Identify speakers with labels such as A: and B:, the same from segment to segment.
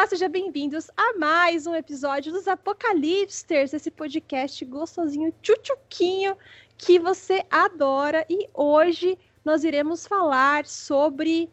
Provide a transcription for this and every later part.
A: Olá, sejam bem-vindos a mais um episódio dos Apocalipsters, esse podcast gostosinho, tchutchuquinho, que você adora. E hoje nós iremos falar sobre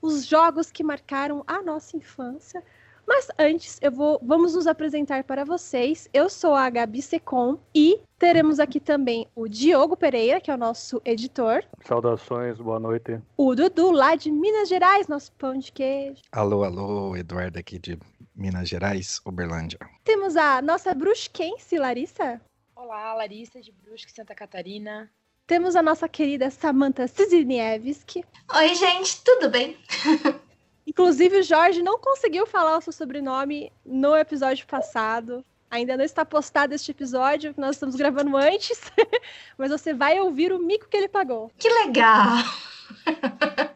A: os jogos que marcaram a nossa infância. Mas antes, eu vou, vamos nos apresentar para vocês. Eu sou a Gabi Secom e teremos aqui também o Diogo Pereira, que é o nosso editor.
B: Saudações, boa noite.
A: O Dudu, lá de Minas Gerais, nosso pão de queijo.
C: Alô, alô, Eduardo aqui de Minas Gerais, Uberlândia.
A: Temos a nossa brusquense, Larissa.
D: Olá, Larissa de Brusque, Santa Catarina.
A: Temos a nossa querida Samantha Siziniewski.
E: Oi, gente, tudo bem?
A: Inclusive, o Jorge não conseguiu falar o seu sobrenome no episódio passado. Ainda não está postado este episódio, que nós estamos gravando antes, mas você vai ouvir o mico que ele pagou.
E: Que legal!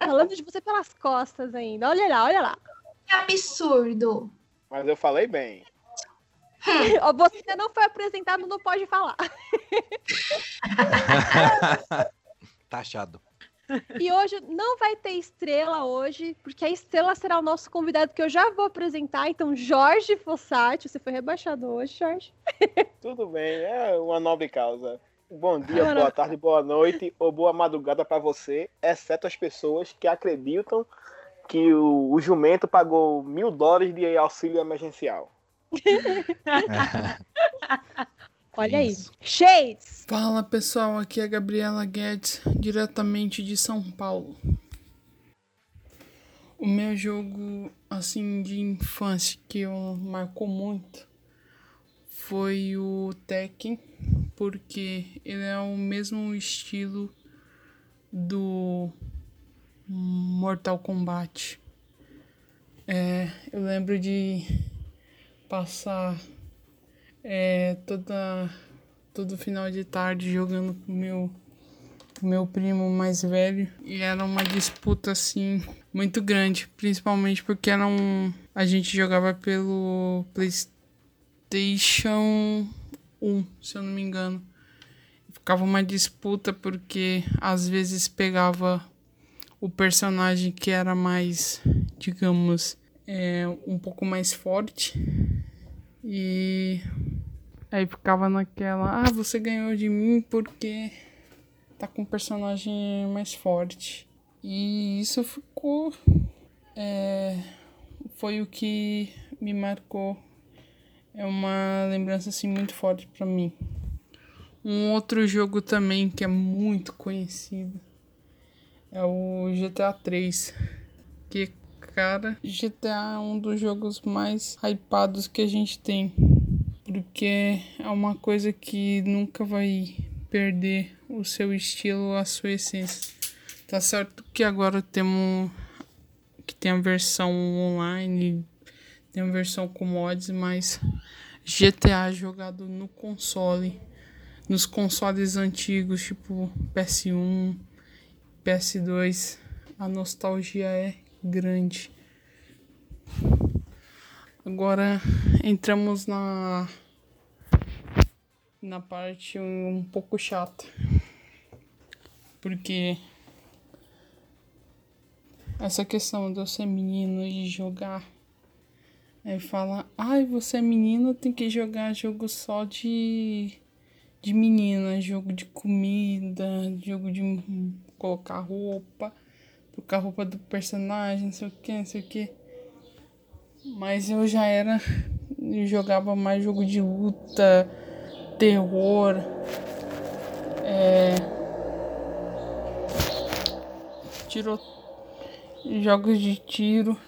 A: Falando de você pelas costas ainda. Olha lá, olha lá.
E: Que absurdo!
F: Mas eu falei bem.
A: Você ainda não foi apresentado, não pode falar.
C: tá achado.
A: E hoje não vai ter estrela hoje, porque a estrela será o nosso convidado que eu já vou apresentar. Então, Jorge Fossati, você foi rebaixado hoje, Jorge?
F: Tudo bem, é uma nobre causa. Bom dia, boa tarde, boa noite ou boa madrugada para você, exceto as pessoas que acreditam que o, o jumento pagou mil dólares de auxílio emergencial.
A: Olha Isso. aí. Shades!
G: Fala pessoal, aqui é a Gabriela Guedes, diretamente de São Paulo. O meu jogo, assim, de infância que eu marcou muito foi o Tekken, porque ele é o mesmo estilo do Mortal Kombat. É, eu lembro de passar é, toda todo final de tarde jogando com meu meu primo mais velho e era uma disputa assim muito grande, principalmente porque era um a gente jogava pelo PlayStation 1, se eu não me engano. Ficava uma disputa porque às vezes pegava o personagem que era mais, digamos, é, um pouco mais forte e Aí ficava naquela, ah, você ganhou de mim porque tá com um personagem mais forte. E isso ficou. É, foi o que me marcou. É uma lembrança assim muito forte para mim. Um outro jogo também que é muito conhecido é o GTA 3. Que, cara, GTA é um dos jogos mais hypados que a gente tem porque é uma coisa que nunca vai perder o seu estilo, a sua essência. Tá certo que agora temos que tem a versão online, tem a versão com mods, mas GTA jogado no console, nos consoles antigos, tipo PS1, PS2, a nostalgia é grande. Agora entramos na na parte um pouco chata. Porque essa questão de eu ser menino e jogar. Aí fala, ai, você é menino, tem que jogar jogo só de. de menina, jogo de comida, jogo de colocar roupa, trocar roupa do personagem, não sei o que, não sei o que. Mas eu já era. Eu jogava mais jogo de luta terror, é, tiro, jogos de tiro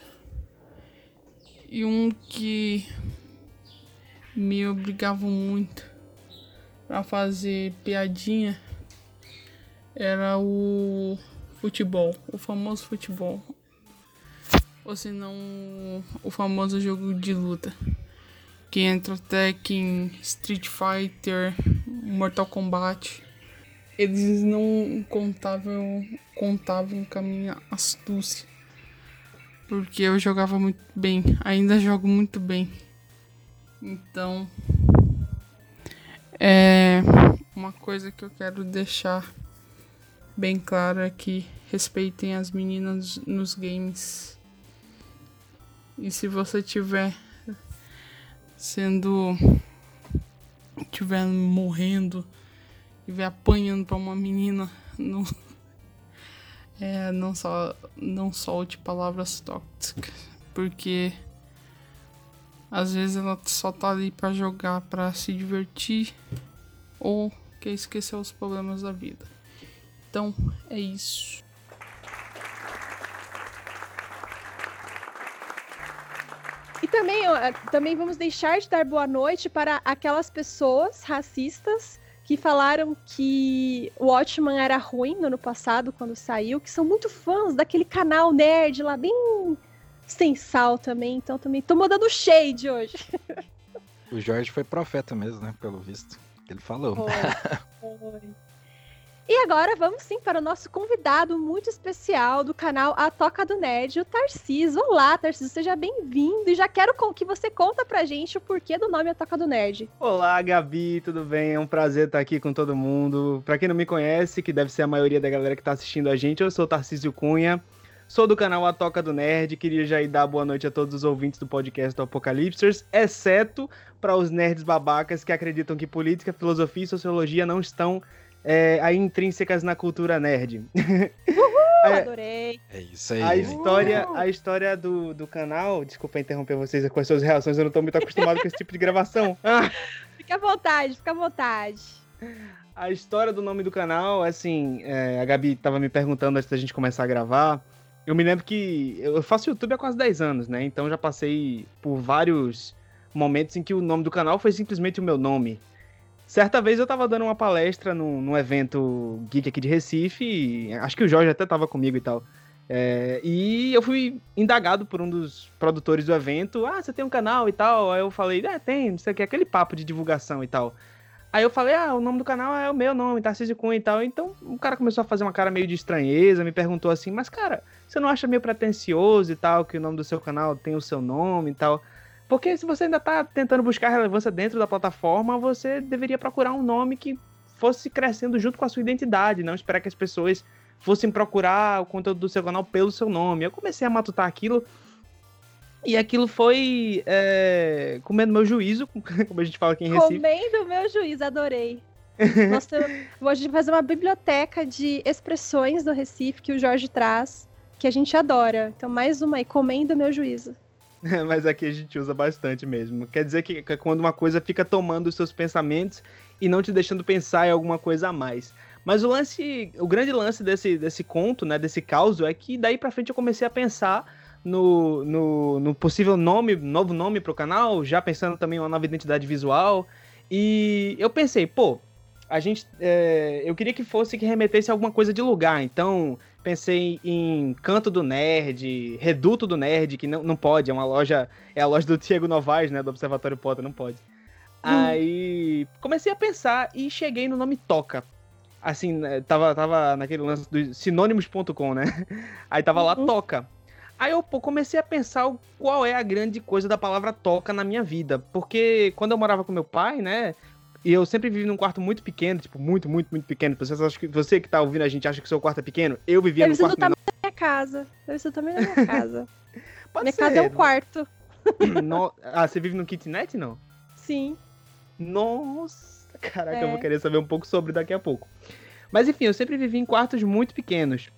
G: e um que me obrigavam muito para fazer piadinha era o futebol, o famoso futebol, ou se não o famoso jogo de luta que entra Tekken, Street Fighter, Mortal Kombat. Eles não contavam, contavam com a minha astúcia. Porque eu jogava muito bem, ainda jogo muito bem. Então, é uma coisa que eu quero deixar bem claro é que respeitem as meninas nos games. E se você tiver sendo. tiver morrendo e ver apanhando pra uma menina, não. É, não só não solte palavras tóxicas, porque às vezes ela só tá ali para jogar, para se divertir ou quer esquecer os problemas da vida. Então, é isso.
A: E também, também vamos deixar de dar boa noite para aquelas pessoas racistas que falaram que o Watchman era ruim no ano passado, quando saiu, que são muito fãs daquele canal nerd lá, bem sem sal também, então também tô mandando shade hoje.
C: O Jorge foi profeta mesmo, né? Pelo visto. Ele falou. Foi, foi.
A: E agora vamos sim para o nosso convidado muito especial do canal A Toca do Nerd, o Tarcísio. Olá, Tarcísio, seja bem-vindo. E já quero que você conta pra gente o porquê do nome A Toca do Nerd.
H: Olá, Gabi, tudo bem? É um prazer estar aqui com todo mundo. Pra quem não me conhece, que deve ser a maioria da galera que tá assistindo a gente, eu sou o Tarcísio Cunha. Sou do canal A Toca do Nerd, queria já ir dar boa noite a todos os ouvintes do podcast do Apocalipsters, exceto para os nerds babacas que acreditam que política, filosofia e sociologia não estão é, aí intrínsecas na cultura nerd.
A: Uhul, adorei.
C: É isso aí.
H: A história, a história do, do canal, desculpa interromper vocês com as suas reações, eu não tô muito acostumado com esse tipo de gravação. Ah.
A: Fica à vontade, fica à vontade.
H: A história do nome do canal, assim, é, a Gabi tava me perguntando antes da gente começar a gravar. Eu me lembro que eu faço YouTube há quase 10 anos, né? Então já passei por vários momentos em que o nome do canal foi simplesmente o meu nome. Certa vez eu tava dando uma palestra num, num evento geek aqui de Recife, acho que o Jorge até tava comigo e tal. É, e eu fui indagado por um dos produtores do evento. Ah, você tem um canal e tal? Aí eu falei, é, tem, isso aqui, aquele papo de divulgação e tal. Aí eu falei, ah, o nome do canal é o meu nome, Tarcísio Cunha e tal. Então o cara começou a fazer uma cara meio de estranheza, me perguntou assim, mas cara, você não acha meio pretencioso e tal, que o nome do seu canal tem o seu nome e tal? Porque se você ainda tá tentando buscar relevância dentro da plataforma, você deveria procurar um nome que fosse crescendo junto com a sua identidade, não esperar que as pessoas fossem procurar o conteúdo do seu canal pelo seu nome. Eu comecei a matutar aquilo e aquilo foi é, comendo meu juízo, como a gente fala aqui em Recife.
A: Comendo meu juízo, adorei. Nossa, hoje fazer uma biblioteca de expressões do Recife que o Jorge traz, que a gente adora. Então, mais uma aí, comendo meu juízo.
H: Mas aqui a gente usa bastante mesmo. Quer dizer que, que quando uma coisa fica tomando os seus pensamentos e não te deixando pensar em alguma coisa a mais. Mas o lance, o grande lance desse, desse conto, né, desse caos, é que daí pra frente eu comecei a pensar no, no, no possível nome, novo nome pro canal, já pensando também em uma nova identidade visual. E eu pensei, pô, a gente. É, eu queria que fosse que remetesse a alguma coisa de lugar. Então, pensei em Canto do Nerd, Reduto do Nerd, que não, não pode, é uma loja. É a loja do Diego Novaes, né? Do Observatório Potter, não pode. Hum. Aí comecei a pensar e cheguei no nome Toca. Assim, né, tava, tava naquele lance do sinônimos.com, né? Aí tava lá uhum. Toca. Aí eu pô, comecei a pensar qual é a grande coisa da palavra toca na minha vida. Porque quando eu morava com meu pai, né? E eu sempre vivi num quarto muito pequeno, tipo, muito, muito, muito pequeno. Você, acha que, você que tá ouvindo a gente acha que seu quarto é pequeno? Eu vivia Deve num quarto
A: menor. da minha casa. Deve ser também da minha casa. Pode minha ser, casa é um quarto.
H: No... Ah, você vive no kitnet, não?
A: Sim.
H: Nossa, caraca, é. eu vou querer saber um pouco sobre daqui a pouco. Mas enfim, eu sempre vivi em quartos muito pequenos.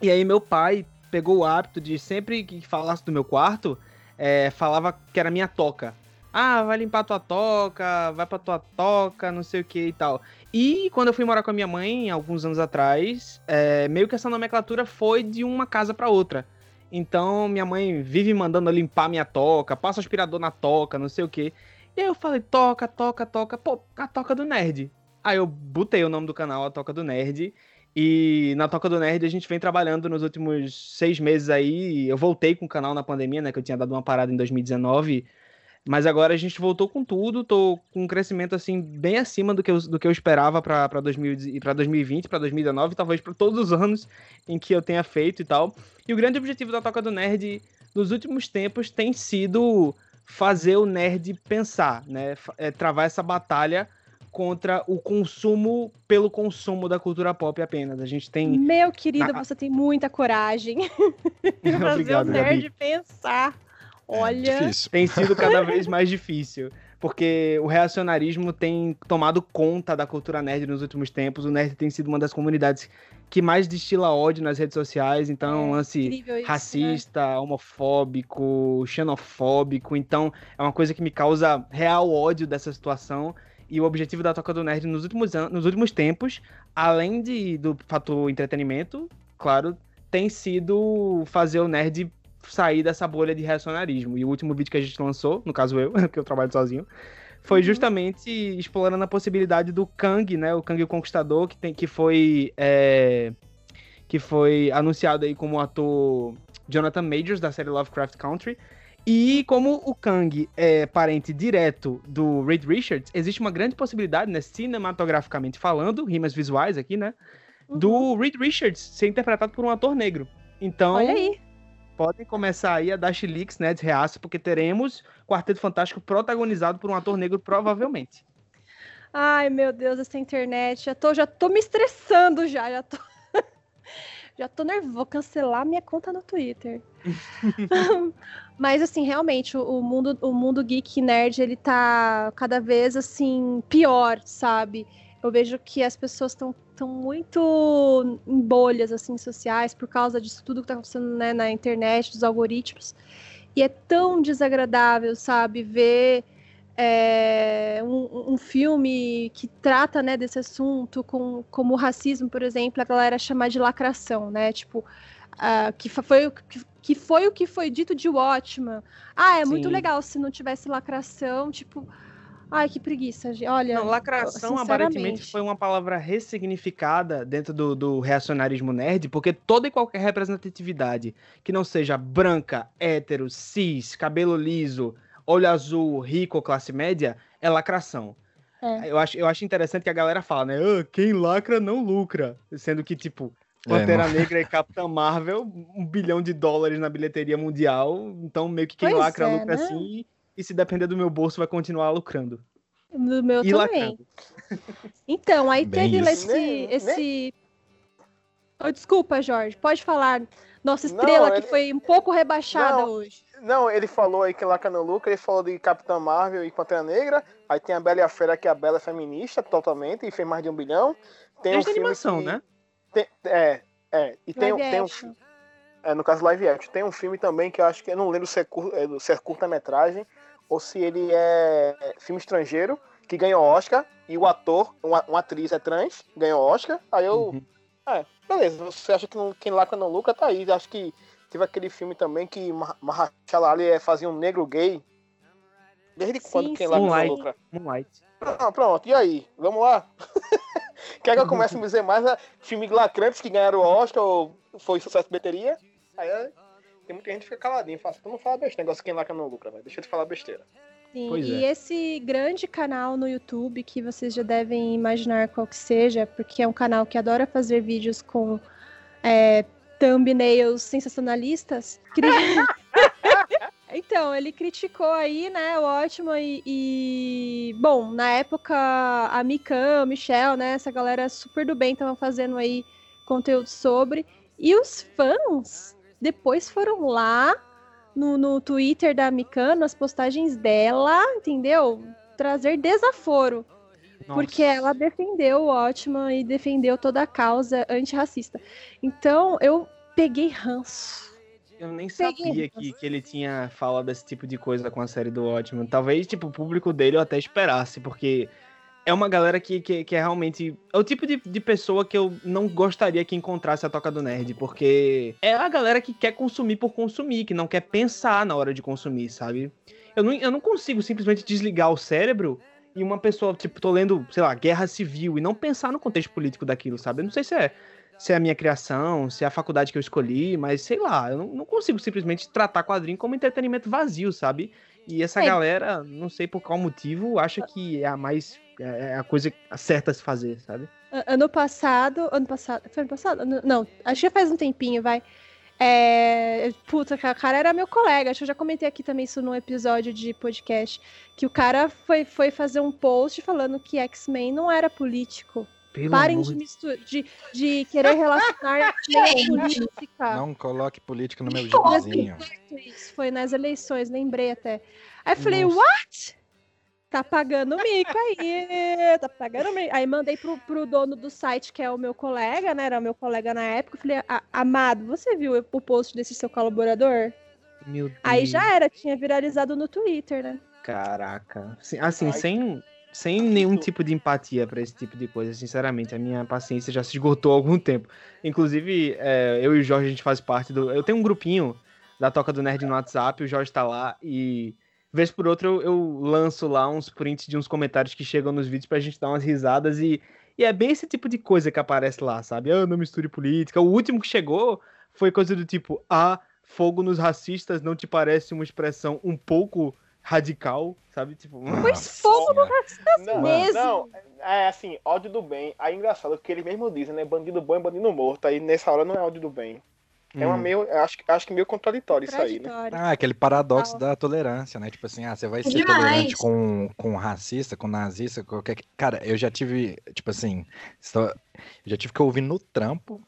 H: E aí meu pai pegou o hábito de sempre que falasse do meu quarto, é, falava que era minha toca. Ah, vai limpar tua toca, vai pra tua toca, não sei o que e tal. E quando eu fui morar com a minha mãe, alguns anos atrás, é, meio que essa nomenclatura foi de uma casa para outra. Então minha mãe vive mandando limpar minha toca, passa aspirador na toca, não sei o que. E aí eu falei, toca, toca, toca, pô, a toca do nerd. Aí eu botei o nome do canal, a Toca do Nerd. E na Toca do Nerd a gente vem trabalhando nos últimos seis meses aí. Eu voltei com o canal na pandemia, né? Que eu tinha dado uma parada em 2019. Mas agora a gente voltou com tudo, tô com um crescimento assim bem acima do que eu, do que eu esperava para 2020, para 2019, talvez para todos os anos em que eu tenha feito e tal. E o grande objetivo da Toca do Nerd nos últimos tempos tem sido fazer o nerd pensar, né? É, travar essa batalha contra o consumo pelo consumo da cultura pop apenas. A gente tem.
A: Meu querido, Na... você tem muita coragem. fazer Obrigado, o nerd Gabi. pensar. Olha,
C: É difícil.
H: tem sido cada vez mais difícil. Porque o reacionarismo tem tomado conta da cultura nerd nos últimos tempos. O nerd tem sido uma das comunidades que mais destila ódio nas redes sociais. Então, é um lance
A: incrível isso, né?
H: racista, homofóbico, xenofóbico. Então, é uma coisa que me causa real ódio dessa situação. E o objetivo da Toca do Nerd nos últimos, anos, nos últimos tempos, além de, do fator entretenimento, claro, tem sido fazer o nerd sair dessa bolha de reacionarismo. E o último vídeo que a gente lançou, no caso eu, porque eu trabalho sozinho, foi
A: Uhum.
H: justamente explorando a possibilidade do Kang, né? O Kang o Conquistador, que, tem, que foi. é, que foi anunciado aí como ator Jonathan Majors, da série Lovecraft Country. E como o Kang é parente direto do Reed Richards, existe uma grande possibilidade, né, cinematograficamente falando, rimas visuais aqui, né,
A: Uhum.
H: do Reed Richards ser interpretado por um ator negro. Então,
A: Olha aí.
H: Podem começar aí a dar chiliques, né, de reaça, porque teremos Quarteto Fantástico protagonizado por um ator negro, provavelmente.
A: Ai, meu Deus, essa internet. Já tô, já tô me estressando já. Já tô, já tô nervoso. Vou cancelar minha conta no Twitter. Mas, assim, realmente, o, o mundo, o mundo geek nerd, ele tá cada vez, assim, pior, sabe? Eu vejo que as pessoas estão tão muito em bolhas, assim, sociais, por causa disso tudo que tá acontecendo né, na internet, dos algoritmos. E é tão desagradável, sabe? Ver é, um, um filme que trata né, desse assunto, com, como o racismo, por exemplo, a galera chamar de lacração, né? Tipo, ah, que, foi, o que, que foi o que foi dito de Watchman. Ah, é muito
H: Sim.
A: legal se não tivesse lacração, tipo. Ai, que preguiça, gente. Olha.
H: Não, lacração aparentemente foi uma palavra ressignificada dentro do, do reacionarismo nerd, porque toda e qualquer representatividade que não seja branca, hétero, cis, cabelo liso, olho azul, rico ou classe média, é lacração.
A: É.
H: Eu, acho, eu acho interessante que a galera fala, né? "Ah, quem lacra não lucra. Sendo que, tipo,
C: É,
H: Pantera
C: não-
H: Negra e Capitã Marvel, um bilhão de dólares na bilheteria mundial. Então, meio que quem
A: Pois
H: lacra
A: é,
H: lucra
A: né?
H: assim. E se depender do meu bolso, vai continuar lucrando.
A: No meu
H: e
A: também.
H: lacrando.
A: Então, aí
C: Bem
A: teve
C: isso.
A: esse.
F: Nem-
A: esse... Oh, desculpa, Jorge, pode falar. Nossa estrela que
F: ele-
A: foi um pouco rebaixada
F: Não,
A: hoje.
F: Não, ele falou aí que Lacra não lucra, ele falou de Capitã Marvel e Pantera Negra. Aí tem a Bela e a Fera, que a Bela é feminista totalmente e fez mais de um bilhão. Tem um
H: Desde
F: filme
H: animação,
F: que-
H: né?
F: tem- é, é. E tem, tem um, é, no caso live action. Tem um filme também que eu acho que eu não lembro se é, cur- é do- se é curta-metragem ou se ele é filme estrangeiro, que ganhou Oscar, e o ator, uma, uma atriz é trans, ganhou Oscar. Aí eu.
H: Uhum.
F: É, beleza. Você acha que não, quem lacra não lucra, tá aí. Acho que teve aquele filme também que Mah- Mahershala Ali é, fazia um negro gay. Desde
A: Sim,
F: quando quem
A: sim.
F: lacra não lucra?
H: Moonlight.
F: Ah, pronto, e aí? Vamos lá? Quer que eu comece a me dizer mais a filme lacrantes que ganharam o Oscar ou foi sucesso de bilheteria? Aí é, tem muita gente que fica caladinha, fala, tu não fala besteira, negócio quem lacra não lucra, velho. Deixa eu te falar besteira.
A: Sim,
H: Pois
A: e
H: é.
A: esse grande canal no YouTube, que vocês já devem imaginar qual que seja, porque é um canal que adora fazer vídeos com é, thumbnails sensacionalistas. cri- então, ele criticou aí, né, o ótimo e, e, Bom, na época, a Mikan, o Michel, né, essa galera super do bem estavam fazendo aí conteúdo sobre. E os fãs depois foram lá no, no Twitter da Mikan, nas postagens dela, entendeu? Trazer desaforo. Porque ela defendeu o Ótima e defendeu toda a causa antirracista. Então, eu peguei ranço.
H: Eu nem
A: Peguei.
H: sabia que, que ele tinha falado desse tipo de coisa com a série do Ótimo. Talvez, tipo, o público dele eu até esperasse, porque é uma galera que, que, que é realmente. É o tipo de, de pessoa que eu não gostaria que encontrasse a Toca do Nerd, porque é a galera que quer consumir por consumir, que não quer pensar na hora de consumir, sabe? Eu não, eu não consigo simplesmente desligar o cérebro e uma pessoa, tipo, tô lendo, sei lá, guerra civil e não pensar no contexto político daquilo, sabe? Eu não sei se é se é a minha criação, se é a faculdade que eu escolhi, mas sei lá, eu não, não consigo simplesmente tratar quadrinho como entretenimento vazio, sabe? E essa
A: É.
H: galera, não sei por qual motivo, acha que é a mais. é a coisa certa a se fazer, sabe?
A: Ano passado. Ano passado. Foi ano passado? Ano- Não, acho que já faz um tempinho, vai. É, puta, o cara era meu colega. Acho que eu já comentei aqui também isso num episódio de podcast. Que o cara foi, foi fazer um post falando que X-Men não era político.
H: Pelo
A: Parem de,
H: de-
A: mistu- de, de querer relacionar política.
C: Não coloque política no meu gibizinho.
A: Isso foi nas eleições, lembrei até. Aí eu falei,
H: Nossa.
A: what? Tá pagando mico aí, tá pagando mico. Aí mandei pro, pro dono do site, que é o meu colega, né? Era o meu colega na época. Eu falei, "A- Amado, você viu o post desse seu colaborador?
H: Meu Deus.
A: Aí já era, tinha viralizado no Twitter, né?
H: Caraca. Assim, assim,
F: Ai,
H: sem, sem nenhum tipo de empatia pra esse tipo de coisa, sinceramente. A minha paciência já se esgotou há algum tempo. Inclusive, é, eu e o Jorge, a gente faz parte do. Eu tenho um grupinho da Toca do Nerd no WhatsApp, o Jorge tá lá e. Vez por outra, eu, eu lanço lá uns prints de uns comentários que chegam nos vídeos pra gente dar umas risadas e. E é bem esse tipo de coisa que aparece lá, sabe? Ah, não misture política. O último que chegou foi coisa do tipo: Ah, fogo nos racistas não te parece uma expressão um pouco radical, sabe? Tipo,
A: Pois fogo no
F: Não,
A: mesmo.
F: não, é assim, ódio do bem. Aí é engraçado que eles mesmos dizem, né? Bandido bom é bandido morto. Aí nessa hora não é ódio do bem. É uma
H: hum.
F: meio. Acho, acho que meio contraditório isso aí, né?
C: Ah, aquele paradoxo
A: Ah.
C: da tolerância, né? Tipo assim, ah, você vai ser
E: Demais.
C: tolerante com, com racista, com nazista, com qualquer. Cara, eu já tive, tipo assim, só- eu já tive que ouvir no trampo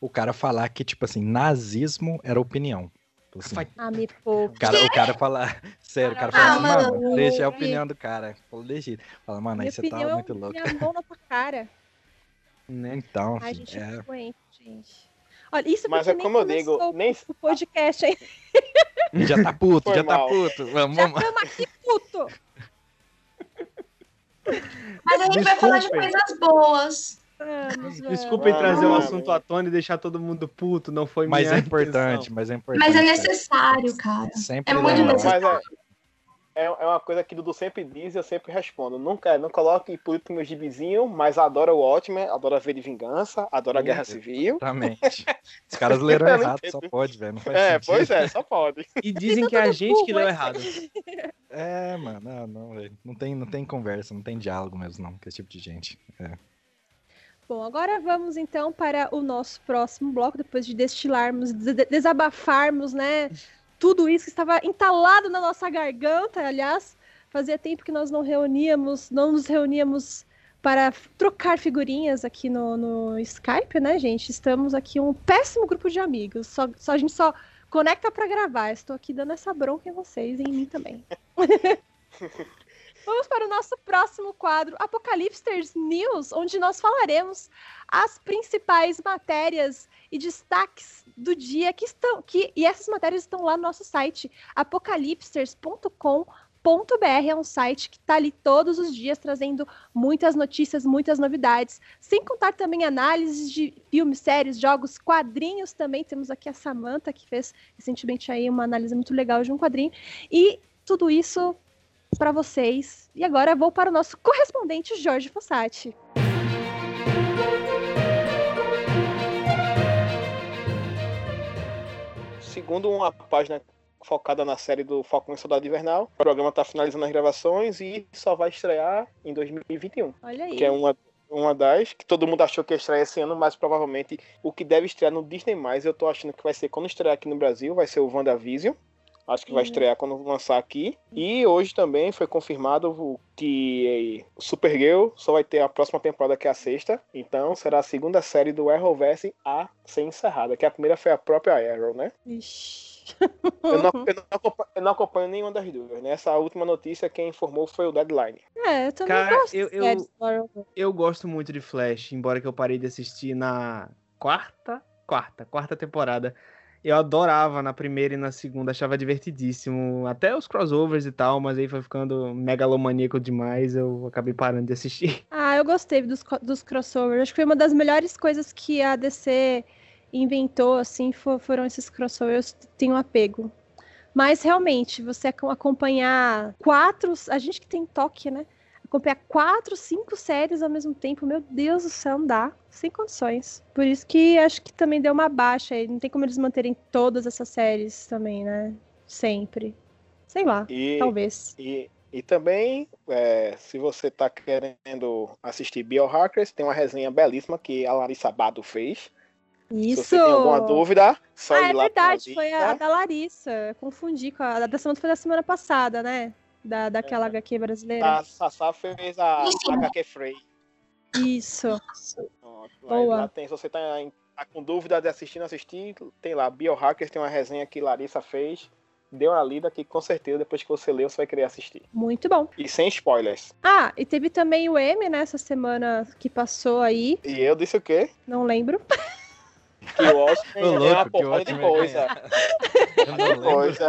C: o cara falar que, tipo assim, nazismo era opinião. Tipo assim,
A: Ah, me poupa.
C: o, cara, o cara falar. Sério, o cara
E: Ah,
C: fala, mano,
E: mano.
C: deixa a opinião do cara. Falou legítimo. Fala, mano, aí você tá
A: é
C: muito louco.
A: minha mão na tua cara.
H: né?
C: Então,
A: Ai,
C: filho,
A: gente,
C: é.
A: doente, gente. Olha, isso
F: Mas é como eu digo, nem-
A: o podcast aí.
C: Já tá puto,
F: Foi
C: já tá
F: mal.
C: puto. Vamos,
A: Já
C: vamos.
A: estamos aqui, puto.
E: Mas a gente vai falar de coisas boas.
A: Vamos,
H: Desculpem
F: Vamos,
H: trazer o assunto à tona e deixar todo mundo puto, não foi
C: Mas
H: minha
C: é importante,
H: intenção.
C: mas é importante.
E: Mas é necessário, cara.
C: Sempre
E: É muito
C: lembrar.
E: necessário.
F: Mas é, é, é uma coisa que Dudu sempre diz e eu sempre respondo. Nunca, não coloque político no meu gibizinho, mas adora o Watchmen, adora ver de vingança, adora a Guerra Civil.
C: Exatamente. Os caras leram errado, só pode, velho. Não faz
F: É,
C: sentido.
F: pois é, só pode.
H: E dizem que é a gente que leu errado.
C: É, mano, não, não. Não tem, não tem conversa, não tem diálogo mesmo, não, com esse tipo de gente. É.
A: Bom, agora vamos então para o nosso próximo bloco, depois de destilarmos, de- de- desabafarmos, né? Tudo isso que estava entalado na nossa garganta, aliás, fazia tempo que nós não reuníamos, não nos reuníamos para trocar figurinhas aqui no, no Skype, né, gente? Estamos aqui um péssimo grupo de amigos. Só, só a gente só conecta para gravar. Estou aqui dando essa bronca em vocês e em mim também. Vamos para o nosso próximo quadro, Apocalipsters News, onde nós falaremos as principais matérias e destaques do dia que estão que e essas matérias estão lá no nosso site apocalipsters.com.br é um site que está ali todos os dias trazendo muitas notícias, muitas novidades, sem contar também análises de filmes, séries, jogos, quadrinhos também. Temos aqui a Samantha que fez recentemente aí uma análise muito legal de um quadrinho e tudo isso para vocês. E agora vou para o nosso correspondente Jorge Fossati.
F: Segundo uma página focada na série do Falcão e Soldado Invernal, o programa está finalizando as gravações e só vai estrear em 2021.
A: Olha aí.
F: que é uma, uma das que todo mundo achou que ia estrear esse ano, mas provavelmente o que deve estrear no Disney+, eu tô achando que vai ser quando estrear aqui no Brasil, vai ser o WandaVision. Acho que vai
A: Uhum.
F: estrear quando lançar aqui. E hoje também foi confirmado o- que Supergirl só vai ter a próxima temporada, que é a sexta. Então será a segunda série do Arrowverse a ser encerrada. Que a primeira foi a própria Arrow, né?
A: Ixi.
F: Eu não, eu não acompanho, eu não acompanho nenhuma das duas, né? Essa última notícia quem informou foi o Deadline.
A: É, eu também
H: Cara,
A: gosto
H: eu- eu-. Eu gosto muito de Flash, embora que eu parei de assistir na quarta, quarta, quarta temporada. Eu adorava na primeira e na segunda, achava divertidíssimo. Até os crossovers e tal, mas aí foi ficando megalomaníaco demais, eu acabei parando de assistir.
A: Ah, eu gostei dos, dos crossovers. Acho que foi uma das melhores coisas que a DC inventou, assim, fo- foram esses crossovers. Eu tenho apego. Mas realmente, você ac- acompanhar quatro. A gente que tem toque, né? Acompanhar quatro, cinco séries ao mesmo tempo, meu Deus do céu, não dá. Sem condições. Por isso que acho que também deu uma baixa aí. Não tem como eles manterem todas essas séries também, né? Sempre. Sei lá,
F: E,
A: talvez.
F: E, e também, é, se você tá querendo assistir Biohackers, tem uma resenha belíssima que a Larissa Bado fez.
A: Isso!
F: Se você tem alguma dúvida, só
A: Ah,
F: ir
A: é
F: lá
A: verdade,
F: pra
A: foi a, a da Larissa. Confundi com a, a da semana foi da semana passada, né? Da, daquela HQ brasileira.
F: A Sassá fez a
E: Isso.
F: HQ Frey.
A: Isso.
F: Pronto,
A: Boa.
F: lá tem, se você tá, em- tá com dúvida de assistir, não assistir, tem lá, Biohackers tem uma resenha que Larissa fez. Dê uma lida que com certeza depois que você ler, você vai querer assistir.
A: Muito bom.
F: E sem spoilers.
A: Ah, e teve também o M, né, essa semana que passou aí.
F: E eu disse o quê?
A: Não lembro.
F: Que o Watchmen
C: Ô,
F: é uma
C: louco, que
F: porrada de coisa. De
C: lembro.
F: coisa.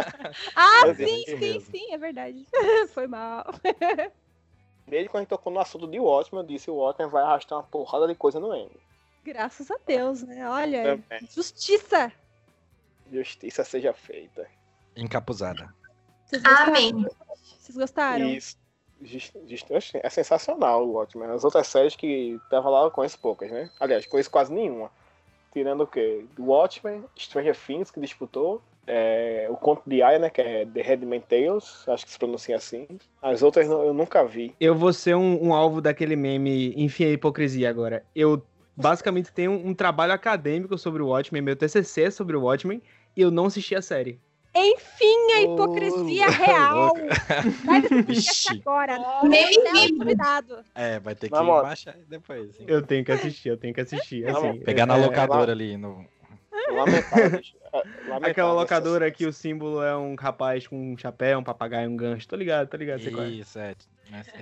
A: Ah,
F: Mas é
A: sim,
C: isso
A: sim,
C: mesmo.
A: sim, é verdade. Foi mal.
F: Desde quando a gente tocou no assunto de Watchmen, eu disse o Watchmen vai arrastar uma porrada de coisa no M.
A: Graças a Deus, né? Olha,
F: Também.
A: justiça.
F: Justiça seja feita.
C: Encapuzada.
A: Vocês?
E: Amém.
A: Vocês gostaram?
F: Isso. Oxe, É sensacional o Watchmen. As outras séries que tava lá eu conheço poucas, né? Aliás, conheço quase nenhuma. Tirando o quê? Watchmen, Stranger Things, que disputou. é, o Conto de Aya, né? Que é The Redman Tales. Acho que se pronuncia assim. As outras eu nunca vi.
H: Eu vou ser um, um alvo daquele meme, enfim, a hipocrisia agora. Eu basicamente tenho um, trabalho acadêmico sobre o Watchmen, meu TCC é sobre o Watchmen, e eu não assisti a série.
A: Enfim, a hipocrisia
C: louco.
A: real. Vai
C: Vixe.
A: agora.
E: Vivo.
A: convidado.
C: É, vai ter que
F: Na moto.
C: baixar depois. hein?
H: Eu tenho que assistir, eu tenho que assistir.
F: Não,
H: Assim,
C: Pegar na
H: é-
C: locadora ali. No...
F: Lamentável. É, lamentável
H: Aquela
F: essa-
H: locadora que o símbolo é um rapaz com um chapéu, um papagaio, um gancho. Tô ligado, tô ligado. Sei qual é.
C: Isso, é.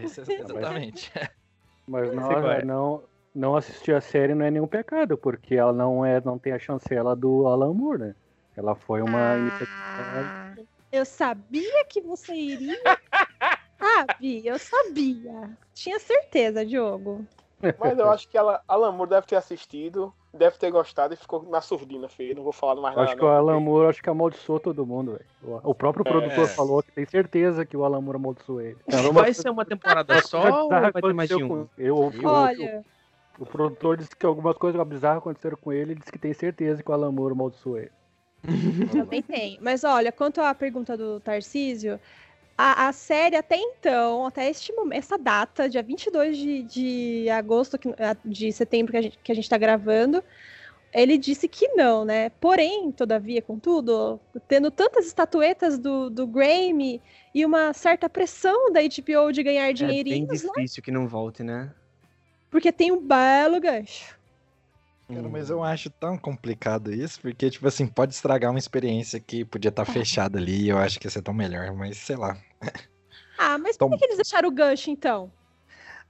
C: Esse- Exatamente.
B: Mas não,
H: é.
B: não, não assistir a série não é nenhum pecado, porque ela não, é, não tem a chancela do Alan Moore, né? Ela foi uma iniciativa.
A: Ah, eu sabia que você iria. Sabe, eu sabia. Tinha certeza, Diogo.
F: Mas eu acho que ela, Alan Moore deve ter assistido, deve ter gostado e ficou na surdina, feio. Não vou falar mais nada.
B: acho que o Alan Moore acho que amaldiçoou todo mundo, velho. O o próprio
F: É.
B: produtor falou que tem certeza que o Alan Moore amaldiçoou ele. Então,
H: Vai ser uma temporada só ou vai ter mais de um?
B: Eu, o, o-
A: Olha,
B: o produtor disse que algumas coisas bizarras aconteceram com ele, ele disse que tem certeza que o Alan Moore amaldiçoou ele.
A: também tem. Mas olha, quanto à pergunta do Tarcísio, a, a série até então, até este momento, essa data, dia 22 de, de agosto, de setembro que a, gente, que a gente tá gravando, ele disse que não, né? Porém, todavia, contudo, tendo tantas estatuetas do, do Grammy e uma certa pressão da HBO de ganhar
H: É bem
A: dinheirinhos, né?
H: difícil que não volte, né?
A: Porque tem um belo gancho.
C: Cara, mas eu acho tão complicado isso, porque, tipo assim, pode estragar uma experiência que podia estar fechada ali e eu acho que ia ser tão melhor, mas sei lá.
A: Ah, mas por
C: Tom-
A: que, que eles deixaram o gancho, então?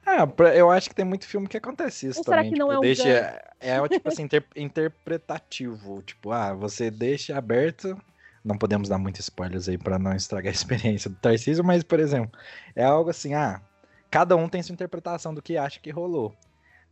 C: Ah, pra- eu acho que tem muito filme que acontece isso
A: Ou será
C: também.
A: que não
C: tipo,
A: é um
C: deixa,
A: gancho?
C: é, tipo assim, inter- interpretativo. Tipo, ah, você deixa aberto. Não podemos dar muitos spoilers aí pra não estragar a experiência do Tarcísio, mas, por exemplo, é algo assim, ah, cada um tem sua interpretação do que acha que rolou.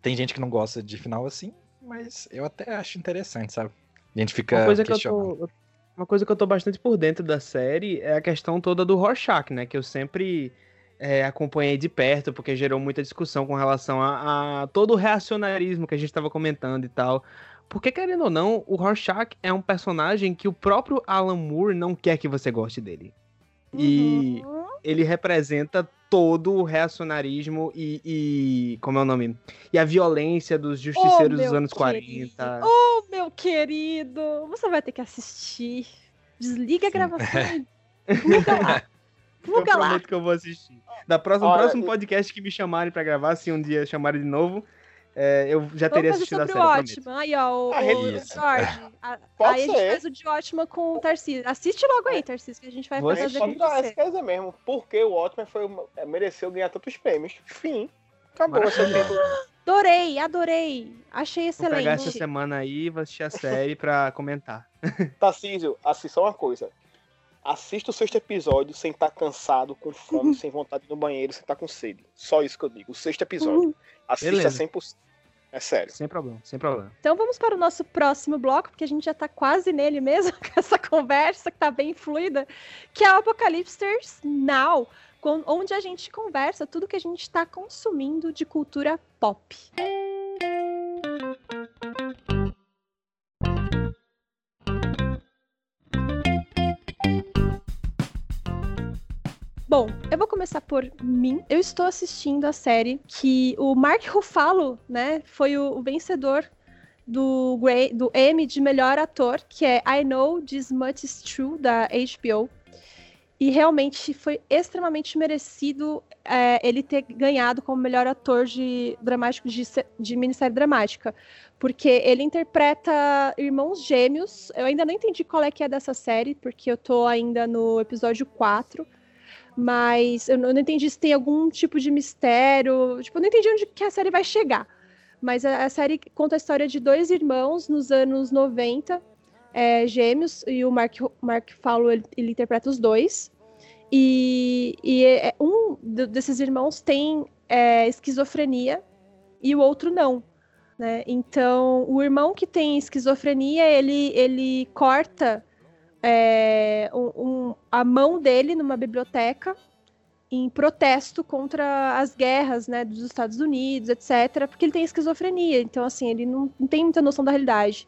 C: Tem gente que não gosta de final assim, mas eu até acho interessante, sabe? A gente fica
H: Uma coisa que eu tô. Uma coisa que eu tô bastante por dentro da série é a questão toda do Rorschach, né? Que eu sempre é, acompanhei de perto, porque gerou muita discussão com relação a, a todo o reacionarismo que a gente tava comentando e tal. Porque, querendo ou não, o Rorschach é um personagem que o próprio Alan Moore não quer que você goste dele. E
A: Uhum.
H: Ele representa todo o reacionarismo e, e- Como é o nome? E a violência dos justiceiros dos
A: meu
H: anos
A: querido.
H: 40.
A: Oh, meu querido, você vai ter que assistir. Desliga a gravação pluga lá.
H: Eu
A: Pluga lá.
H: prometo que eu vou assistir. Da próxima,
F: Olha,
H: próximo podcast que me chamarem pra gravar, se um dia chamarem de novo, é, eu já teria
A: Vamos fazer
H: assistido a
A: sobre
H: série.
A: Watchman. Aí, ó, o,
F: Ah,
A: o. Jorge. a-
F: Pode
A: aí a gente
F: ser.
A: faz o de Watchman com o Tarcísio. Assiste logo aí, Tarcísio, que a gente vai
H: Vou
A: fazer com você.
F: essa mesmo. Porque o Watchmen foi é, mereceu ganhar tantos prêmios. Fim. Acabou tempo.
A: Adorei, adorei. Achei
H: Vou pegar essa
A: excelente.
H: semana aí e vou assistir a série pra comentar.
F: Tarcísio, assista só uma coisa. Assista o sexto episódio sem estar cansado, com fome, sem vontade de ir no banheiro, sem estar com sede. Só isso que eu digo. O sexto episódio. Assista
H: Beleza.
F: 100%. É sério.
H: Sem problema, sem problema.
A: Então vamos para o nosso próximo bloco, porque a gente já tá quase nele mesmo, com essa conversa que tá bem fluida, que é o Apocalipsters Now, com- onde a gente conversa tudo que a gente está consumindo de cultura pop. Bom, eu vou começar por mim. Eu estou assistindo a série que o Mark Ruffalo, né, foi o, o vencedor do, Gra- do Emmy de melhor ator, que é I Know This Much Is True, da HBO. E realmente foi extremamente merecido é, ele ter ganhado como melhor ator de dramático de, de minissérie dramática. Porque ele interpreta irmãos gêmeos. Eu ainda não entendi qual é que é dessa série, porque eu tô ainda no episódio 4. Mas eu não, entendi se tem algum tipo de mistério. Tipo, eu não entendi onde que a série vai chegar. Mas a, a série conta a história de dois irmãos nos anos 90 é, gêmeos, e o Mark, Mark Fowler, ele, ele interpreta os dois. E, e é, um desses irmãos tem é, esquizofrenia e o outro não. Né? Então, o irmão que tem esquizofrenia, ele, ele corta é, um, a mão dele numa biblioteca em protesto contra as guerras né, dos Estados Unidos, etc., porque ele tem esquizofrenia. Então, assim, ele não, não tem muita noção da realidade.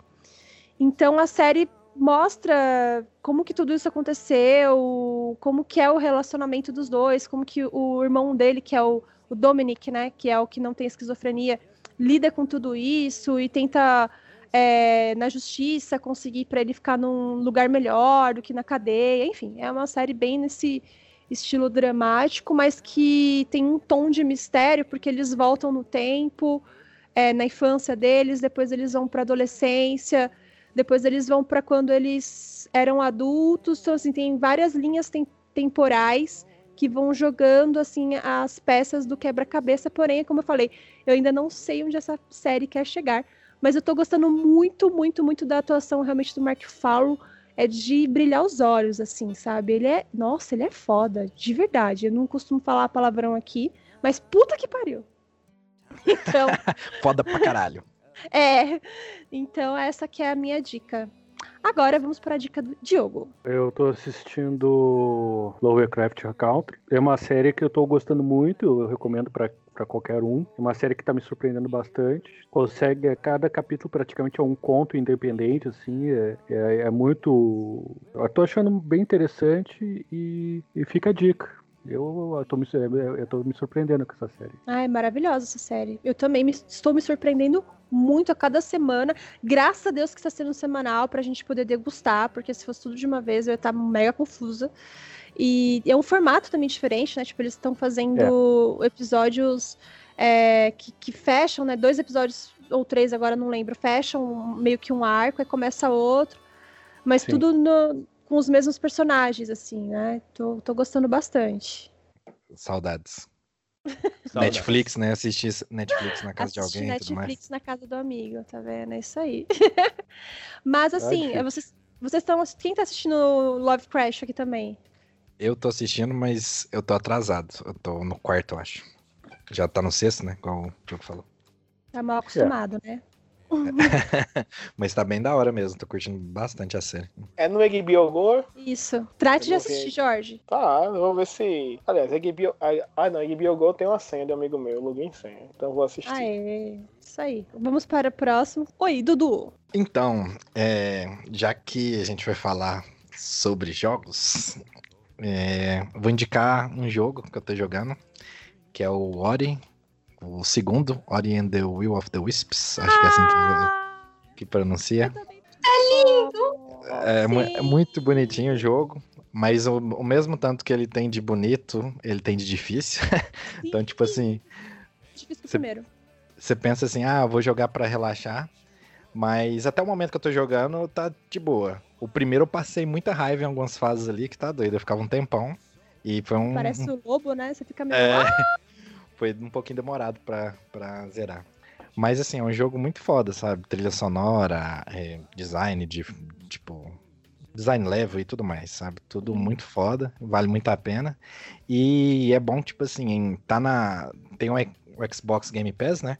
A: Então a série mostra como que tudo isso aconteceu, como que é o relacionamento dos dois, como que o irmão dele, que é o, o Dominic, né, que é o que não tem esquizofrenia, lida com tudo isso e tenta é, na justiça conseguir para ele ficar num lugar melhor do que na cadeia. Enfim, é uma série bem nesse estilo dramático, mas que tem um tom de mistério porque eles voltam no tempo, é, na infância deles, depois eles vão para adolescência depois eles vão para quando eles eram adultos, então assim, tem várias linhas tem temporais que vão jogando assim as peças do quebra-cabeça, porém, como eu falei, eu ainda não sei onde essa série quer chegar, mas eu tô gostando muito, muito, muito da atuação realmente do Mark Fowler, é de brilhar os olhos, assim, sabe? Ele é, nossa, ele é foda, de verdade. Eu não costumo falar palavrão aqui, mas puta que pariu. Então,
C: foda pra caralho.
A: É, então essa que é a minha dica. Agora vamos para a dica do Diogo.
B: Eu tô assistindo Lovecraft Country. É uma série que eu tô gostando muito, eu recomendo para para qualquer um. É uma série que tá me surpreendendo bastante. Consegue, cada capítulo praticamente é um conto independente, assim, é, é, é muito. Eu tô achando bem interessante e, e fica a dica. Eu, eu, tô me, eu tô me surpreendendo com essa série.
A: Ah, é maravilhosa essa série. Eu também me, estou me surpreendendo muito a cada semana. Graças a Deus que está sendo semanal para a gente poder degustar, porque se fosse tudo de uma vez eu ia estar tá mega confusa. E é um formato também diferente, né? Tipo, eles estão fazendo é. episódios é, que, que, fecham, né? Dois episódios ou três, agora não lembro, fecham meio que um arco e começa outro. Mas Sim. tudo no, com os mesmos personagens, assim, né? Tô, tô gostando bastante.
C: Saudades. Netflix, né? Assistir Netflix na casa Assistir de alguém.
A: Netflix na casa do amigo, tá vendo? É isso aí. Mas assim, Ai, vocês, vocês estão. Quem tá assistindo Love Crash aqui também?
C: Eu tô assistindo, mas eu tô atrasado. Eu tô no quarto, eu acho. Já tá no sexto, né? Como o Diogo falou.
A: Tá mal acostumado, é. né?
C: Mas tá bem da hora mesmo, tô curtindo bastante a série.
F: É no HBO Go?
A: Isso. Trate de assistir, Jorge.
F: Tá, vou ver se. Aliás, HBO. Ah, não, HBO Go tem uma senha de um amigo meu, login senha. Então vou assistir.
A: Ah, é. Isso aí. Vamos para o próximo. Oi, Dudu.
C: Então, é... já que a gente vai falar sobre jogos, é... vou indicar um jogo que eu tô jogando, que é o Ori o segundo, Ori and the Will of the Wisps, acho que é assim que, ah! que pronuncia.
E: É lindo!
C: É, é, muito bonitinho o jogo, mas o, o, mesmo tanto que ele tem de bonito, ele tem de difícil. então, tipo assim.
A: Difícil cê, primeiro.
C: Você pensa assim, ah, vou jogar para relaxar. Mas até o momento que eu tô jogando, tá de boa. O primeiro eu passei muita raiva em algumas fases ali, que tá doido. Eu ficava um tempão. E foi um.
A: Parece o lobo, né? Você fica meio.
C: É... foi um pouquinho demorado pra, pra zerar. Mas assim, é um jogo muito foda, sabe? Trilha sonora, é, design de tipo. Design level e tudo mais, sabe? Tudo uhum. muito foda, vale muito a pena. E é bom, tipo assim, tá na. Tem o Xbox Game Pass, né?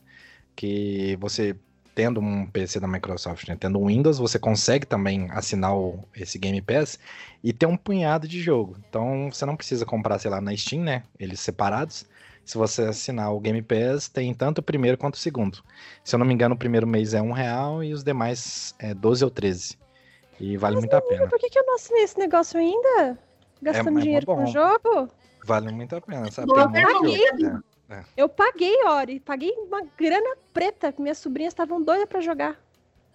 C: Que você tendo um PC da Microsoft, né, tendo um Windows, você consegue também assinar o, esse Game Pass e ter um punhado de jogo. Então você não precisa comprar, sei lá, na Steam, né? Eles separados. Se você assinar o Game Pass, tem tanto o primeiro quanto o segundo. Se eu não me engano, o primeiro mês é um real e os demais é 12 ou 13. E vale Mas, muito a pena.
A: Por que, que eu não assinei esse negócio ainda? Gastando é, é dinheiro com o jogo?
C: Vale muito a pena, sabe?
A: Boa, tem muito é. Eu paguei, Ori. Paguei uma grana preta, minhas sobrinhas estavam doidas para jogar.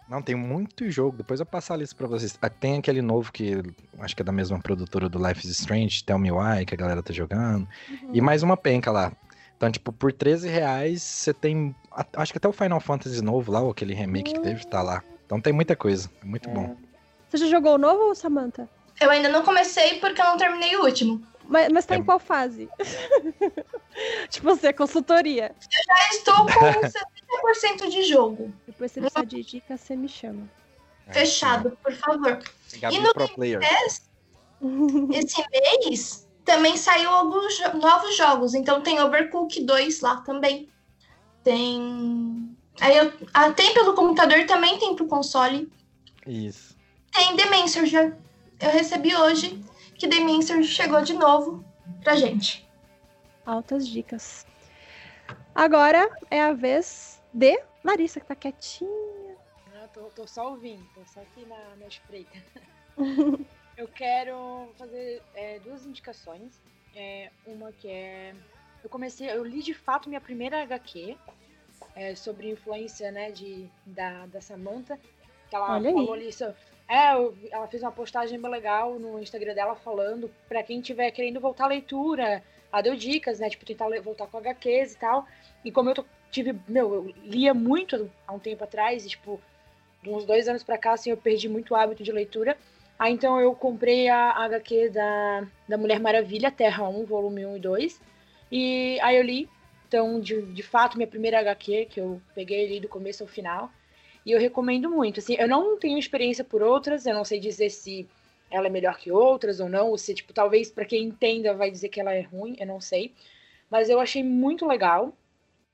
C: Não, tem muito jogo. Depois eu passo a lista pra vocês. Ah, Tem aquele novo que acho que é da mesma produtora do Life is Strange, Tell Me Why, que a galera tá jogando. E mais uma penca lá. Então, tipo, por 13 reais você tem. Acho que até o Final Fantasy novo lá, ou aquele remake que teve, tá lá. Então tem muita coisa. É muito bom.
A: Você já jogou o novo, Samantha?
E: Eu ainda não comecei porque eu não terminei o último.
A: Mas, mas tá
C: É-
A: em qual fase? tipo assim, a consultoria.
E: Já estou com 70% de jogo.
A: Depois você precisa de dicas, você me chama.
C: É,
E: Fechado, por favor.
C: Gabi
E: E no
C: Pro Player.
E: Esse mês também saiu alguns jo- novos jogos. Então tem Overcooked 2 lá também. Tem. Aí eu... ah, tem pelo computador, também tem pro console.
C: Isso.
E: Tem Dementor já. Eu recebi hoje que Dementor chegou de novo pra gente.
A: Altas dicas. Agora é a vez de Larissa, que tá quietinha.
D: Eu tô, tô só ouvindo, tô só aqui na, na espreita. eu quero fazer é, duas indicações. É, uma que é. Eu comecei, eu li de fato minha primeira HQ é, sobre influência né, de, da, da Samantha. Que ela
A: Olha aí.
D: falou ali. so- é, ela fez uma postagem bem legal no Instagram dela falando pra quem tiver querendo voltar à leitura. Ela deu dicas, né? Tipo, tentar voltar com HQs e tal. E como eu tive. Meu, eu lia muito há um tempo atrás, e, tipo, de uns dois anos pra cá, assim, eu perdi muito o hábito de leitura. Aí então eu comprei a HQ da, da Mulher Maravilha, Terra 1, volume 1 e 2. E aí eu li. Então, de, de fato, minha primeira HQ, que eu peguei ali do começo ao final. E eu recomendo muito. Assim, eu não tenho experiência por outras, eu não sei dizer se ela é melhor que outras ou não, ou se, tipo, talvez para quem entenda vai dizer que ela é ruim, eu não sei. Mas eu achei muito legal.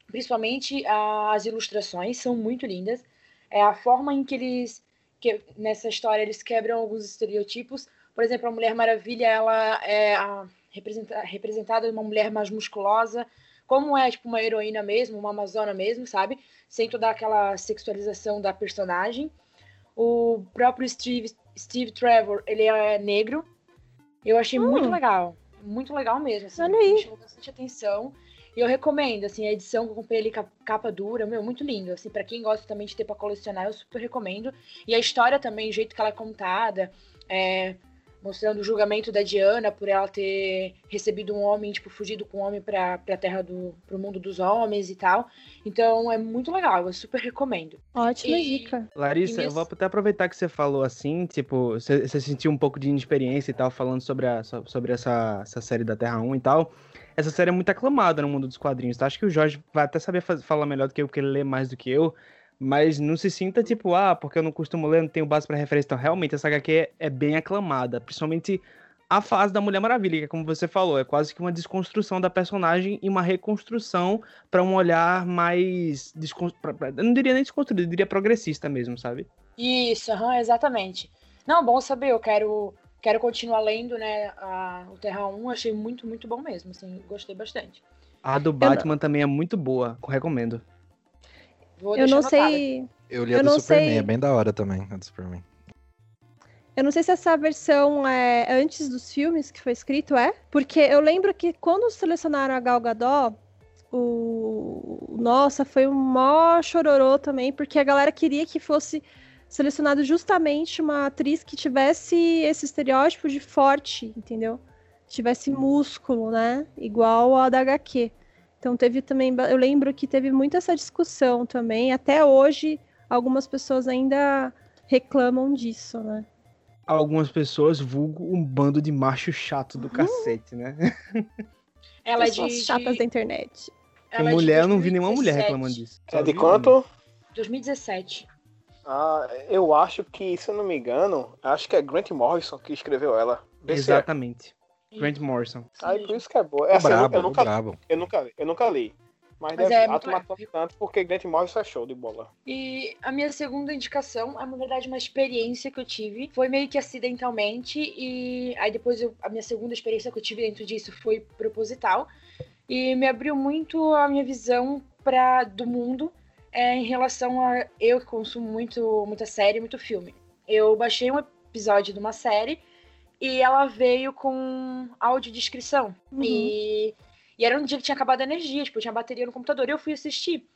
D: Principalmente as ilustrações são muito lindas. É a forma em que eles que nessa história eles quebram alguns estereotipos. Por exemplo, a Mulher Maravilha, ela é a representa, representada uma mulher mais musculosa, como é tipo uma heroína mesmo, uma amazona mesmo, sabe? Sem toda aquela sexualização da personagem. O próprio Steve, Steve Trevor, ele é negro. Eu achei muito legal. Muito legal mesmo. Assim,
A: Olha aí.
D: Me chamou bastante atenção. E eu recomendo, assim, a edição que eu comprei ali, ca- capa dura, meu, muito lindo. Assim, para quem gosta também de ter pra colecionar, eu super recomendo. E a história também, o jeito que ela é contada, é, mostrando o julgamento da Diana por ela ter recebido um homem, tipo, fugido com um homem pra, pra terra do. pro mundo dos homens e tal. Então é muito legal, eu super recomendo.
A: Ótima
D: E-
A: dica.
H: Larissa,
D: E
H: eu vou até aproveitar que você falou assim, tipo, você, você sentiu um pouco de inexperiência e tal, falando sobre, a, so- sobre essa, essa série da Terra 1 e tal. Essa série é muito aclamada no mundo dos quadrinhos, tá? Acho que o Jorge vai até saber faz- falar melhor do que eu, porque ele lê mais do que eu. Mas não se sinta tipo, ah, porque eu não costumo ler, não tenho base pra referência. Então, realmente, essa HQ é, é bem aclamada. Principalmente a fase da Mulher Maravilha, que é como você falou, é quase que uma desconstrução da personagem e uma reconstrução pra um olhar mais. descon- Eu não diria nem desconstruído, eu diria progressista mesmo, sabe?
D: Isso, aham, exatamente. Não, bom saber, eu quero, quero continuar lendo, né, a, o Terra 1, achei muito, muito bom mesmo, assim, gostei bastante.
H: A do Batman também é muito boa, recomendo.
D: Vou
A: Eu não sei.
C: Eu li
A: Eu
C: a do
A: não
C: Superman,
A: sei.
C: é bem da hora também, a do Superman.
A: Eu não sei se essa versão é antes dos filmes que foi escrito, é? Porque eu lembro que quando selecionaram a Gal Gadot, o... Nossa, foi um mó chororô também, porque a galera queria que fosse selecionado justamente uma atriz que tivesse esse estereótipo de forte, entendeu? Tivesse músculo, né? Igual a da HQ. Então teve também, eu lembro que teve muito essa discussão também. Até hoje, algumas pessoas ainda reclamam disso, né?
H: Algumas pessoas vulgo um bando de macho chato do cacete, né?
D: Ela é
A: Pessoas
D: de,
A: chatas da internet.
D: ela é
H: mulher, eu não vi nenhuma mulher
D: 2017.
H: reclamando disso.
F: É de quanto?
D: 2017.
F: Ah, eu acho que, se eu não me engano, acho que é Grant Morrison que escreveu ela. É.
H: Exatamente. Grant Morrison.
F: Aí por isso que é boa. Essa eu,
C: brabo,
F: eu nunca,
C: brabo.
F: eu nunca li, eu nunca li. Mas,
D: Mas
F: deve
D: é
F: a
D: muito
F: toma tanto porque Grant Morrison é show de bola.
D: E a minha segunda indicação é, na verdade, uma experiência que eu tive. Foi meio que acidentalmente, e aí depois eu- a minha segunda experiência que eu tive dentro disso foi proposital. E me abriu muito a minha visão pra, do mundo é, em relação a eu que consumo muito, muita série, muito filme. Eu baixei um episódio de uma série e ela veio com audiodescrição.
A: Uhum.
D: E, e era um dia que tinha acabado a energia, tipo, tinha bateria no computador e eu fui assistir.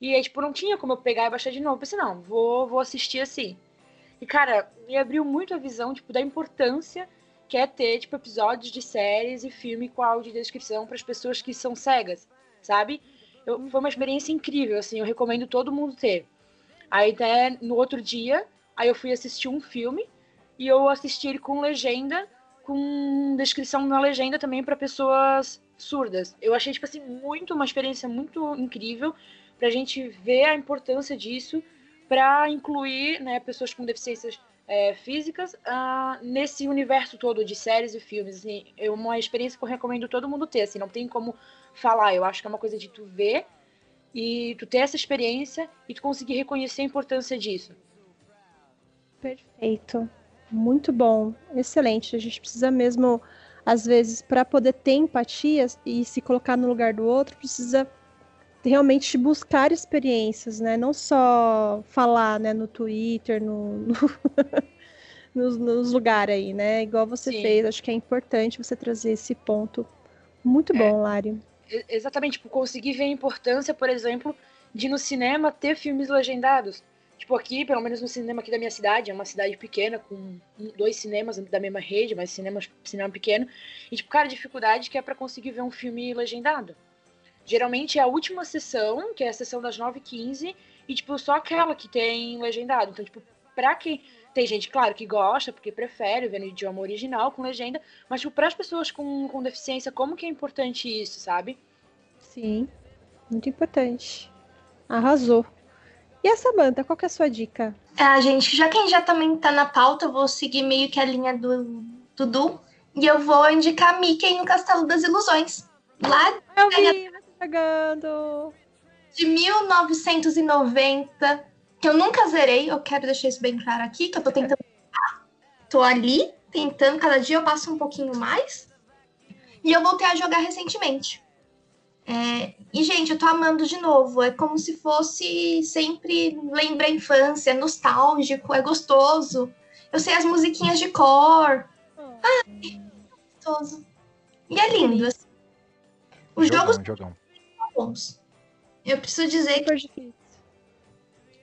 D: E aí, tipo, não tinha como eu pegar e baixar de novo. Eu pensei, não, vou, vou assistir assim. E, cara, me abriu muito a visão, tipo, da importância que é ter, tipo, episódios de séries e filme com áudio e descrição para as pessoas que são cegas, sabe? Eu, foi uma experiência incrível, assim, eu recomendo todo mundo ter. Aí até no outro dia, aí eu fui assistir um filme e eu assisti ele com legenda, com descrição na legenda também para pessoas surdas. Eu achei, tipo assim, muito, uma experiência muito incrível pra gente ver a importância disso para incluir né, pessoas com deficiências é, físicas uh, nesse universo todo de séries e filmes. Assim, é uma experiência que eu recomendo todo mundo ter. Assim, não tem como falar. Eu acho que é uma coisa de tu ver e tu ter essa experiência e tu conseguir reconhecer a importância disso.
A: Perfeito. Muito bom. Excelente. A gente precisa mesmo, às vezes, para poder ter empatia e se colocar no lugar do outro, precisa realmente buscar experiências, né? Não só falar, né, no Twitter, no, no nos, nos lugares aí, né? Igual você Sim. fez. Acho que é importante você trazer esse ponto. Muito bom, é, Lari.
D: Exatamente, tipo, conseguir ver a importância, por exemplo, de no cinema ter filmes legendados. Tipo, aqui, pelo menos no cinema aqui da minha cidade, é uma cidade pequena, com dois cinemas da mesma rede, mas cinema, cinema pequeno. E, tipo, cara, a dificuldade que é para conseguir ver um filme legendado. Geralmente é a última sessão, que é a sessão das 9h15, e, tipo, só aquela que tem legendado. Então, tipo, pra quem. Tem gente, claro, que gosta, porque prefere ver no idioma original, com legenda, mas, tipo, as pessoas com, com deficiência, como que é importante isso, sabe?
A: Sim, muito importante. Arrasou. E a Samanta, qual que é a sua dica?
E: É, gente, já que a gente já também tá na pauta, eu vou seguir meio que a linha do Dudu. E eu vou indicar Mickey no Castelo das Ilusões. Lá
A: eu vi, chegando.
E: De 1990, que eu nunca zerei, eu quero deixar isso bem claro aqui, que eu tô tentando. tô ali, tentando, cada dia eu passo um pouquinho mais. E eu voltei a jogar recentemente. É, e, gente, eu tô amando de novo. É como se fosse sempre lembra a infância, é nostálgico, é gostoso. Eu sei as musiquinhas de cor. Ai, gostoso. E é lindo. Assim. Os jogos. Jogão bons. Eu preciso dizer que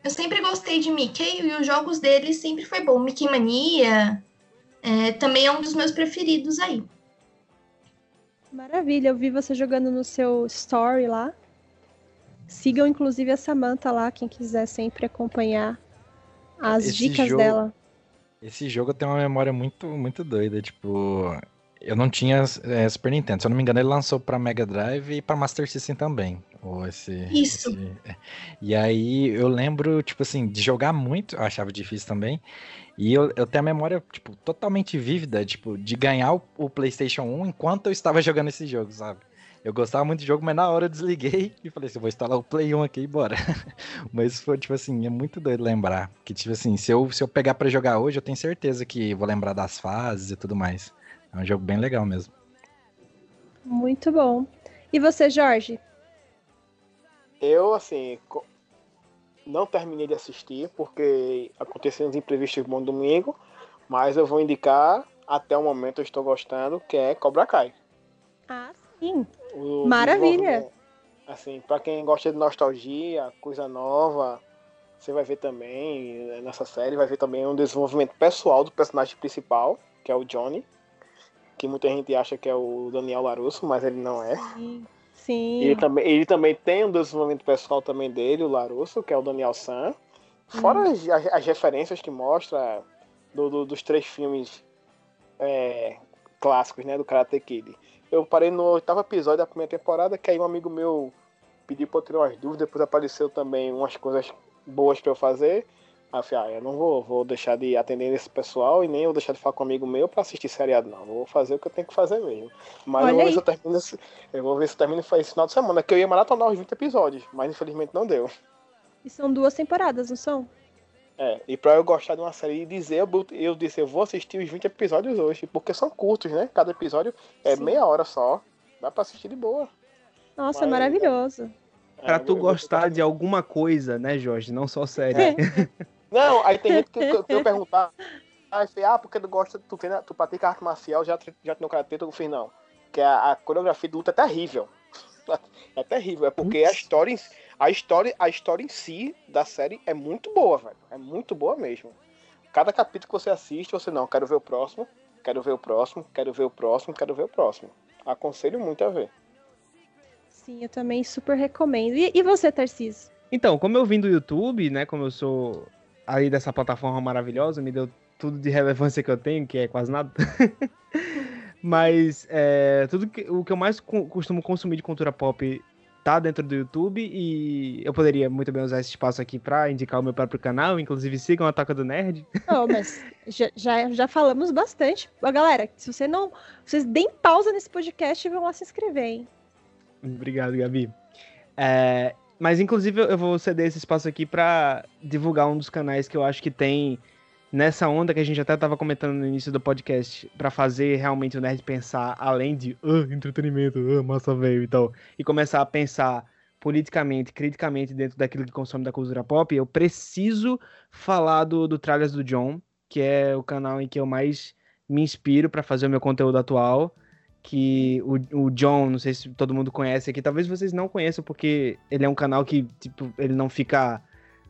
E: eu sempre gostei de Mickey e os jogos dele sempre foi bom. Mickey Mania é, também é um dos meus preferidos aí.
A: Maravilha, eu vi você jogando no seu story lá. Sigam inclusive a Samantha lá, quem quiser sempre acompanhar as esse dicas
C: jogo,
A: dela.
C: Esse jogo tem uma memória muito, muito doida. Tipo, eu não tinha é, Super Nintendo. Se eu não me engano, ele lançou para Mega Drive e para Master System também. Ou esse,
E: Isso.
C: Esse... É. E aí eu lembro, tipo assim, de jogar muito, eu achava difícil também. E eu, eu tenho a memória, tipo, totalmente vívida, tipo, de ganhar o, o, PlayStation 1 enquanto eu estava jogando esse jogo, sabe? Eu gostava muito do jogo, mas na hora eu desliguei e falei assim, vou instalar o Play 1 aqui e bora. mas foi, tipo assim, é muito doido lembrar. Que, tipo assim, se eu, se eu pegar para jogar hoje, eu tenho certeza que vou lembrar das fases e tudo mais. É um jogo bem legal mesmo.
A: Muito bom. E você, Jorge?
F: Eu, assim, não terminei de assistir porque aconteceu uns imprevistos bom domingo, mas eu vou indicar até o momento eu estou gostando, que é Cobra Kai.
A: Ah, sim. O Maravilha.
F: Assim, para quem gosta de nostalgia, coisa nova, você vai ver também né, nessa série, vai ver também um desenvolvimento pessoal do personagem principal, que é o Johnny que muita gente acha que é o Daniel Larusso, mas ele não é.
A: Sim. Sim.
F: Ele também, ele também tem um desenvolvimento pessoal também dele, o Larusso, que é o Daniel San. Fora hum. as, as, referências que mostra do, do, dos três filmes é, clássicos, né, do Karate Kid. Eu parei no oitavo episódio da primeira temporada, que aí um amigo meu pediu pra eu tirar umas dúvidas, depois apareceu também umas coisas boas para eu fazer. Aí eu falei, ah, eu não vou, vou deixar de atender esse pessoal e nem vou deixar de falar com um amigo meu pra assistir seriado, não. Vou fazer o que eu tenho que fazer mesmo. Mas eu vou, ver se eu, termino esse, eu vou ver se eu termino esse final de semana, que eu ia maratonar os 20 episódios, mas infelizmente não deu.
A: E são duas temporadas, não são?
F: É, e pra eu gostar de uma série e dizer, eu, eu disse, eu vou assistir os 20 episódios hoje, porque são curtos, né? Cada episódio é Sim. meia hora só. Dá pra assistir de boa.
A: Nossa, mas, maravilhoso.
H: É, pra tu gostar de alguma coisa, né, Jorge? Não só série.
F: É. Não, aí tem gente que, que eu perguntar, aí falei, ah, porque tu gosta, tu, treina, tu pratica arte marcial, já, já treinou karatê, eu fiz, não. Que a, a coreografia de luta é terrível. É terrível, é porque a história, em- a história, a história em si da série é muito boa, velho. É muito boa mesmo. Cada capítulo que você assiste, você não, quero ver o próximo, quero ver o próximo, quero ver o próximo, quero ver o próximo. Aconselho muito a ver.
A: Sim, eu também super recomendo. E, e você, Tarcísio?
H: Então, como eu vim do YouTube, né? Como eu sou aí dessa plataforma maravilhosa, me deu tudo de relevância que eu tenho, que é quase nada. Mas é, tudo que, o que eu mais co- costumo consumir de cultura pop tá dentro do YouTube e eu poderia muito bem usar esse espaço aqui pra indicar o meu próprio canal, inclusive sigam a Toca do Nerd.
A: Não, mas já, já, já falamos bastante. Galera, se você não. Vocês deem pausa nesse podcast e vão lá se inscrever, hein?
H: Obrigado, Gabi. É, mas, inclusive, eu vou ceder esse espaço aqui pra divulgar um dos canais que eu acho que tem nessa onda que a gente até tava comentando no início do podcast, pra fazer realmente o nerd pensar além de "Ah, entretenimento, ah, massa velho e tal, e começar a pensar politicamente, criticamente dentro daquilo que consome da cultura pop, eu preciso falar do, do Tralhas do John, que é o canal em que eu mais me inspiro pra fazer o meu conteúdo atual que o, o John, não sei se todo mundo conhece aqui, talvez vocês não conheçam, porque ele é um canal que, tipo, ele não fica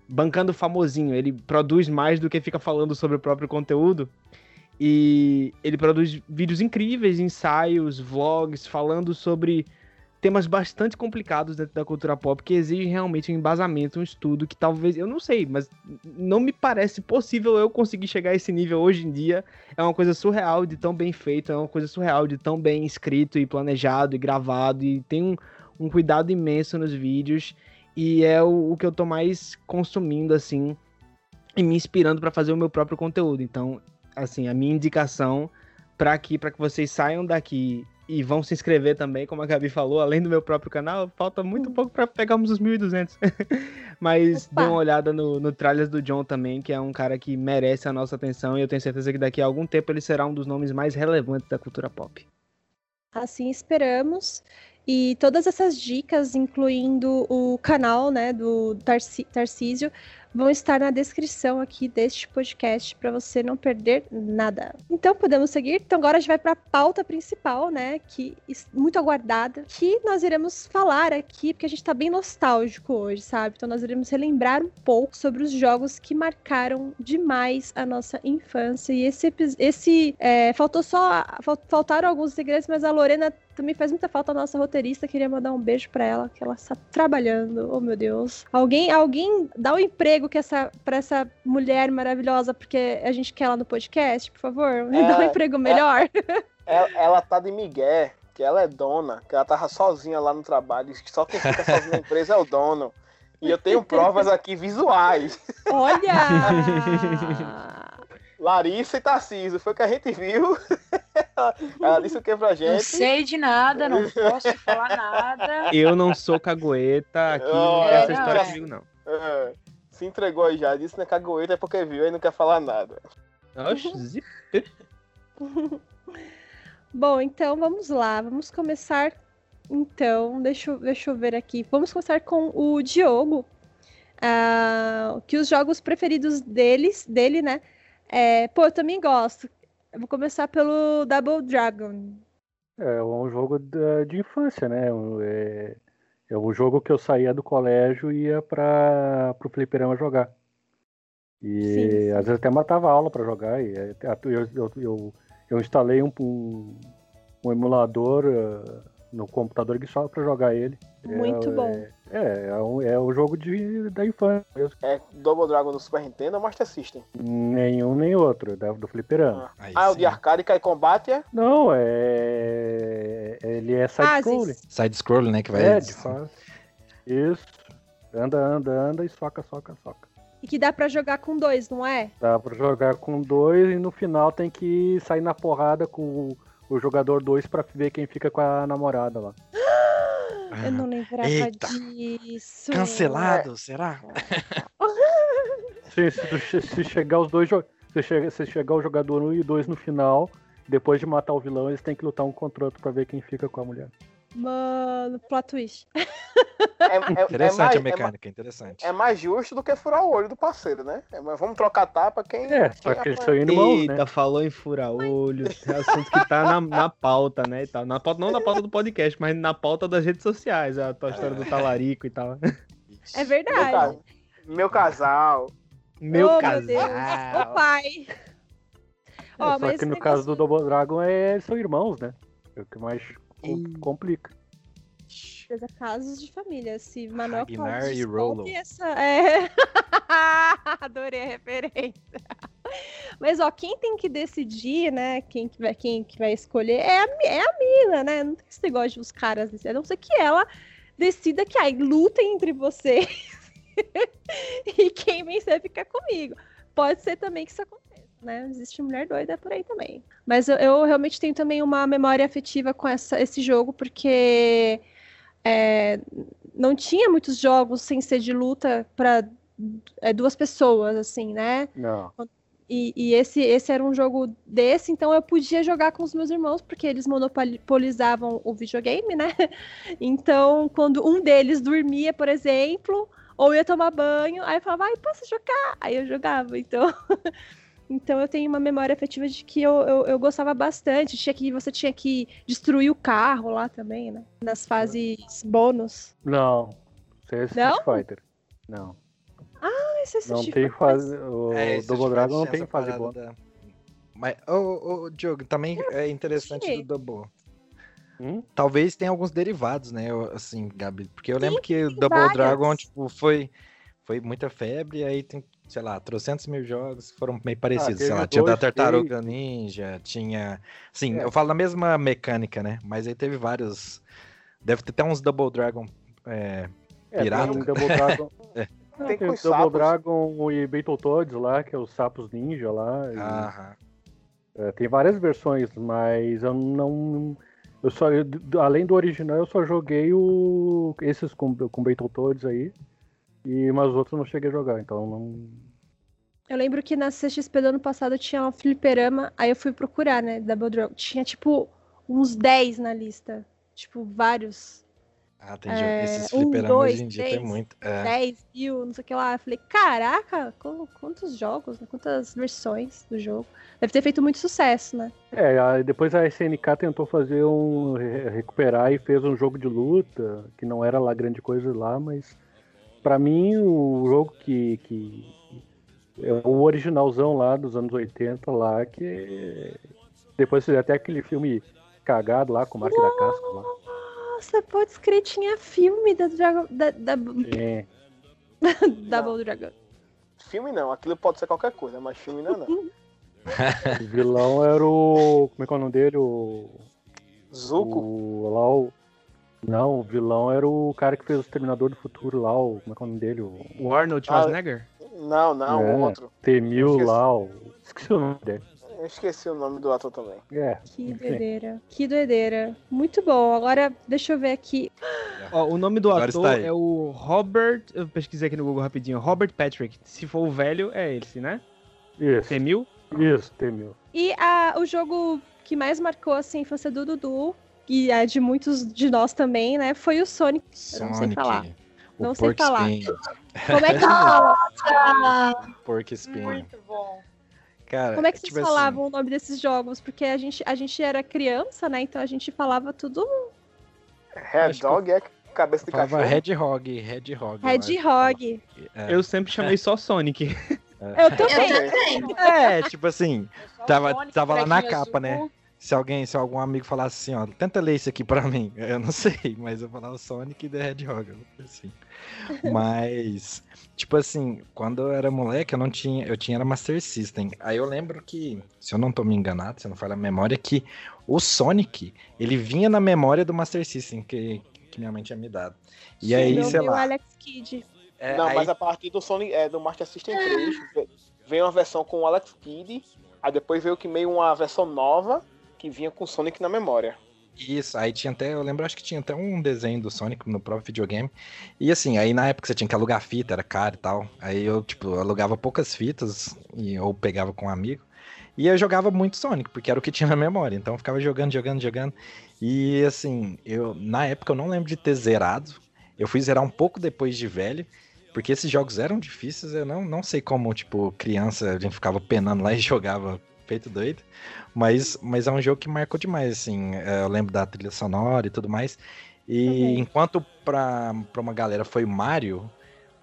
H: bancando famosinho, ele produz mais do que fica falando sobre o próprio conteúdo. E ele produz vídeos incríveis, ensaios, vlogs, falando sobre temas bastante complicados dentro da cultura pop que exigem realmente um embasamento, um estudo que talvez, eu não sei, mas não me parece possível eu conseguir chegar a esse nível hoje em dia é uma coisa surreal de tão bem feito, é uma coisa surreal de tão bem escrito e planejado e gravado, e tem um, um cuidado imenso nos vídeos, e é o, o que eu tô mais consumindo, assim, e me inspirando para fazer o meu próprio conteúdo. Então, assim, a minha indicação para aqui, para que vocês saiam daqui e vão se inscrever também, como a Gabi falou, além do meu próprio canal, falta muito pouco para pegarmos os 1.200. Mas
A: Opa.
H: dê uma olhada no, no Tralhas do John também, que é um cara que merece a nossa atenção e eu tenho certeza que daqui a algum tempo ele será um dos nomes mais relevantes da cultura pop.
A: Assim esperamos. E todas essas dicas, incluindo o canal né, do Tarci- Tarcísio, vão estar na descrição aqui deste podcast para você não perder nada. Então podemos seguir. Então agora a gente vai para a pauta principal, né, que muito aguardada, que nós iremos falar aqui, porque a gente está bem nostálgico hoje, sabe? Então nós iremos relembrar um pouco sobre os jogos que marcaram demais a nossa infância. E esse esse é, faltou só fal- faltaram alguns segredos, mas a Lorena também faz muita falta a nossa roteirista. Queria mandar um beijo pra ela, que ela está trabalhando. Oh, meu Deus. Alguém, alguém dá um emprego que essa, pra essa mulher maravilhosa, porque a gente quer ela no podcast, por favor. Me dá um
F: É,
A: emprego melhor.
F: Ela, ela tá de migué, que ela é dona, que ela tava sozinha lá no trabalho, que só quem fica sozinho na empresa é o dono. E eu tenho provas aqui visuais.
A: Olha!
F: Larissa e Tarcísio, foi o que a gente viu. ela disse o que pra
D: Não
F: gente?
D: sei de nada, não posso falar nada.
H: Eu não sou cagueta, aqui não
F: Oh,
H: tem essa
D: não,
H: história
D: é.
H: comigo, não.
F: É, se entregou aí já, disse na cagoeta é porque viu e não quer falar nada.
H: Oxe, zip.
A: Bom, então vamos lá. Vamos começar. Então, deixa, eu- deixa eu ver aqui. Vamos começar com o Diogo. ah, que os jogos preferidos deles, dele, né? É, pô, eu também gosto. Eu vou começar pelo Double Dragon.
B: É um jogo da- de infância, né? É, é um jogo que eu saía do colégio e ia para o fliperama jogar. E
A: Sim, sim.
B: às vezes até matava aula para jogar. E é, eu, eu, eu, eu instalei um, um, um emulador eh, no computador que só para jogar ele.
A: Muito
B: é,
A: bom.
B: É, é, um, é o jogo de, da infância mesmo.
F: É Double Dragon do Super Nintendo ou Master System?
B: Nenhum nem outro, da- do fliperama.
C: Aí
F: Ah, o
C: sim.
F: de arcade cai combate é?
B: Não, é. Ele é
A: Ah,
B: side-scrolling.
A: sim.
C: Side-scrolling, né? Que vai.
B: É, de fase. Isso. Anda, anda, anda e soca, soca, soca.
A: E que dá pra jogar com dois, não é?
B: Dá pra jogar com dois e no final tem que sair na porrada com o, jogador dois pra ver quem fica com a namorada lá.
A: Eu não lembrava
C: Eita.
A: disso.
C: Cancelado, será?
B: Se, se, se chegar os dois se, che- se chegar o jogador um e dois no final, depois de matar o vilão, eles têm que lutar um contra o outro pra ver quem fica com a mulher.
A: Mano, plot twist.
F: É, é- é
C: Interessante
F: mais,
C: a mecânica, interessante.
F: É, mais justo do que furar o olho do parceiro, né? É, mas vamos trocar tapa quem.
B: É, só
F: quem
B: que eles são irmãos,
H: Eita,
B: né?
H: falou em fura-olho. É assunto que tá na, na pauta, né? E tal. Na pauta, não na pauta do podcast, mas na pauta das redes sociais. A tua história do talarico e tal.
A: É
F: Meu,
A: verdade.
F: meu casal.
H: Meu
A: oh,
H: casal.
A: meu Deus. Ô, pai.
B: É,
A: Ó,
B: só
A: mas
B: que no caso do Double Dragon é, eles são irmãos, né? É o que mais. Complica.
A: Casos de família. Se Manuel
C: Ragnar
A: Cláudio
C: e Rollo.
A: Essa... É... Adorei a referência. Mas, ó, quem tem que decidir, né? Quem que vai, quem que vai escolher é a, é a mina, né? Não tem esse negócio de os caras. A não ser que ela decida que aí lutem entre vocês e quem vencer fica comigo. Pode ser também que isso aconteça. Né? Existe mulher doida por aí também. Mas eu, eu realmente tenho também uma memória afetiva com essa, esse jogo, porque é, não tinha muitos jogos sem ser de luta para duas pessoas, assim, né?
B: Não.
A: E, e esse, esse era um jogo desse, então eu podia jogar com os meus irmãos, porque eles monopolizavam o videogame, né? Então, quando um deles dormia, por exemplo, ou ia tomar banho, aí eu falava, ai, posso jogar? Aí eu jogava, então. Então eu tenho uma memória afetiva de que eu, eu, eu gostava bastante. Tinha que, você tinha que destruir o carro lá também, né? Nas fases bônus.
B: Não. Isso é Street
A: Não?
B: Fighter. Não.
A: Ah, esse
B: Não
A: assisti,
B: tem
A: foi
B: fase. O
C: É,
B: Double
C: Street
B: Dragon não
C: Fighter
B: tem fase boa.
C: da- Mas, ô, ô, Diogo, também é interessante
A: quê?
C: do Double.
B: Hum?
C: Talvez tenha alguns derivados, né? eu- Assim, Gabi. Porque eu lembro que o
A: tem
C: Double
A: várias.
C: Dragon, tipo, foi, foi muita febre, aí tem, sei lá, trocentos mil jogos que foram meio parecidos. sei
B: teve
C: lá, tinha da Tartaruga Ninja, tinha. Sim,
B: É.
C: eu falo da mesma mecânica, né? Mas aí teve vários. Deve ter até uns Double Dragon. É,
B: É,
C: Pirata.
B: Tem Double Dragon.
C: É.
B: Não,
F: Tem
B: tem
F: os
B: Double
F: sapos.
B: Dragon e Battletoads lá, que é os sapos ninja lá. e-
C: aham.
B: É, tem várias versões, mas eu não. Eu só, além do original, eu só joguei o, esses com, com Battletoads aí. E mas os outros eu não cheguei a jogar, então não.
A: Eu lembro que na CXP do ano passado tinha um fliperama, aí eu fui procurar, né, Double Dragon. Tinha, tipo, uns 10 na lista. Tipo, vários.
C: Ah, tem
A: É,
C: Esses
A: um,
C: fliperamas
A: dois,
C: hoje em dia tem muito. É.
A: 10 mil, não sei o que lá. Eu falei, caraca, qu- quantos jogos, né? Quantas versões do jogo. Deve ter feito muito sucesso, né?
B: É, depois a SNK tentou fazer um. re- recuperar e fez um jogo de luta, que não era lá grande coisa lá, mas pra mim o jogo que. que é o originalzão lá dos anos 80 lá, que depois fizeram até aquele filme cagado lá com o Mark da Casca lá.
A: Nossa, pode escrever, tinha filme da Dragon. Da, da,
B: É,
A: Double Dragon.
F: Filme não, aquilo pode ser qualquer coisa, mas filme não é não.
B: o vilão era o. Como é que é o nome dele? O.
F: Zuko,
B: O, lá o. Não, o vilão era o cara que fez o Exterminador do Futuro lá, o. Como é que é o nome dele? O
H: O Arnold Schwarzenegger?
F: não, não,
B: É.
F: o outro.
B: T-1000
F: Esqueci.
B: lá, o. Esqueci o nome dele.
F: Eu esqueci o nome do ator também.
B: É.
A: Que doideira. Que doideira. Muito bom. Agora, deixa eu ver aqui.
H: Ó, o nome do
C: Agora
H: ator é o Robert. Eu pesquisei aqui no Google rapidinho. Robert Patrick. Se for o velho, é esse, né?
B: Isso,
H: T-1000?
B: isso, T-1000.
A: E a, o jogo que mais marcou assim, a infância do Dudu, e a de muitos de nós também, né? Foi o Sonic. Eu não sei
C: Sonic.
A: falar.
C: O
A: Não sei
C: Porco
A: falar.
C: Espinho.
A: Como é que fala?
C: Porco Espinho.
D: Muito bom.
C: Cara,
A: Como é que vocês
C: tipo assim,
A: falavam o nome desses jogos? Porque a gente, a gente era criança, né? Então a gente falava tudo
F: Red
H: que
F: Dog é cabeça de cachorro.
C: Hedgehog, Hedgehog. eu acho.
A: Hedgehog.
C: É,
H: Eu sempre chamei só Sonic.
A: Eu
E: Eu
A: também.
C: é, tipo assim, Tava-
D: Sonic,
C: tava lá na capa, né? Se alguém, se algum amigo falasse assim, ó, tenta ler isso aqui pra mim. Eu não sei, mas eu falava Sonic e The Hedgehog, assim. Mas, tipo assim, quando eu era moleque, eu não tinha, eu tinha era Master System. Aí eu lembro que, se eu não tô me enganado, se eu não falha a memória, que o Sonic, ele vinha na memória do Master System que, que minha mãe tinha me dado. E aí,
A: Meu
C: sei
A: meu
C: lá.
A: Alex Kidd.
C: é,
F: não,
C: aí-
F: mas a partir do Sonic, é, do Master System 3, ve- veio uma versão com o Alex Kidd, aí depois veio que meio uma versão nova, que vinha com Sonic na memória.
C: Isso, aí tinha até, eu lembro, acho que tinha até um desenho do Sonic no próprio videogame. E assim, aí na época você tinha que alugar fita, era caro e tal. Aí eu, tipo, alugava poucas fitas, e, ou pegava com um amigo. E eu jogava muito Sonic, porque era o que tinha na memória. Então eu ficava jogando, jogando, jogando. E assim, eu na época eu não lembro de ter zerado. Eu fui zerar um pouco depois de velho, porque esses jogos eram difíceis. Eu não, não sei como, tipo, criança, a gente ficava penando lá e jogava feito doido. Mas, mas é um jogo que marcou demais, assim. é, Eu lembro da trilha sonora e tudo mais. E enquanto pra, pra uma galera foi o Mario,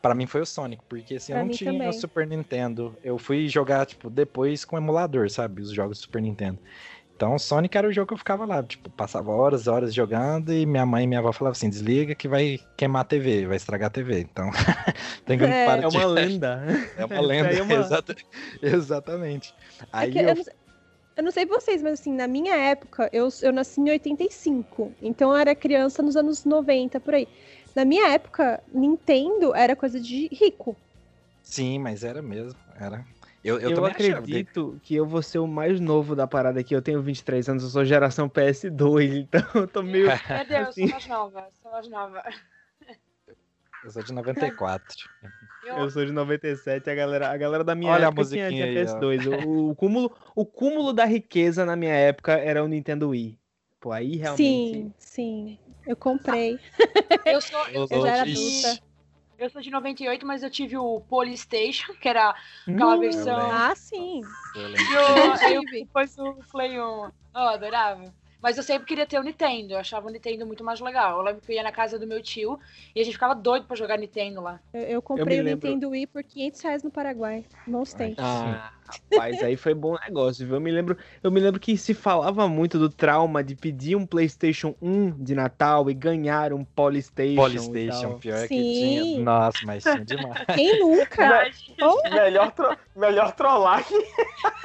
C: pra mim foi o Sonic, porque assim,
A: Pra
C: eu não tinha
A: também.
C: Super Nintendo. Eu fui jogar, tipo, depois com emulador, sabe? Os jogos do Super Nintendo. Então, Sonic era o jogo que eu ficava lá, tipo, passava horas, horas jogando e minha mãe e minha avó falavam assim, desliga que vai queimar a TV, vai estragar a TV. Então, tem que
A: É.
C: parar
H: É
C: de-
H: uma lenda.
C: É uma lenda,
H: é uma-
C: exata- exatamente.
A: É
C: Aí
A: que
C: eu,
A: eu, não, sei- eu não sei vocês, mas assim, na minha época, eu, eu nasci em 85. Então eu era criança nos anos 90, por aí. Na minha época, Nintendo era coisa de rico.
C: Sim, mas era mesmo, era. Eu, eu,
H: Eu,
C: também achava,
H: acredito que eu vou ser o mais novo da parada aqui. Eu tenho 23 anos, eu sou geração PS2, então eu tô meio.
D: Meu Deus,
H: Assim.
D: sou mais nova, sou mais nova.
C: Eu sou de 94.
D: Eu,
H: Eu sou de 97, a galera, a galera da minha
C: Olha a
H: época tinha,
C: musiquinha
H: tinha
C: ó.
H: PS2. O, o cúmulo, o cúmulo da riqueza na minha época era o Nintendo Wii. Pô, aí realmente.
A: Sim, sim. Eu comprei.
D: eu sou, eu,
A: Eu já era adulta.
D: Eu sou de 98, mas eu tive o Polystation, que era aquela
H: Hum,
D: versão.
A: Ah, sim.
C: Eu.
D: Eu, eu depois o Play 1. Oh, adorava. Mas eu sempre queria ter o Nintendo. Eu achava o Nintendo muito mais legal. Eu lembro que eu ia na casa do meu tio e a gente ficava doido pra jogar Nintendo lá.
A: Eu, eu comprei o
H: lembro-
A: Nintendo Wii por 500 reais no Paraguai. Bons tempos.
H: Ah, rapaz, aí foi bom negócio, viu? Eu me lembro, eu me lembro que se falava muito do trauma de pedir um PlayStation 1 de Natal e ganhar um Polystation.
C: Polystation, pior que
A: Sim.
C: tinha. Nossa, mas tinha demais.
A: Quem nunca? Oh,
F: Melhor, tro... Melhor trollagem.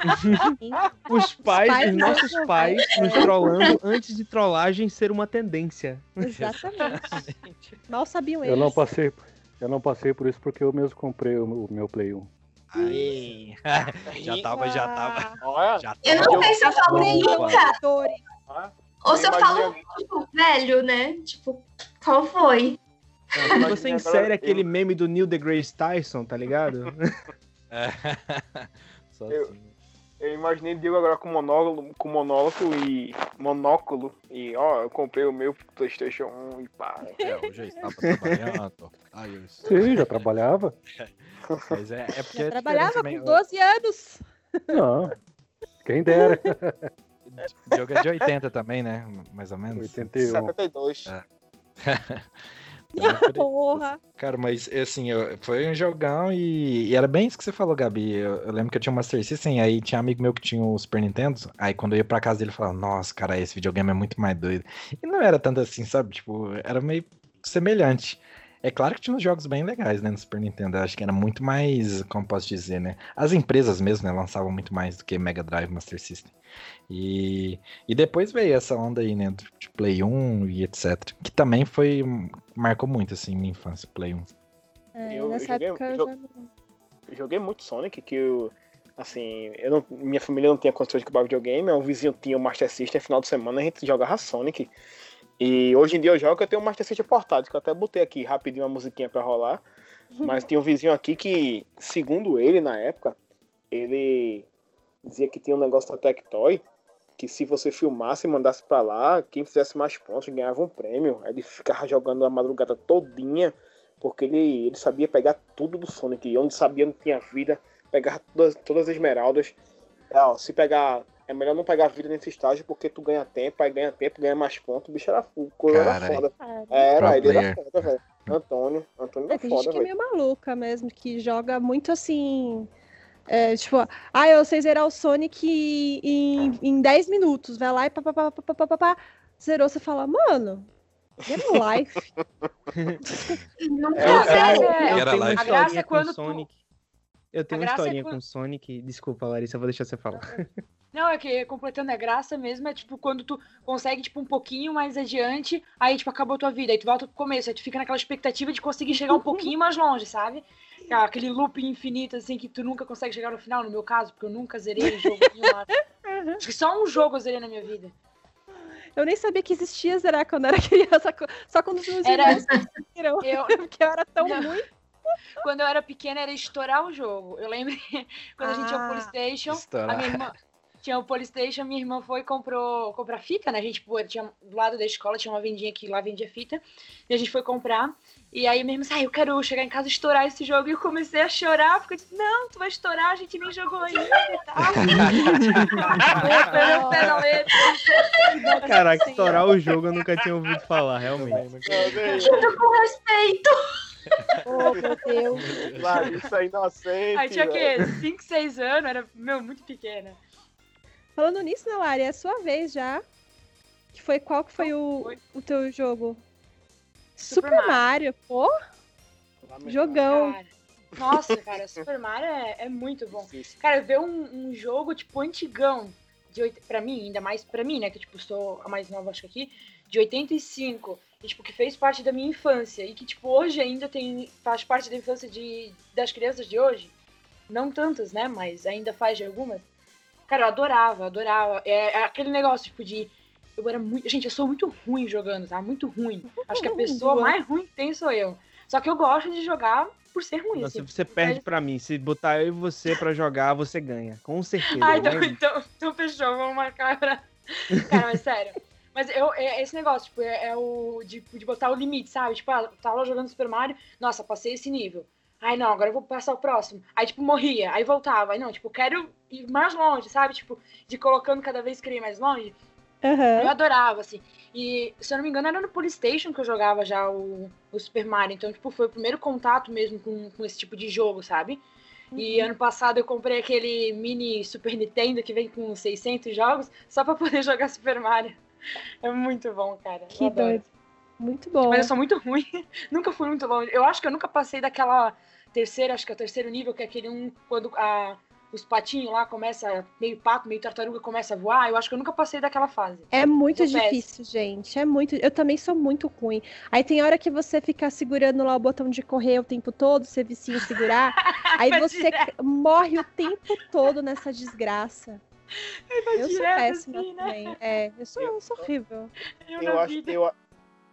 H: Os pais,
A: pais
H: os nossos
A: não-
H: pais, nos trollando antes de trollagem ser uma tendência.
A: exatamente. Mal sabiam eles.
B: Eu não passei, eu não passei por isso porque eu mesmo comprei o, o meu Play 1.
C: Aí. já tava, já tava.
F: Olha,
C: Já
E: Eu
C: tava.
E: não sei se eu falo
A: Comprei
E: nunca. Ou se eu falo, tipo, velho, né? Tipo, qual foi?
F: imagina
H: Você insere
F: eu-
H: aquele meme do Neil deGrasse Tyson, tá ligado?
C: É. Só
F: Eu-
C: assim.
F: Eu imaginei Diego agora com monóculo, com monóculo e monóculo. E ó, eu comprei o meu Playstation 1 e pá.
C: É, eu já estava trabalhando. Ai, eu...
B: Sim, já trabalhava.
C: Mas é, é porque é
A: trabalhava com
C: também.
A: 12 anos.
B: Não. Quem dera.
C: O jogo é de 80 também, né? Mais ou menos.
B: 81.
F: 72.
C: É.
A: Porra.
C: Cara, mas assim, eu- foi um jogão e, e era bem isso que você falou, Gabi. Eu, eu lembro que eu tinha um Master System, aí tinha um amigo meu que tinha o Super Nintendo. Aí quando eu ia pra casa dele, eu falava, nossa, cara, esse videogame é muito mais doido. E não era tanto assim, sabe? Tipo, era meio semelhante. É claro que tinha uns jogos bem legais, né, no Super Nintendo. Eu acho que era muito mais, como posso dizer, né? As empresas mesmo, né, lançavam muito mais do que Mega Drive, Master System. E, e depois veio essa onda aí, né, de Play 1 e etc. Que também foi, marcou muito, assim, minha infância, Play 1.
A: É,
F: Eu- eu
A: nessa
F: joguei-
A: época eu já não.
F: Eu joguei muito Sonic, que eu. Assim, eu não, minha família não tinha condições de comprar videogame, o vizinho tinha o Master System, final de semana a gente jogava Sonic. E hoje em dia eu jogo, eu tenho um Master System portátil, que eu até botei aqui rapidinho uma musiquinha pra rolar. Mas tinha um vizinho aqui que, segundo ele, na época, ele dizia que tinha um negócio da Tectoy, que se você filmasse e mandasse pra lá, quem fizesse mais pontos ganhava um prêmio. Aí ele ficava jogando a madrugada todinha, porque ele, ele sabia pegar tudo do Sonic. E onde sabia não tinha vida, pegava todas, todas as esmeraldas. Ó, se pegar é melhor não pegar vida nesse estágio porque tu ganha tempo, aí ganha tempo, ganha mais pontos. O bicho era foda. Era foda. Era, ele era foda, velho. Antônio, Antônio
A: é,
F: foda.
A: tem foda, gente
F: véio.
A: que é meio maluca mesmo, que joga muito assim. É, tipo, ah, eu sei zerar o Sonic em, em 10 minutos. Vai lá e papapá, papapá, papapá, zerou. Você fala, mano, Get life.
E: Não,
F: é,
E: sério,
D: é, é, é. A
H: Sonic. Eu tenho uma
D: historinha é quando...
H: com Sonic. Desculpa, Larissa, eu vou deixar você falar.
D: Não, é que completando a graça mesmo, é tipo quando tu consegue, tipo, um pouquinho mais adiante, aí, tipo, acabou a tua vida, aí tu volta pro começo, aí tu fica naquela expectativa de conseguir chegar um pouquinho mais longe, sabe? Ah, Aquele loop infinito, assim, que tu nunca consegue chegar no final, no meu caso, porque eu nunca zerei jogo nenhum. lá. Acho que só um jogo eu zerei na minha vida.
A: Eu nem sabia que existia zerar quando era criança, só quando os meus
D: Era-
A: irmãos viram,
D: Eu,
A: porque eu era tão
D: Não.
A: ruim.
D: quando eu era pequena, era estourar o jogo. Eu lembro quando a gente tinha o
A: Ah.
D: Playstation, a
C: Estourar.
D: minha irmã. Tinha o Polystation, minha irmã foi e comprou comprar fita, né? A gente, tipo, tinha, do lado da escola tinha uma vendinha que lá vendia fita. E a gente foi comprar. E aí minha irmã disse, ah, eu quero chegar em casa e estourar esse jogo. E eu comecei a chorar, porque eu disse, não, tu vai estourar, a gente nem jogou ainda e tal. letra.
H: Caraca, estourar o jogo eu nunca tinha ouvido falar, realmente.
E: Tudo com respeito.
A: Oh, meu Deus.
F: Larissa inocente.
D: Aí tinha o quê? 5, 6 anos, era, meu, muito pequena.
A: Falando nisso, né, Lari, é a sua vez já. Que foi qual que foi o,
D: Foi.
A: o teu jogo?
D: Super
A: Super, Mario. Pô, jogão.
D: Cara, nossa, cara, Super Mario é, é muito bom. Cara, ver um, um jogo, tipo, antigão, de oit... pra mim, ainda mais pra mim, né, que, tipo, sou a mais nova, acho que aqui, de 85, e, tipo, que fez parte da minha infância, e que, tipo, hoje ainda tem, faz parte da infância de, das crianças de hoje, não tantas, né, mas ainda faz de algumas. Cara, eu adorava, adorava. É, é aquele negócio, tipo, de... Eu era muito... Gente, eu sou muito ruim jogando, tá? Muito ruim. Acho que a pessoa mais ruim que tem sou eu. Só que eu gosto de jogar por ser ruim,
H: Nossa,
D: assim.
H: você perde pra mim. Se botar eu e você pra jogar, você ganha. Com certeza.
D: Ah, então, então, então fechou, vamos marcar pra. Cara, mas sério. Mas eu, é esse negócio, tipo, é, é o de, de botar o limite, sabe? Tipo, ah, tava lá jogando Super Mario, nossa, passei esse nível. Ai, não, agora eu vou passar o próximo. Aí, tipo, morria, aí voltava. Aí, não, tipo, quero ir mais longe, sabe? Tipo, de colocando cada vez que eu ia mais longe.
A: Aham.
D: Eu adorava, assim. E, se eu não me engano, era no Polystation que eu jogava já o, o Super Mario. Então, tipo, foi o primeiro contato mesmo com, com esse tipo de jogo, sabe? E ano passado eu comprei aquele mini Super Nintendo que vem com 600 jogos só pra poder jogar Super Mario. É muito bom, cara.
A: Que doido. Muito bom.
D: Mas eu sou muito ruim. nunca fui muito longe. Eu acho que eu nunca passei daquela terceira, acho que é o terceiro nível, que é aquele um quando a, os patinhos lá começa, meio pato, meio tartaruga, começa a voar. Eu acho que eu nunca passei daquela fase.
A: É muito
D: Sou
A: difícil, gente. É muito. Eu também sou muito ruim. Aí tem hora que você fica segurando lá o botão de correr o tempo todo, você vicia em segurar. aí você
D: direto.
A: morre o tempo todo nessa desgraça. Eu sou
D: direto
A: péssima
D: assim, né?
A: também. É, eu sou, eu sou horrível.
D: Eu,
F: Eu acho,
D: vida.
F: eu,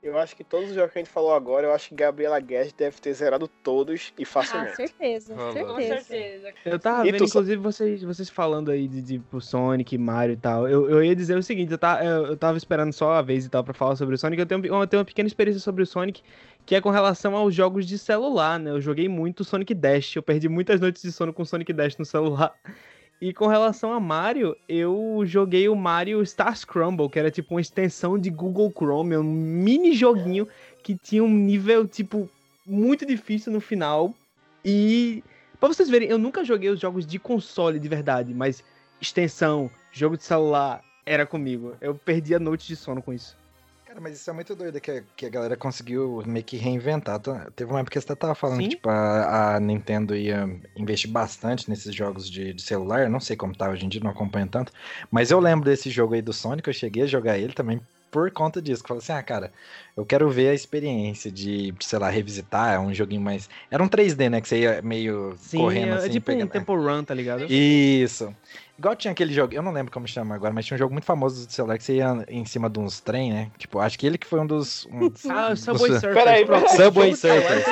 F: eu acho que todos os jogos que a gente falou agora, eu acho que Gabriela Guedes deve ter zerado todos e
A: Ah,
F: facilmente.
A: certeza,
C: Falou.
D: Com
A: certeza.
D: certeza.
H: Eu tava
F: E
H: vendo,
F: tu
H: inclusive, vocês, vocês falando aí de, tipo, Sonic, Mario e tal. Eu, eu ia dizer o seguinte, eu, tá, eu, eu tava esperando só a vez e tal pra falar sobre o Sonic. Eu tenho, eu tenho uma pequena experiência sobre o Sonic, que é com relação aos jogos de celular, né? Eu joguei muito Sonic Dash, eu perdi muitas noites de sono com Sonic Dash no celular. E com relação a Mario, eu joguei o Mario Star Scramble, que era tipo uma extensão de Google Chrome, um mini joguinho que tinha um nível, tipo, muito difícil no final. E Pra vocês verem, eu nunca joguei os jogos de console de verdade, mas extensão, jogo de celular, era comigo. Eu perdia noites de sono com isso.
C: Cara, mas isso é muito doido que, a- que a galera conseguiu meio que reinventar. Tá- Teve uma época que você tava falando
H: Sim.
C: que tipo, a, a Nintendo ia investir bastante nesses jogos de, de celular. Eu não sei como tá hoje em dia, não acompanho tanto. Mas eu lembro desse jogo aí do Sonic, eu cheguei a jogar ele também por conta disso. Que eu falei assim, ah, cara, eu quero ver a experiência de, sei lá, revisitar. É um joguinho mais. Era um 3D, né? Que você ia meio
H: Sim,
C: correndo
H: é,
C: assim.
H: tipo um
C: pegando-
H: Temple Run, tá ligado?
C: Isso. Igual tinha aquele jogo, eu não lembro como chama agora, mas tinha um jogo muito famoso do celular que você ia em cima de uns trem, né? Tipo, acho que ele que foi um dos. Um dos
H: Ah, o
C: dos-
H: Subway Surfers.
F: Peraí,
H: pronto.
C: Subway Surfers.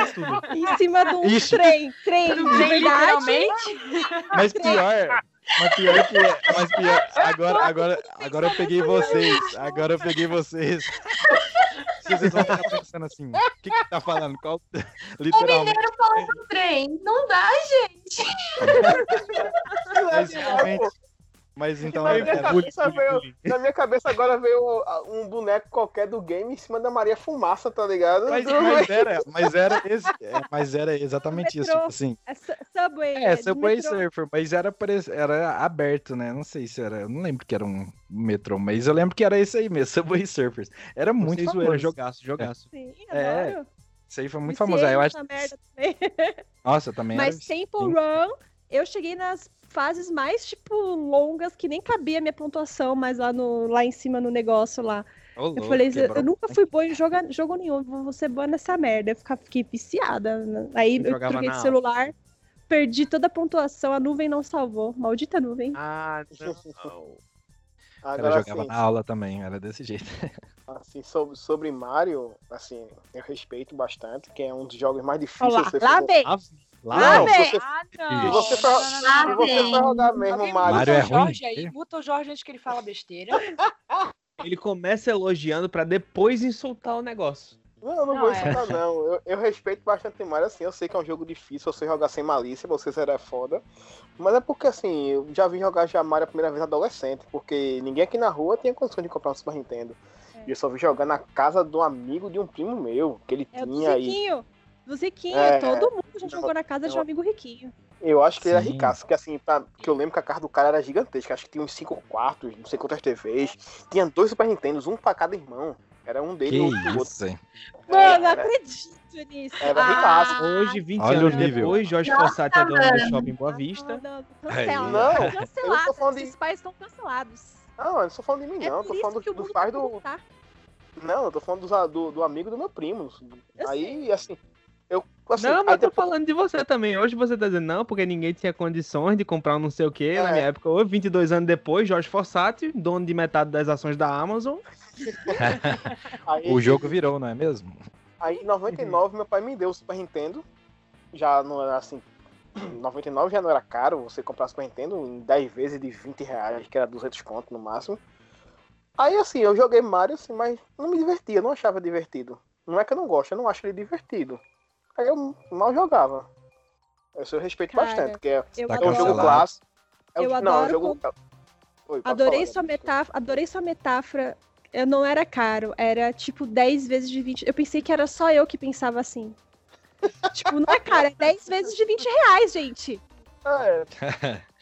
A: Em cima de um
C: Ixi.
A: trem, trem, de verdade.
D: literalmente.
C: Mas pior, mas pior que. Mas pior. Agora, agora, agora eu peguei vocês. Agora eu peguei vocês. Vocês vão ficar pensando assim, o que que tá falando? Qual,
E: O
C: literalmente,
E: mineiro falando do trem. Não dá, gente.
C: mas realmente. Mas então
F: Na minha
C: era-
F: cabeça veio, na minha cabeça agora veio um boneco qualquer do game em cima da Maria Fumaça, tá ligado?
C: mas, mas era, mas era esse, é, mas era exatamente isso, tipo assim.
A: É su- Subway.
C: É,
A: de
C: Subway. Surfer, mas era, era aberto, né? Não sei se era. Eu não lembro que era um metrô, mas eu lembro que era esse aí mesmo, Subway Surfers. Era muito famoso.
H: zoeira, jogaço, jogaço.
A: Sim,
C: É. Isso aí foi muito famoso. Aí eu acho.
A: merda também.
C: Nossa, também
A: Mas
C: era.
A: Temple. Run, eu cheguei nas fases mais, tipo, longas, que nem cabia a minha pontuação, mas lá, no, lá em cima no negócio lá. Eu falei, eu, nunca fui boa em joga, jogo nenhum, vou ser boa nessa merda. Eu ficava, fiquei viciada. né? Aí
H: Eu
A: eu troquei de celular, perdi toda a pontuação, a nuvem não salvou. Maldita nuvem.
H: Ah, não.
C: Ela
F: Agora,
C: jogava
F: assim,
C: na aula também, era desse jeito.
F: assim, sobre, sobre Mario, assim, eu respeito bastante, que é um dos jogos mais difíceis
A: lá,
F: de você
A: lá vem.
H: Ah, Lá
F: Não,
H: vem.
F: você-
D: Ah,
F: Se
D: não.
F: você
D: não, não, não.
F: você for jogar mesmo
D: Alguém muta
C: Mario é
D: o
C: ruim.
D: Jorge aí. Muta o Jorge antes que ele fala besteira.
H: Ele começa elogiando pra depois insultar o negócio.
F: Não, eu não,
D: Não,
F: vou
D: é.
F: insultar, não. Eu, eu respeito bastante Mario, assim. Eu sei que é um jogo difícil, você jogar sem malícia, você será foda. Mas é porque, assim, eu já vi jogar já Mario a primeira vez adolescente, porque ninguém aqui na rua tinha condições de comprar um Super Nintendo. E eu só vi jogar na casa um amigo de um primo meu, que ele
A: É do
F: tinha aí.
A: Do Ziquinho,
F: É,
A: todo mundo já
F: não,
A: jogou na casa de um amigo riquinho.
F: Eu acho que ele era ricaço, porque assim, pra- que eu lembro que a casa do cara era gigantesca, acho que tinha uns cinco quartos, não sei quantas TVs, tinha dois Super Nintendos, um pra cada irmão. Era um dele
C: Que
F: e outro
C: isso, hein?
A: Mano, não
F: era-
A: acredito nisso.
F: Era ricaço.
H: Hoje, 20
C: Olha
H: anos depois, Jorge Fossati é dono do shopping Boa Vista.
A: não, não, cancela.
F: Não, não
A: Cancelados.
F: falando de-
A: Esses pais estão cancelados.
F: Não, eu não tô falando de mim,
A: É
F: não, eu
A: isso
F: falando
A: que o
F: do,
A: mundo
F: dos pais
A: tá
F: do.
A: tá.
F: Não, eu tô falando dos a- do, do amigo do meu primo.
A: Eu
F: aí, assim, eu. Assim,
H: Não, mas eu tô
F: depois-
H: falando de você também. Hoje você tá dizendo não, porque ninguém tinha condições de comprar um não sei o que. Na
F: É.
H: minha época, hoje, 22 anos depois, Jorge Fossati, dono de metade das ações da Amazon.
F: aí-
C: O jogo virou, não é mesmo?
F: Aí em 99 meu pai me deu o Super Nintendo. Já não era assim. 99 já não era caro você comprar Super Nintendo em 10 vezes de 20 reais, que era 200 conto no máximo. Aí assim, eu joguei Mario assim, mas não me divertia, não achava divertido. Não é que eu não gosto, eu não acho ele divertido. Aí eu mal jogava. Isso eu respeito
A: Cara,
F: bastante, porque é,
A: Eu
F: é um jogo clássico. É um-
A: Eu
F: não, é um
A: adoro
F: jogo. Oi, pode
A: Adorei
F: falar,
A: sua metáfora. Adorei sua metáfora. Eu não era caro, era tipo 10 vezes de 20. Eu pensei que era só eu que pensava assim. tipo, não é caro, é 10 vezes de 20 reais, gente.
F: É,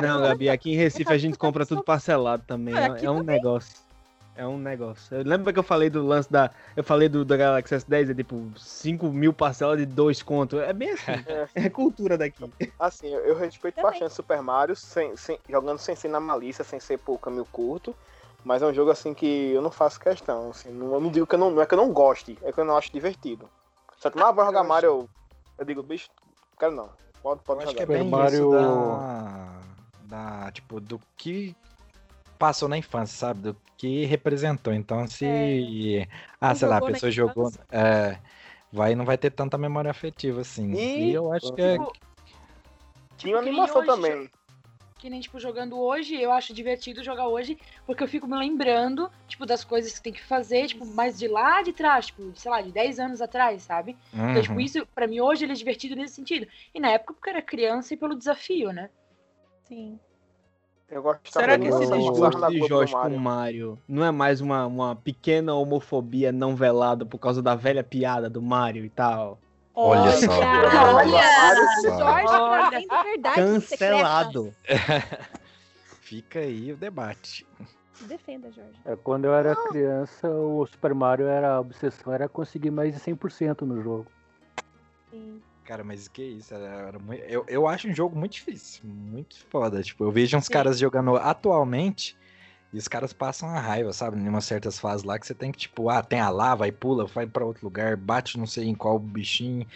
H: Não, Gabi, aqui em Recife a gente compra tudo parcelado também.
A: Ah,
H: É, é um negócio. É um negócio. Eu lembro que eu falei do lance da. Eu falei do da Galaxy S10, é tipo 5 mil parcelas de dois contos. É bem assim. É cultura daqui.
F: Assim, eu, eu respeito
A: Também.
F: bastante Super Mario, sem, sem- jogando sem ser na malícia, sem ser por caminho curto. Mas é um jogo assim que eu não faço questão. Assim, não, eu não digo que eu não, não é que eu não goste, é que eu não acho divertido. Só que não, ah, vai jogar Mario, eu, eu digo, bicho, quero não. Pode,
C: Eu
F: pode
C: acho que é
F: jogar.
C: bem
B: Super Mario-
C: isso da, da, tipo, do que passou na infância, sabe? Do que representou. Então, se, ah,
A: Não
C: sei lá, a pessoa jogou, é, vai, não vai ter tanta memória afetiva, assim.
F: E-
C: E, eu acho que é,
D: Tipo,
F: Tinha
D: que nem
F: animação
D: hoje,
F: também.
D: Que nem, tipo, jogando hoje, eu acho divertido jogar hoje, porque eu fico me lembrando, tipo, das coisas que tem que fazer, tipo, mais de lá de trás, tipo, sei lá, de 10 anos atrás, sabe? Então, tipo,
C: Uhum.
D: isso, pra mim, hoje ele é divertido nesse sentido. E na época, porque eu era criança e pelo desafio, né?
A: Sim.
F: Eu gosto
H: Será que esse desgosto de Jorge com
F: Mario.
H: o Mario não é mais uma, uma pequena homofobia não velada por causa da velha piada do Mario e tal?
C: Olha só.
E: Olha!
A: O Jorge
D: Olha.
A: trazendo verdade
H: Cancelado.
C: Fica aí o debate.
A: Defenda, Jorge.
B: É, quando eu era criança, o Super Mario era a obsessão, era conseguir mais de 100% no jogo.
A: Sim.
C: Cara, mas que isso? Era, era muito, eu, eu acho um jogo muito difícil, muito foda. Tipo, eu vejo uns
A: Sim.
C: caras jogando atualmente e os caras passam a raiva, sabe? Em umas certas fases lá que você tem que, tipo, ah, tem a lava, aí pula, vai pra outro lugar, bate não sei em qual bichinho.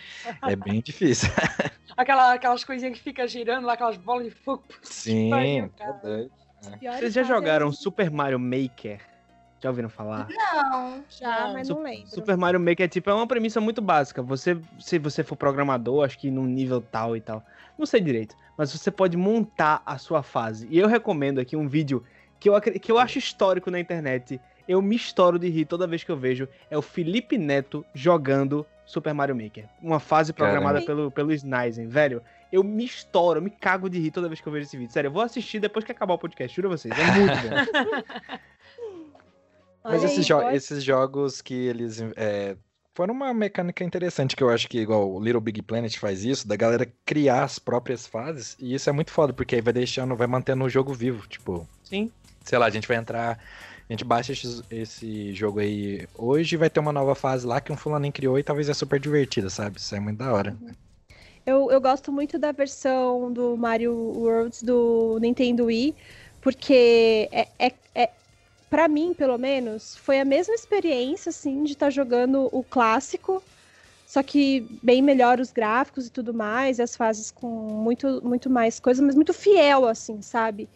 C: É bem difícil.
D: Aquela, aquelas coisinhas que fica girando lá, aquelas bolas de fogo.
C: Sim, tá.
A: Piores
H: Vocês já jogaram Super Mario Maker? Já ouviram falar?
E: Não.
A: Já,
D: Não.
A: mas não lembro.
H: Super Mario Maker é tipo, é uma premissa muito básica. Você, se você for programador, acho que num nível tal e tal, não sei direito, mas você pode montar a sua fase. E eu recomendo aqui um vídeo que eu, que eu acho histórico na internet. Eu me estouro de rir toda vez que eu vejo. É o Felipe Neto jogando Super Mario Maker. Uma fase programada
A: Caramba.
H: pelo, pelo Snizen, velho. Eu me estouro, eu me cago de rir toda vez que eu vejo esse vídeo. Sério, eu vou assistir depois que acabar o podcast, juro a vocês. É muito bom.
C: Mas esses,
A: aí,
C: jo-
A: pode-
C: esses jogos que eles. É, foram uma mecânica interessante que eu acho que, igual o Little Big Planet faz isso, da galera criar as próprias fases. E isso é muito foda, porque aí vai deixando, vai mantendo o jogo vivo. Tipo,
H: Sim.
C: sei lá, a gente vai entrar. A gente baixa esse, esse jogo aí hoje e vai ter uma nova fase lá que um fulaninho criou e talvez é super divertida, sabe? Isso é muito da hora.
A: Eu, eu gosto muito da versão do Mario Worlds do Nintendo Wii, porque é, é, é para mim, pelo menos, foi a mesma experiência, assim, de estar jogando o clássico, só que bem melhor os gráficos e tudo mais, e as fases com muito, muito mais coisa, mas muito fiel, assim, sabe?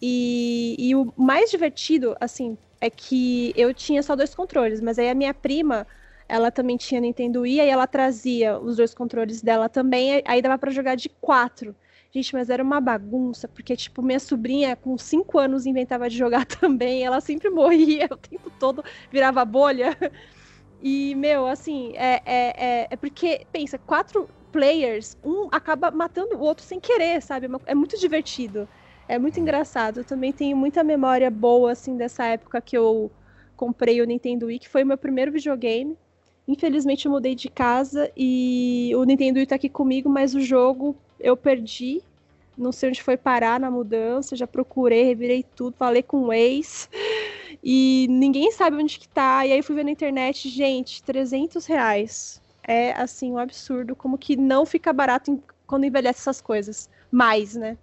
A: E, e o mais divertido, assim, é que eu tinha só dois controles, mas aí a minha prima, ela também tinha Nintendo Wii, aí ela trazia os dois controles dela também, aí dava para jogar de quatro. Gente, mas era uma bagunça, porque, tipo, minha sobrinha, com cinco anos, inventava de jogar também, ela sempre morria o tempo todo, virava bolha. E, meu, assim, é, é, é, é porque, pensa, quatro players, um acaba matando o outro sem querer, sabe? É muito divertido. É muito engraçado. Eu também tenho muita memória boa, assim, dessa época que eu comprei o Nintendo Wii, que foi o meu primeiro videogame. Infelizmente eu mudei de casa e o Nintendo Wii tá aqui comigo, mas o jogo eu perdi. Não sei onde foi parar na mudança, já procurei, revirei tudo, falei com o ex. E ninguém sabe onde que tá. E aí fui ver na internet, gente, 300 reais. É, assim, um absurdo. Como que não fica barato quando envelhece essas coisas. Mais, né?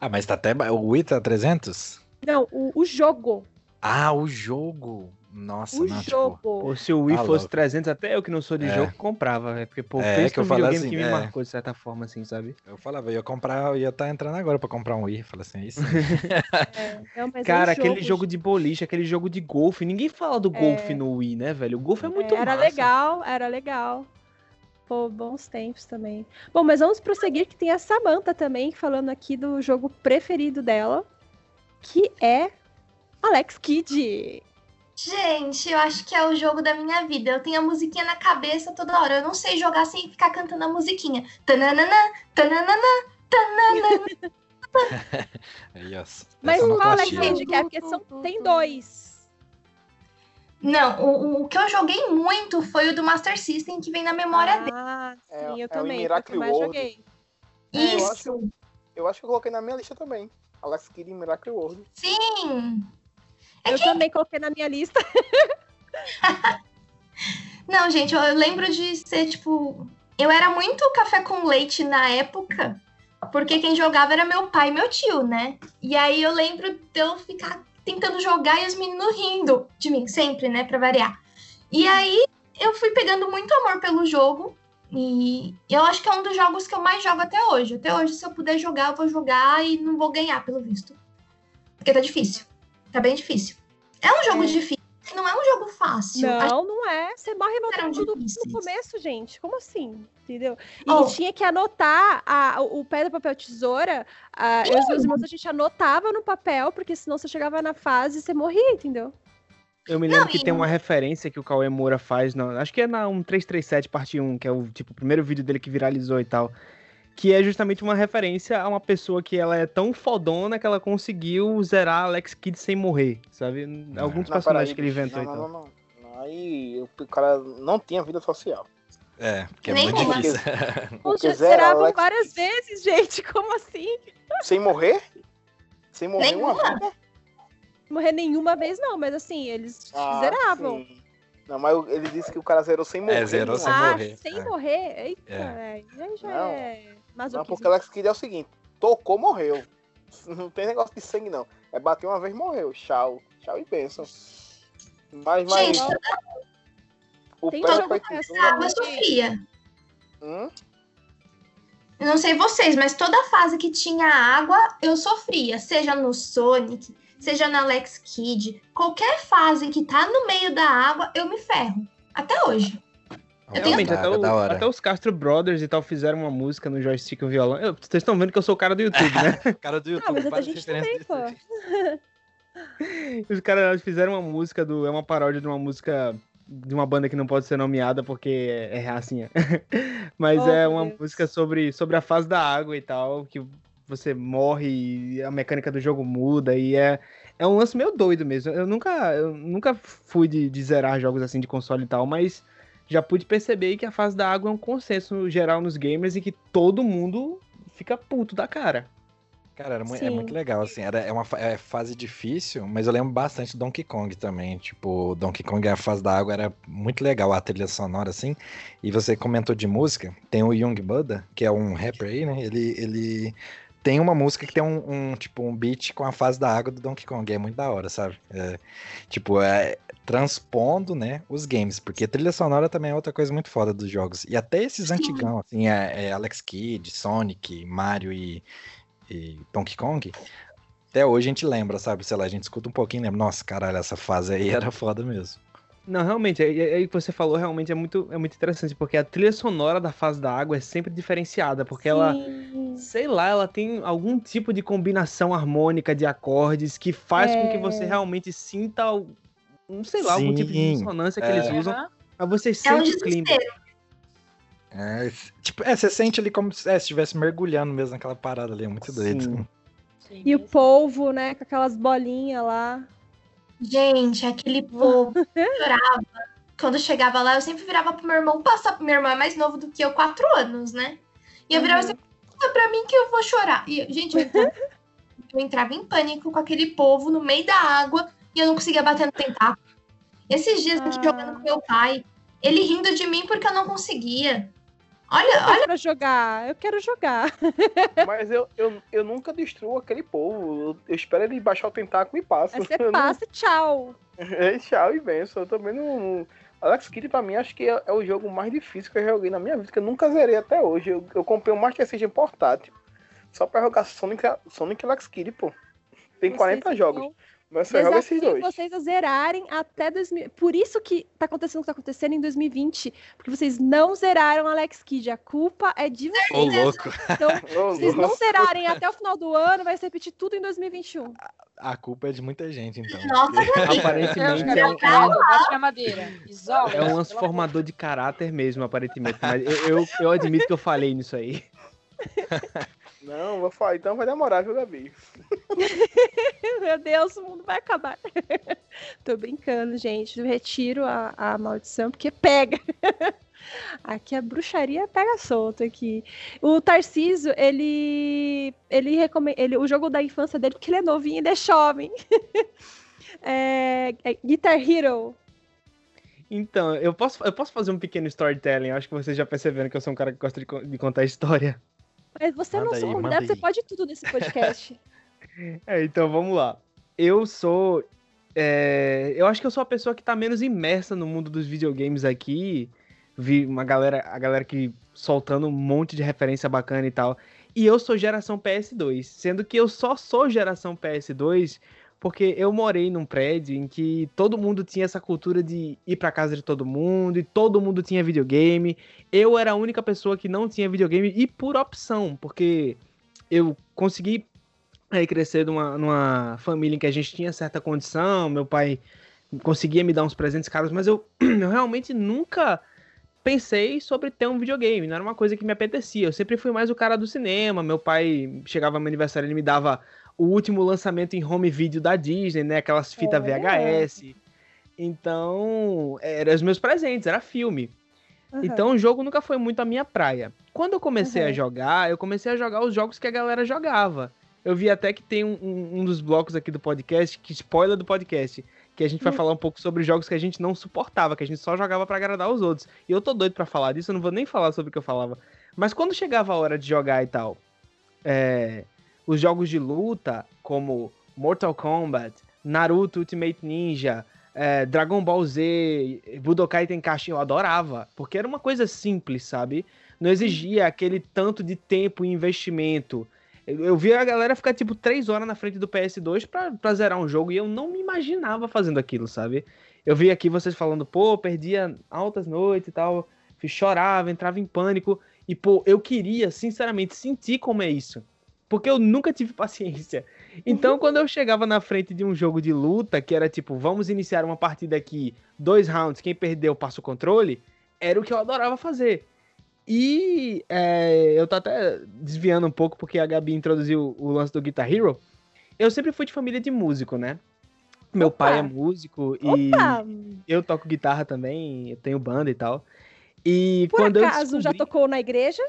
C: Ah, mas tá até. O Wii tá 300?
A: Não, o, o jogo.
C: Ah, o jogo. Nossa,
A: o
C: não,
A: jogo.
C: Tipo...
H: Ou se o Wii
C: Tá
H: fosse
C: louco.
H: 300, até eu que não sou de
C: É.
H: jogo, comprava. É porque, pô,
C: É,
H: fez
C: que eu
H: um
C: falo
H: videogame
C: assim,
H: que me
C: é.
H: marcou de certa forma, assim, sabe?
C: Eu falava, eu ia comprar, eu ia estar entrando agora pra comprar um Wii. Falei assim, isso.
A: É, não, mas é
H: Cara, aquele jogo de boliche, aquele jogo de golfe. Ninguém fala do golfe no Wii, né, velho? O golfe é muito
A: era
H: massa.
A: legal, era legal. Pô, bons tempos também. Bom, mas vamos prosseguir que tem a Samantha também falando aqui do jogo preferido dela, que é Alex Kidd.
E: Gente, eu acho que é o jogo da minha vida. Eu tenho a musiquinha na cabeça toda hora. Eu não sei jogar sem ficar cantando a musiquinha. Tananana, tananana, tananana.
C: Aí, ó.
A: Mas
C: eu curti.
A: Kidd que é? Porque são, tem dois.
E: Não, o, o que eu joguei muito foi o do Master System, que vem na memória dele.
A: Ah, sim,
F: É- é
A: eu
F: o
A: também. Eu
F: World.
A: joguei.
F: É, eu
E: Isso,
F: acho- Eu acho que eu coloquei na minha lista também. Alex Kidd e Miracle World.
E: sim. É
A: Eu também coloquei na minha lista.
E: Não, gente, eu, eu lembro de ser, tipo. Eu era muito café com leite na época, porque quem jogava era meu pai e meu tio, né? E aí eu lembro de eu ficar tentando jogar e os meninos rindo de mim, sempre, né? Pra variar. E aí eu fui pegando muito amor pelo jogo. E eu acho que é um dos jogos que eu mais jogo até hoje. Até hoje, se eu puder jogar, eu vou jogar e não vou ganhar, pelo visto. Porque tá difícil. Tá bem difícil. É um jogo difícil. Não é um jogo fácil.
A: Não, não é. Você morre matando tudo no começo, gente. Como assim? Entendeu? E
E: Oh.
A: tinha que anotar a- o pedra, papel, tesoura. a- eu e os meus irmãos, a gente anotava no papel, porque senão você chegava na fase e você morria, entendeu?
H: Eu me lembro
E: Não,
H: que
E: e
H: tem uma referência que o Cauê Moura faz, na- acho que é na 1337 parte 1, que é o tipo o primeiro vídeo dele que viralizou e tal. Que é justamente uma referência a uma pessoa que ela é tão fodona que ela conseguiu zerar Alex Kidd sem morrer, sabe? Alguns
F: Não,
H: personagens
F: peraí,
H: que ele inventou
F: não,
H: e
F: não, não, não. Aí o cara não tinha vida social.
C: É, porque é
E: Nenhuma.
C: muito difícil.
F: Porque
A: Poxa,
F: zera
A: zeravam
F: Alex
A: várias vezes, gente. Como assim?
F: Sem morrer? Sem morrer uma
E: Nenhuma.
F: vida?
A: Morrer nenhuma vez, não, mas assim, eles
F: Ah,
A: zeravam.
F: sim. Não, mas ele disse que o cara zerou sem morrer.
C: zerou
F: não.
C: sem
A: ah,
C: morrer,
A: sem
C: é.
A: morrer? Eita,
C: É.
A: velho. Aí já
F: Não.
A: é
F: Não,
A: masoquismo.
F: porque Alex Kidd é o seguinte: tocou, morreu. Não tem negócio de sangue, não. É bater uma vez, morreu. Tchau. Tchau e bênção. Mas, mas
E: Gente,
F: o
A: tem jogo é
F: Tesoura-
E: água sofria.
F: Hum?
E: Eu não sei vocês, mas toda fase que tinha água, eu sofria. Seja no Sonic, seja no Alex Kidd. Qualquer fase que tá no meio da água, eu me ferro. Até hoje. Eu tenho-
H: Realmente, até, o- até os Castro Brothers e tal fizeram uma música no joystick e o violão. Eu- Vocês estão vendo que eu sou o cara do YouTube, né?
C: cara do YouTube,
A: Ah, mas a gente também, pô.
H: Os caras fizeram uma música do. É uma paródia de uma música de uma banda que não pode ser nomeada porque é, é racinha. Mas
A: Oh,
H: é uma
A: Deus.
H: música sobre, sobre a fase da água e tal, que você morre e a mecânica do jogo muda e é, é um lance meio doido mesmo. Eu nunca, eu nunca fui de, de zerar jogos assim de console e tal, mas já pude perceber que a fase da água é um consenso geral nos gamers e que todo mundo fica puto da cara.
C: Cara, era mu- é muito legal, assim, era, é uma é fase difícil, mas eu lembro bastante do Donkey Kong também, tipo, Donkey Kong, a fase da água era muito legal, a trilha sonora, assim, e você comentou de música, tem o Young Buddha, que é um rapper aí, né, ele, ele tem uma música que tem um, um, tipo, um beat com a fase da água do Donkey Kong, é muito da hora, sabe, É, tipo, é, transpondo, né, os games, porque trilha sonora também é outra coisa muito foda dos jogos, e até esses antigão, assim, é, é Alex Kidd, Sonic, Mario e e Donkey Kong, até hoje a gente lembra, sabe? Sei lá, a gente escuta um pouquinho e lembra, nossa, caralho, essa fase aí era foda mesmo.
H: Não, realmente, aí aí que você falou realmente é muito, é muito interessante, porque a trilha sonora da fase da água é sempre diferenciada, porque ela,
A: Sim.
H: sei lá, ela tem algum tipo de combinação harmônica de acordes que faz com que você
A: É.
H: realmente sinta, não sei lá, algum tipo de
C: Sim,
H: dissonância que
C: é.
H: eles usam, mas você
E: É um
H: sente o clima.
C: É, tipo, é, você sente ali como se é, se estivesse mergulhando mesmo naquela parada ali, é muito doido.
H: Sim.
D: Sim,
A: E o polvo, né? Com aquelas bolinhas lá.
E: Gente, aquele povo chorava. Quando eu chegava lá, eu sempre virava pro meu irmão passar. Meu irmão é mais novo do que eu, quatro anos, né? E eu virava
A: Uhum.
E: assim, "Passa pra mim que eu vou chorar. E, gente, eu entrava, eu entrava em pânico com aquele povo no meio da água e eu não conseguia bater no tentáculo. Esses dias aqui
A: Ah.
E: jogando com meu pai, ele rindo de mim porque eu não conseguia. Olha,
A: Eu
E: olha,
A: quero jogar, eu quero jogar.
F: Mas eu, eu, eu nunca destruo aquele povo. Eu, espero ele baixar o tentáculo e passo.
A: Aí você
F: Eu não-
A: passa e tchau.
F: É, tchau e benção. Eu também não. Alex Kidd, pra mim, acho que é, é o jogo mais difícil que eu joguei na minha vida, que eu nunca zerei até hoje. Eu, eu comprei um Master System portátil só pra jogar Sonic, Sonic Alex Kidd, pô. Tem 40
A: Vocês
F: jogos, mas só joga esses
A: Desafio
F: dois.
A: vocês a zerarem até 2000. Por isso que tá acontecendo o que tá acontecendo em 2020. Porque vocês não zeraram Alex Kidd. A culpa é de vocês.
C: Ô, louco.
A: Então,
F: Ô,
A: vocês não zerarem até o final do ano, vai se repetir tudo em 2021.
C: A culpa é de muita gente, então.
E: nossa,
H: Aparentemente é um,
D: madeira. Isola.
H: é um
D: pelo
H: lance formador de caráter mesmo, aparentemente. Mas eu, eu, eu admito que eu falei nisso aí.
F: Não, vou falar, então vai demorar, viu, Gabi?
A: Meu Deus, o mundo vai acabar. Tô brincando, gente. Eu retiro a, a maldição, porque pega. Aqui a bruxaria pega solto aqui. O Tarcísio, ele. Ele recomenda. Ele, o jogo da infância dele, porque ele é novinho e ele é jovem. é, é Guitar Hero.
H: Então, eu posso, eu posso fazer um pequeno storytelling. Acho que vocês já perceberam que eu sou um cara que gosta de, de contar história.
A: Mas você não
C: aí,
A: sou convidado, você
C: aí.
A: pode tudo nesse podcast.
H: É, então vamos lá. Eu sou. é, eu acho que eu sou a pessoa que tá menos imersa no mundo dos videogames aqui. Vi uma galera, a galera que soltando um monte de referência bacana e tal. E eu sou geração PS2, sendo que eu só sou geração PS2 porque eu morei num prédio em que todo mundo tinha essa cultura de ir pra casa de todo mundo e todo mundo tinha videogame. Eu era a única pessoa que não tinha videogame e por opção, porque eu consegui aí crescer numa, numa família em que a gente tinha certa condição, meu pai conseguia me dar uns presentes caros, mas eu, eu realmente nunca pensei sobre ter um videogame, não era uma coisa que me apetecia. Eu sempre fui mais o cara do cinema. Meu pai chegava no meu aniversário, ele me dava o último lançamento em home video da Disney, né? Aquelas fitas
A: Olha.
H: VHS. Então, eram os meus presentes, era filme.
A: Aham.
H: Então o jogo nunca foi muito a minha praia. Quando eu comecei a
A: Uhum.
H: jogar, eu comecei a jogar os jogos que a galera jogava. Eu vi até que tem um, um- um dos blocos aqui do podcast, que spoiler do podcast, que a gente vai
A: Hum.
H: falar um pouco sobre jogos que a gente não suportava, que a gente só jogava pra agradar os outros. E eu tô doido pra falar disso, eu não vou nem falar sobre o que eu falava. Mas quando chegava a hora de jogar e tal, é, os jogos de luta, como Mortal Kombat, Naruto Ultimate Ninja, é, Dragon Ball Z, Budokai Tenkaichi, eu adorava, porque era uma coisa simples, sabe? Não exigia aquele tanto de tempo e investimento. Eu, via a galera ficar tipo três horas na frente do PS2 pra, pra zerar um jogo e eu não me imaginava fazendo aquilo, sabe? Eu vi aqui vocês falando, pô, perdia altas noites e tal, chorava, entrava em pânico. E, pô, eu queria, sinceramente, sentir como é isso. Porque eu nunca tive paciência. Então, quando eu chegava na frente de um jogo de luta, que era tipo, vamos iniciar uma partida aqui, dois rounds, quem perdeu passa o controle, era o que eu adorava fazer. E é, eu tô até desviando um pouco, porque a Gabi introduziu o lance do Guitar Hero. Eu sempre fui de família de músico, né? Meu
A: Opa!
H: pai é músico e
A: Opa!
H: eu toco guitarra também, eu tenho banda e tal. E
A: Por
H: quando
A: acaso
H: eu
A: já
H: descobri...
A: tocou na igreja?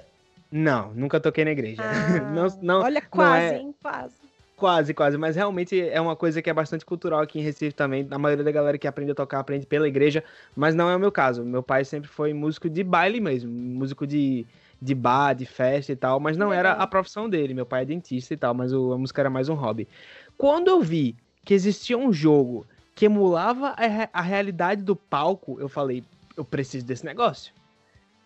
H: Não, nunca toquei na igreja.
A: Ah,
H: não, não,
A: olha, quase,
H: é-
A: hein? Quase.
H: Quase, quase, mas realmente é uma coisa que é bastante cultural aqui em Recife também. A maioria da galera que aprende a tocar aprende pela igreja, mas não é o meu caso. Meu pai sempre foi músico de baile mesmo, músico de, de bar, de festa e tal, mas não era
A: Legal.
H: a profissão dele. Meu pai é dentista e tal, mas o- a música era mais um hobby. Quando eu vi que existia um jogo que emulava a, a realidade do palco, eu falei, eu preciso desse negócio.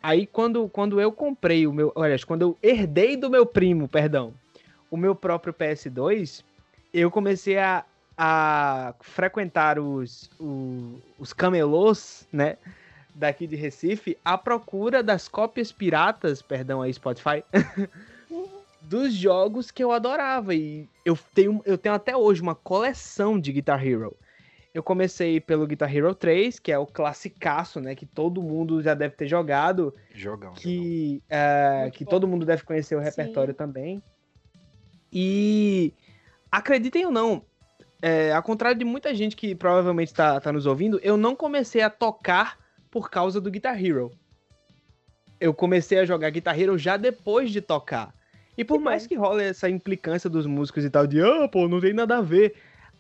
H: Aí quando, quando eu comprei o meu, olha, quando eu herdei do meu primo, perdão, o meu próprio PS2, eu comecei a a frequentar os, os, os camelôs, né? Daqui de Recife, à procura das cópias piratas, perdão aí, Spotify, dos jogos que eu adorava. E eu tenho, eu tenho até hoje uma coleção de Guitar Hero. Eu comecei pelo Guitar Hero 3, que é o classicaço, né? Que todo mundo já deve ter jogado.
C: Jogão.
H: Que, é, que todo mundo deve conhecer o repertório
A: Sim.
H: também. E acreditem ou não, é, ao contrário de muita gente que provavelmente está tá nos ouvindo, eu não comecei a tocar por causa do Guitar Hero. Eu comecei a jogar Guitar Hero já depois de tocar. E por
A: Que
H: mais
A: bom.
H: que role essa implicância dos músicos e tal, de, ah, pô, não tem nada a ver.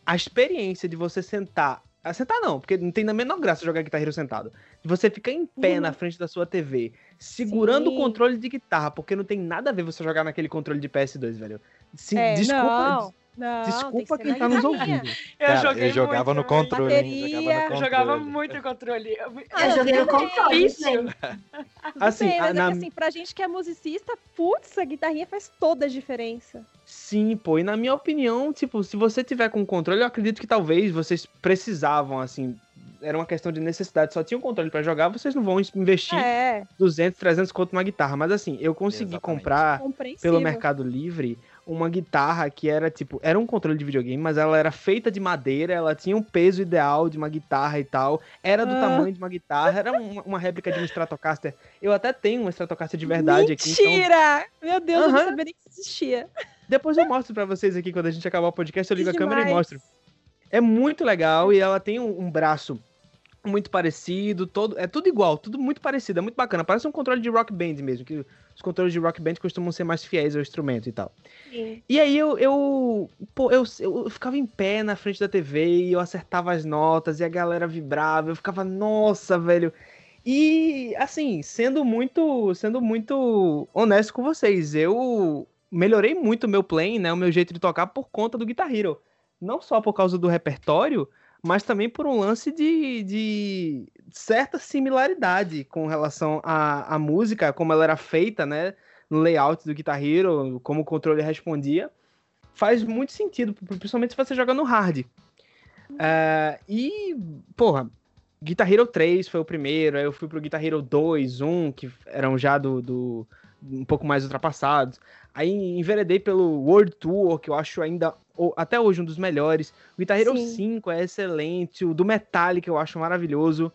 H: A experiência de você sentar. ah, Sentar não, porque não tem na menor graça jogar Guitar Hero sentado. De você ficar em pé
A: Uhum.
H: na frente da sua TV, segurando
A: Sim.
H: o controle de guitarra, porque não tem nada a ver você jogar naquele controle de PS2, velho. Se,
A: É,
H: desculpa,
A: não, não,
H: desculpa quem
A: na
H: tá nos ouvindo.
D: Eu
C: Cara,
D: joguei
C: eu jogava
D: muito
C: no controle. hein?
A: Bateria.
C: Jogava no
D: Eu jogava
C: controle.
D: muito controle. Eu,
E: Eu joguei no controle,
H: Assim,
A: bem,
H: a-
A: mas é
H: na-
A: que assim, pra gente que é musicista, putz, a guitarrinha faz toda a diferença.
H: Sim, pô, e na minha opinião, tipo, se você tiver com controle, eu acredito que talvez vocês precisavam, assim, era uma questão de necessidade, só tinha um controle pra jogar, vocês não vão investir
A: É,
H: 200, 300 conto numa guitarra, mas assim, eu consegui
C: Exatamente.
H: comprar pelo Mercado Livre uma guitarra que era tipo, era um controle de videogame, mas ela era feita de madeira, ela tinha um peso ideal de uma guitarra e tal, era do
A: Ah.
H: tamanho de uma guitarra, era uma, uma réplica de um Stratocaster. Eu até tenho um Stratocaster de verdade aqui, então
A: Mentira! Meu Deus, eu não sabia nem que existia.
H: depois eu mostro pra vocês aqui quando a gente acabar o podcast, eu ligo a câmera e
A: Demais.
H: mostro. É muito legal e ela tem um, um braço muito parecido, todo é tudo igual, tudo muito parecido, é muito bacana. Parece um controle de rock band mesmo, que os controles de rock band costumam ser mais fiéis ao instrumento e tal.
A: Sim.
H: E aí eu, eu, pô, eu, eu ficava em pé na frente da TV e eu acertava as notas e a galera vibrava, eu ficava, nossa, velho. E assim, sendo muito, sendo muito honesto com vocês, eu melhorei muito o meu playing, né, o meu jeito de tocar por conta do Guitar Hero. Não só por causa do repertório, mas também por um lance de, de certa similaridade com relação à, à música, como ela era feita, né? No layout do Guitar Hero, como o controle respondia. Faz muito sentido, principalmente se você joga no hard. É, e, porra, Guitar Hero 3 foi o primeiro, aí eu fui pro Guitar Hero 2, 1, que eram já do, do um pouco mais ultrapassados. Aí enveredei pelo World Tour, que eu acho ainda até hoje um dos melhores. O Guitar Hero
A: Sim.
H: 5 é excelente, o do Metallica eu acho maravilhoso.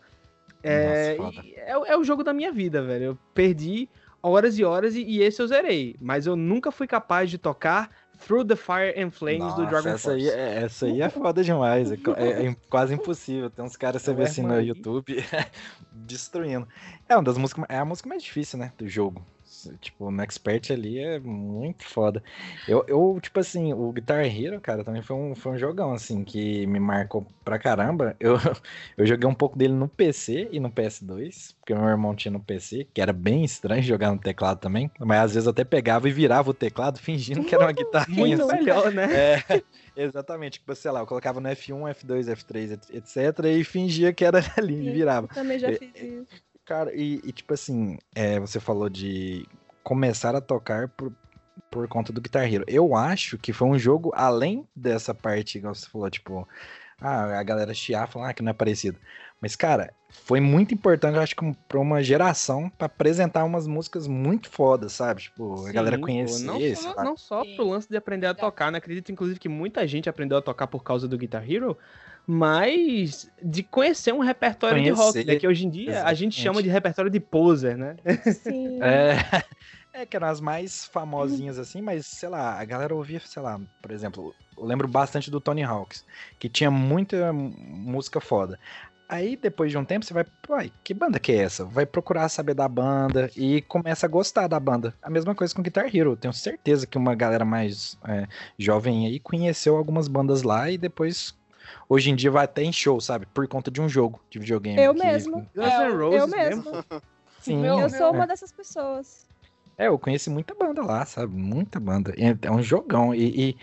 H: É,
C: Nossa,
H: e é, o- é o jogo da minha vida, velho. Eu perdi horas e horas e, e esse eu zerei. Mas eu nunca fui capaz de tocar Through the Fire and Flames do
C: Nossa,
H: Dragon
C: essa
H: Force.
C: aí, é- essa aí é foda demais. É, é- é quase impossível. Tem uns caras, você
H: É
C: vê assim no. YouTube, destruindo. É uma das músicas, é a música mais difícil, né, do jogo. Tipo, no Expert ali é muito foda. Eu, eu, tipo assim, o Guitar Hero, cara, também foi um, foi um jogão, assim, que me marcou pra caramba. Eu, eu joguei um pouco dele no PC e no PS2, porque meu irmão tinha no PC, que era bem estranho jogar no teclado também. Mas às vezes eu até pegava e virava o teclado fingindo que era uma guitarrinha.
H: Muito
C: assim.
H: melhor, né?
C: É, exatamente. Tipo, sei lá, eu colocava no F1, F2, F3, et- etc. E fingia que era ali e virava.
A: Eu também já fiz isso.
C: Cara, e, e, tipo assim, é, você falou de começar a tocar por, por conta do Guitar Hero. Eu acho que foi um jogo, além dessa parte, igual você falou, tipo, ah, a galera chiar, falar ah, que não é parecido. Mas, cara, foi muito importante, eu acho que pra uma geração, pra apresentar umas músicas muito fodas, sabe? Tipo, a galera
H: Sim,
C: conhecer,
H: Não só,
C: lá.
H: não só
D: Sim.
H: pro lance de aprender a tocar, né? Acredito, inclusive, que muita gente aprendeu a tocar por causa do Guitar Hero, mas de conhecer um repertório de rock,
C: Conhecer,
H: né? Que hoje em dia a gente
C: exatamente.
H: chama de repertório de poser, né?
A: Sim.
C: É, é que eram as mais famosinhas assim, mas sei lá, a galera ouvia, sei lá, por exemplo, eu lembro bastante do Tony Hawks, que tinha muita música foda. Aí depois de um tempo você vai, uai, que banda que é essa? Vai procurar saber da banda e começa a gostar da banda. A mesma coisa com Guitar Hero. Tenho certeza que uma galera mais é, jovem aí conheceu algumas bandas lá e depois hoje em dia vai até em show, sabe? Por conta de um jogo de videogame.
A: Eu
C: que-
A: mesmo.
H: Guns N'
A: eu mesmo.
C: Sim,
D: Meu-
A: Eu
C: é.
A: sou uma dessas pessoas.
C: É, eu conheci muita banda lá, sabe? Muita banda. É, é um jogão. E, e,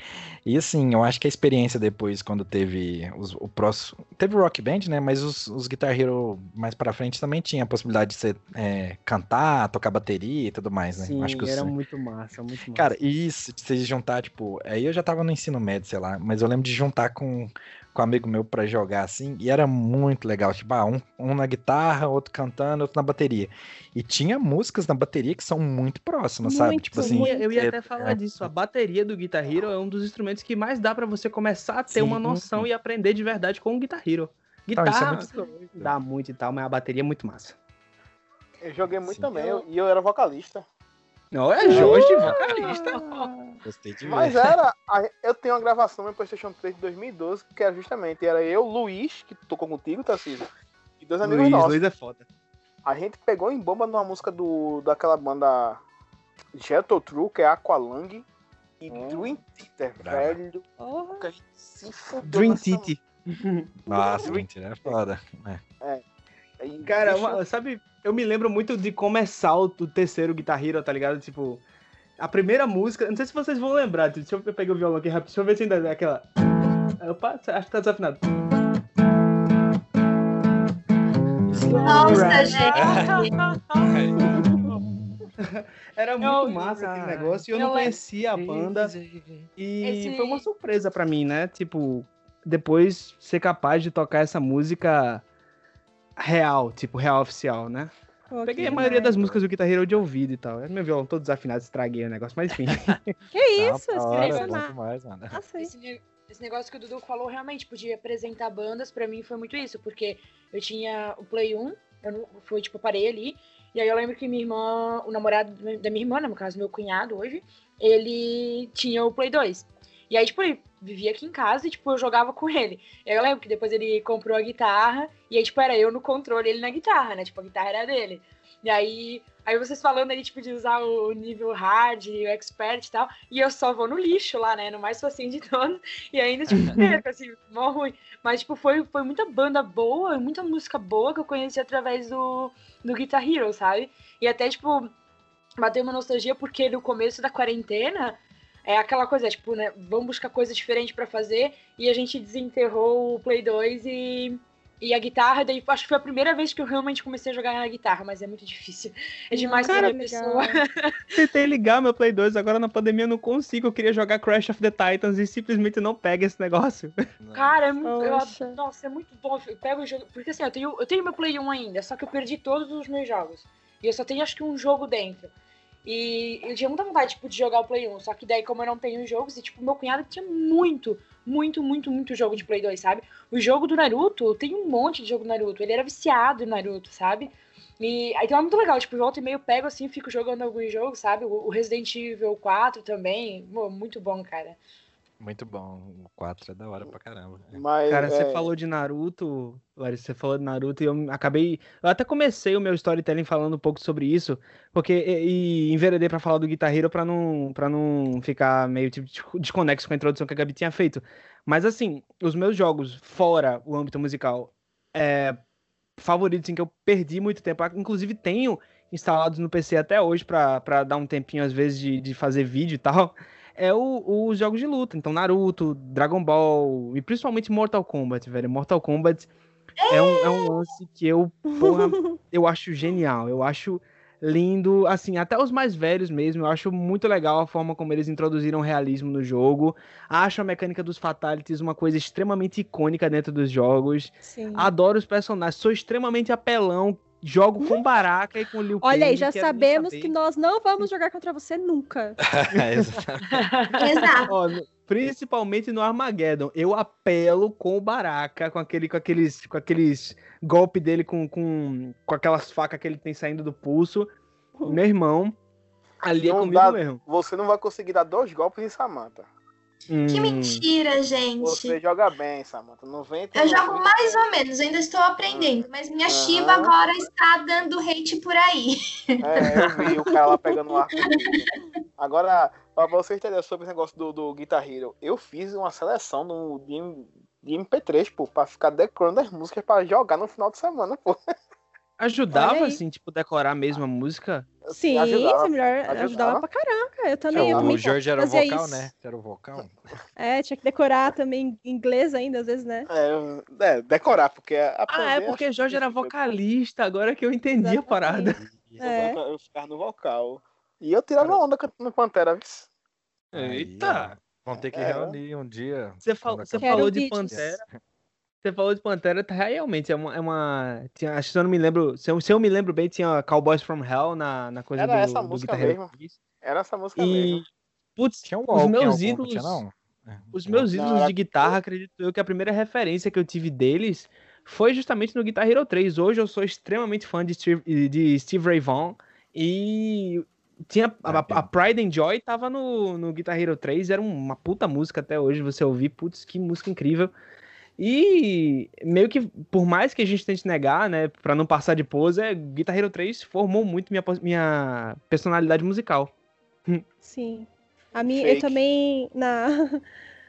C: e, assim, eu acho que a experiência depois, quando teve os, o próximo. Teve o Rock Band, né? Mas os, os Guitar Hero mais pra frente também tinha a possibilidade de você é, cantar, tocar bateria e tudo mais, né?
H: Sim,
C: acho que
H: era
C: os,
H: muito massa, muito massa.
C: Cara, isso, de você juntar, tipo. Aí eu já tava no ensino médio, sei lá. Mas eu lembro de juntar com com um amigo meu para jogar assim, e era muito legal. Tipo, ah, um, um na guitarra, outro cantando, outro na bateria. E tinha músicas na bateria que são muito próximas,
A: Muito,
C: sabe? Tipo assim.
H: eu ia
C: é-
H: até falar
C: é-
H: disso. A bateria do Guitar Hero é um dos instrumentos que mais dá pra você começar a ter uma
C: Sim.
H: noção e aprender de verdade com o Guitar Hero.
C: Então,
H: Guitarra
C: isso é muito
H: dá muito e tal, mas a bateria é muito massa.
F: Eu joguei muito
C: Sim.
F: também, eu- e eu era vocalista.
H: Olha, Jorge, vocalista.
C: Gostei de ver.
F: Mas era. Eu tenho uma gravação no PlayStation 3 de 2012, que era justamente, era eu, Luiz, que tocou contigo, Tarcísio, e dois amigos
H: Luiz,
F: nossos.
H: Luiz é foda.
F: A gente pegou em bomba numa música do, daquela banda Jettle True, que é Aqualung, e
C: Hum.
F: Dream Theater, velho.
A: Porra.
F: Que a gente se fudeu
H: Dream Titi.
C: Nossa, mentira, é foda. É.
F: E,
H: Cara, uma- sabe, eu me lembro muito de começar o, o terceiro Guitar Hero, tá ligado? Tipo, a primeira música, não sei se vocês vão lembrar, deixa eu pegar o violão aqui rápido, deixa eu ver se ainda é aquela. Opa, acho que tá desafinado.
E: Nossa, gente.
H: Era muito
D: Eu-
H: massa aquele negócio e eu
D: eu
H: não conhecia a banda. E
D: Esse-
H: foi uma surpresa pra mim, né? Tipo, depois ser capaz de tocar essa música real, tipo, real oficial, né?
A: Pô,
H: Peguei a maioria das
A: demais.
H: músicas do Guitar Hero de ouvido e tal. É meu violão todo desafinado, estraguei o negócio, mas enfim.
A: Que isso?
C: Tá, hora,
A: negócio é
C: bom
A: ma-
C: demais, mano.
A: Ah, sei.
D: Esse, ne- esse negócio que o Dudu falou realmente, tipo, de apresentar bandas, pra mim foi muito isso, porque eu tinha o Play 1, eu não, foi, tipo, eu parei ali, e aí eu lembro que minha irmã, o namorado da minha irmã, né, no caso, meu cunhado hoje, ele tinha o Play 2. E aí, tipo, ele vivia aqui em casa e, tipo, eu jogava com ele. Aí eu lembro que depois ele comprou a guitarra, e aí, tipo, era eu no controle, ele na guitarra, né, tipo, a guitarra era dele. E aí, aí vocês falando ali, tipo, de usar o nível hard, o expert e tal, e eu só vou no lixo lá, né, no mais facinho de todos, e ainda, tipo, perco, assim, mó ruim. Mas, tipo, foi, foi muita banda boa, muita música boa que eu conheci através do, do Guitar Hero, sabe? E até, tipo, bateu uma nostalgia porque no começo da quarentena é aquela coisa, tipo, né, vamos buscar coisa diferente pra fazer e a gente desenterrou o Play 2 e, e a guitarra, daí acho que foi a primeira vez que eu realmente comecei a jogar na guitarra, mas é muito difícil. É demais
H: Cara,
D: pra uma pessoa.
H: Tentei ligar meu Play 2, agora na pandemia eu não consigo. Eu queria jogar Crash of the Titans e simplesmente não pega esse negócio.
D: Cara, é muito. eu- nossa, é muito bom. Eu pego o jogo. Porque assim, eu tenho, eu tenho meu Play 1 ainda, só que eu perdi todos os meus jogos. E eu só tenho acho que um jogo dentro. E eu tinha muita vontade, tipo, de jogar o Play 1. Só que daí, como eu não tenho jogos, e tipo, meu cunhado tinha muito, muito, muito, muito jogo de Play 2, sabe? O jogo do Naruto, tenho um monte de jogo do Naruto. Ele era viciado em Naruto, sabe? E aí então é muito legal, tipo, volta e meio pego assim, fico jogando alguns jogos, sabe? O Resident Evil 4 também. Muito bom, cara.
C: Muito bom. O 4 é da hora pra caramba.
F: Mas,
H: Cara, você
F: é,
H: falou de Naruto, Larissa, você falou de Naruto e eu acabei. Eu até comecei o meu storytelling falando um pouco sobre isso, porque e, e enveredei pra falar do Guitar Hero pra não, pra não ficar meio tipo, desconexo com a introdução que a Gabi tinha feito. Mas assim, os meus jogos fora o âmbito musical é, favoritos em que eu perdi muito tempo, inclusive tenho instalados no PC até hoje pra pra dar um tempinho às vezes de, de fazer vídeo e tal é o- os jogos de luta. Então, Naruto, Dragon Ball e principalmente Mortal Kombat, velho. Mortal Kombat é um, é um lance que eu, porra, eu acho genial. Eu acho lindo. Assim, até os mais velhos mesmo. Eu acho muito legal a forma como eles introduziram realismo no jogo. Acho a mecânica dos Fatalities uma coisa extremamente icônica dentro dos jogos.
A: Sim.
H: Adoro os personagens. Sou extremamente apelão. Jogo com Baraka e com Liu.
A: Olha aí, já
H: nem
A: sabemos que nós não vamos jogar contra você nunca.
C: É.
E: Exato.
H: Ó, no- principalmente no Armageddon, eu apelo com o Baraka, com aquele, com aqueles, com aqueles golpe dele com, com, com aquelas facas que ele tem saindo do pulso. Meu irmão, ali é
F: Não
H: comigo
F: dá-
H: mesmo.
F: Você não vai conseguir dar dois golpes em Samantha.
E: Que
H: Hum,
E: mentira, gente.
F: Você joga bem, vem com-
E: Eu jogo mais ou menos, ainda estou aprendendo, mas minha. Shiva agora está dando hate por aí.
F: É, eu vi o cara lá pegando um arco. Agora, pra vocês entenderem sobre esse negócio do, do Guitar Hero, eu fiz uma seleção do, de, de MP3, pô, pra ficar decorando as músicas pra jogar no final de semana, pô.
H: Ajudava, assim, tipo, decorar mesmo a música.
A: Sim,
F: Ajudava,
A: foi melhor,
F: ajudava.
A: ajudava pra caraca. Eu também.
C: É,
A: eu
C: o Jorge era o vocal,
A: isso.
C: né? Era o vocal?
A: É, tinha que decorar também em inglês ainda, às vezes, né?
F: É, é, decorar, porque a
H: Ah, é porque Jorge era vocalista, agora que eu entendi a parada.
A: É.
F: Eu, eu ficava no vocal. E eu tirava onda cantando Pantera,
H: Eita!
C: Vamos ter que
F: É.
C: reunir um dia.
H: Você, fal- você falou de. Pantera. Você falou de Pantera, tá- realmente é uma. É uma tinha, acho que se eu não me lembro. Se eu, se eu me lembro bem, tinha Cowboys from Hell na, na coisa
F: Era
H: do,
F: essa
H: do
F: música mesmo.
H: 3.
F: Era essa música
H: E.
F: mesmo.
H: Putz,
C: Tinha um
H: os meus ídolos.
C: tinha, não? É,
H: Os meus
F: Não,
H: ídolos
F: era-
H: de guitarra, acredito eu que a primeira referência que eu tive deles foi justamente no Guitar Hero 3. Hoje eu sou extremamente fã de Steve, de Steve Ray Vaughan e tinha a, a Pride and Joy tava no, no Guitar Hero 3, era uma puta música até hoje você ouvir, putz, que música incrível. E meio que, por mais que a gente tente negar, né, pra não passar de pose, é, Guitar Hero 3 formou muito minha, minha personalidade musical.
A: Sim. A mim, eu também, na...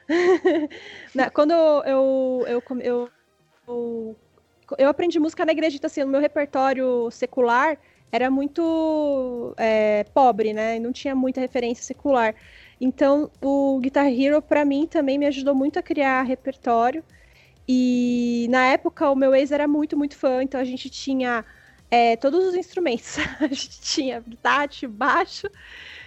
A: na- quando eu, eu, eu, eu, eu aprendi música na igreja, então, assim, no meu repertório secular era muito é, pobre, né? Não tinha muita referência secular. Então, o Guitar Hero, pra mim, também me ajudou muito a criar repertório. E na época, o meu ex era muito, muito fã, então a gente tinha é, todos os instrumentos. a gente tinha tátil, baixo,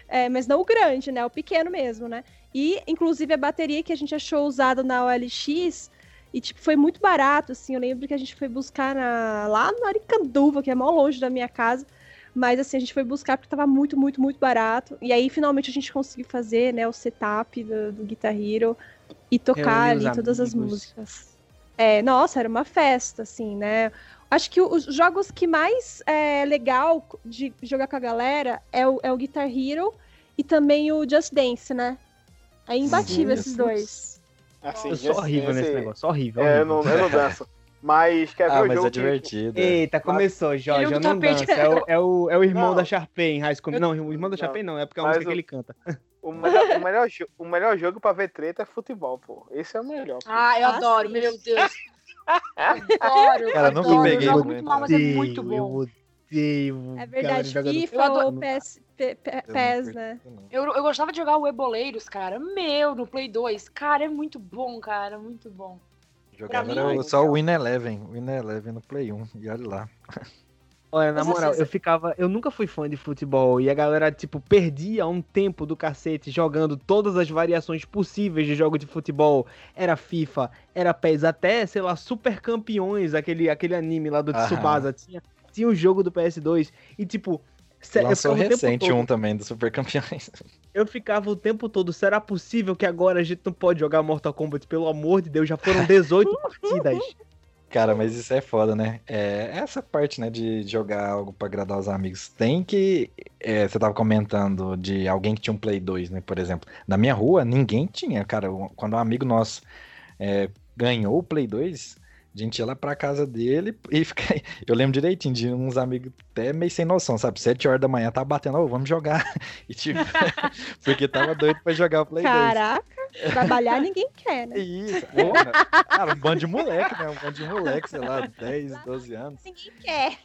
A: é, mas não o grande, né? O pequeno mesmo, né? E, inclusive, a bateria que a gente achou usada na OLX, e, tipo, foi muito barato, assim. Eu lembro que a gente foi buscar na- lá no Aricanduva, que é mó longe da minha casa. Mas, assim, a gente foi buscar porque tava muito, muito, muito barato. E aí, finalmente, a gente conseguiu fazer, né, o setup do, do Guitar Hero e tocar ali todas as músicas. É, nossa, era uma festa, assim, né? Acho que os jogos que mais é legal de jogar com a galera é o, é o Guitar Hero e também o Just Dance, né? É imbatível
H: Sim,
A: esses
H: putz.
A: dois.
F: Assim,
H: eu sou horrível
F: esse-
H: nesse negócio, horrível.
F: É, eu
H: horrível.
F: não, eu não danço. Mas quer ver
C: Ah,
F: o
C: mas
F: jogo
C: é
F: que-
C: divertido. é.
H: Eita, começou, Jorge.
D: Ele
H: Eu não danço. É o, é o, é o irmão
F: Não.
H: da Sharpay em High School. Não, o irmão da
F: Não.
H: Sharpay não, é porque é a
F: Mas
H: música
F: o-
H: que ele canta.
F: O melhor, o, melhor, jo- o melhor jogo pra ver treta é futebol, pô. Esse é o melhor. pô.
D: Ah, eu
A: Ah,
D: adoro,
A: sim.
D: meu Deus. Adoro,
C: Cara, nunca
D: adoro.
C: peguei
D: Eu jogo muito mal, mas é muito bom.
H: Eu odeio.
A: É verdade,
H: jogando
A: FIFA ou PS,
C: não
A: PES, né?
C: não.
D: Eu, eu gostava de jogar o Eboleiros, cara. Meu, no Play 2. Cara, é muito bom, cara. Muito bom.
C: Jogava
D: mim,
C: era
F: é
C: o- só o Win Eleven. Win Eleven no Play 1. E olha lá.
H: Olha, na
A: Mas
H: moral, eu ficava. Eu nunca fui fã de futebol. E a galera, tipo, perdia um tempo do cacete jogando todas as variações possíveis de jogo de futebol. Era FIFA, era PES, até, sei lá, Super Campeões, aquele, aquele anime lá do
C: Aham.
H: Tsubasa. Tinha, tinha um jogo do PS2. E, tipo.
C: Lançou recente um também do Super Campeões.
H: Eu ficava o tempo todo, será possível que agora a gente não pode jogar Mortal Kombat? Pelo amor de Deus, já foram 18 partidas.
C: Cara, mas isso é foda, né? É essa parte, né, de jogar algo pra agradar os amigos. Tem que. é, você tava comentando de alguém que tinha um Play 2, né? Por exemplo. Na minha rua, ninguém tinha, cara. Quando um amigo nosso é, ganhou o Play 2, a gente ia lá pra casa dele e fica... Eu lembro direitinho de uns amigos até meio sem noção, sabe? Sete horas da manhã tava batendo, ô, vamos jogar. E tipo, porque tava doido pra jogar o Play 2.
A: Caraca, trabalhar ninguém quer, né?
C: Isso, porra. cara, um bando de moleque, né? Um bando de moleque, sei lá, 10, 12 anos.
A: Ninguém quer.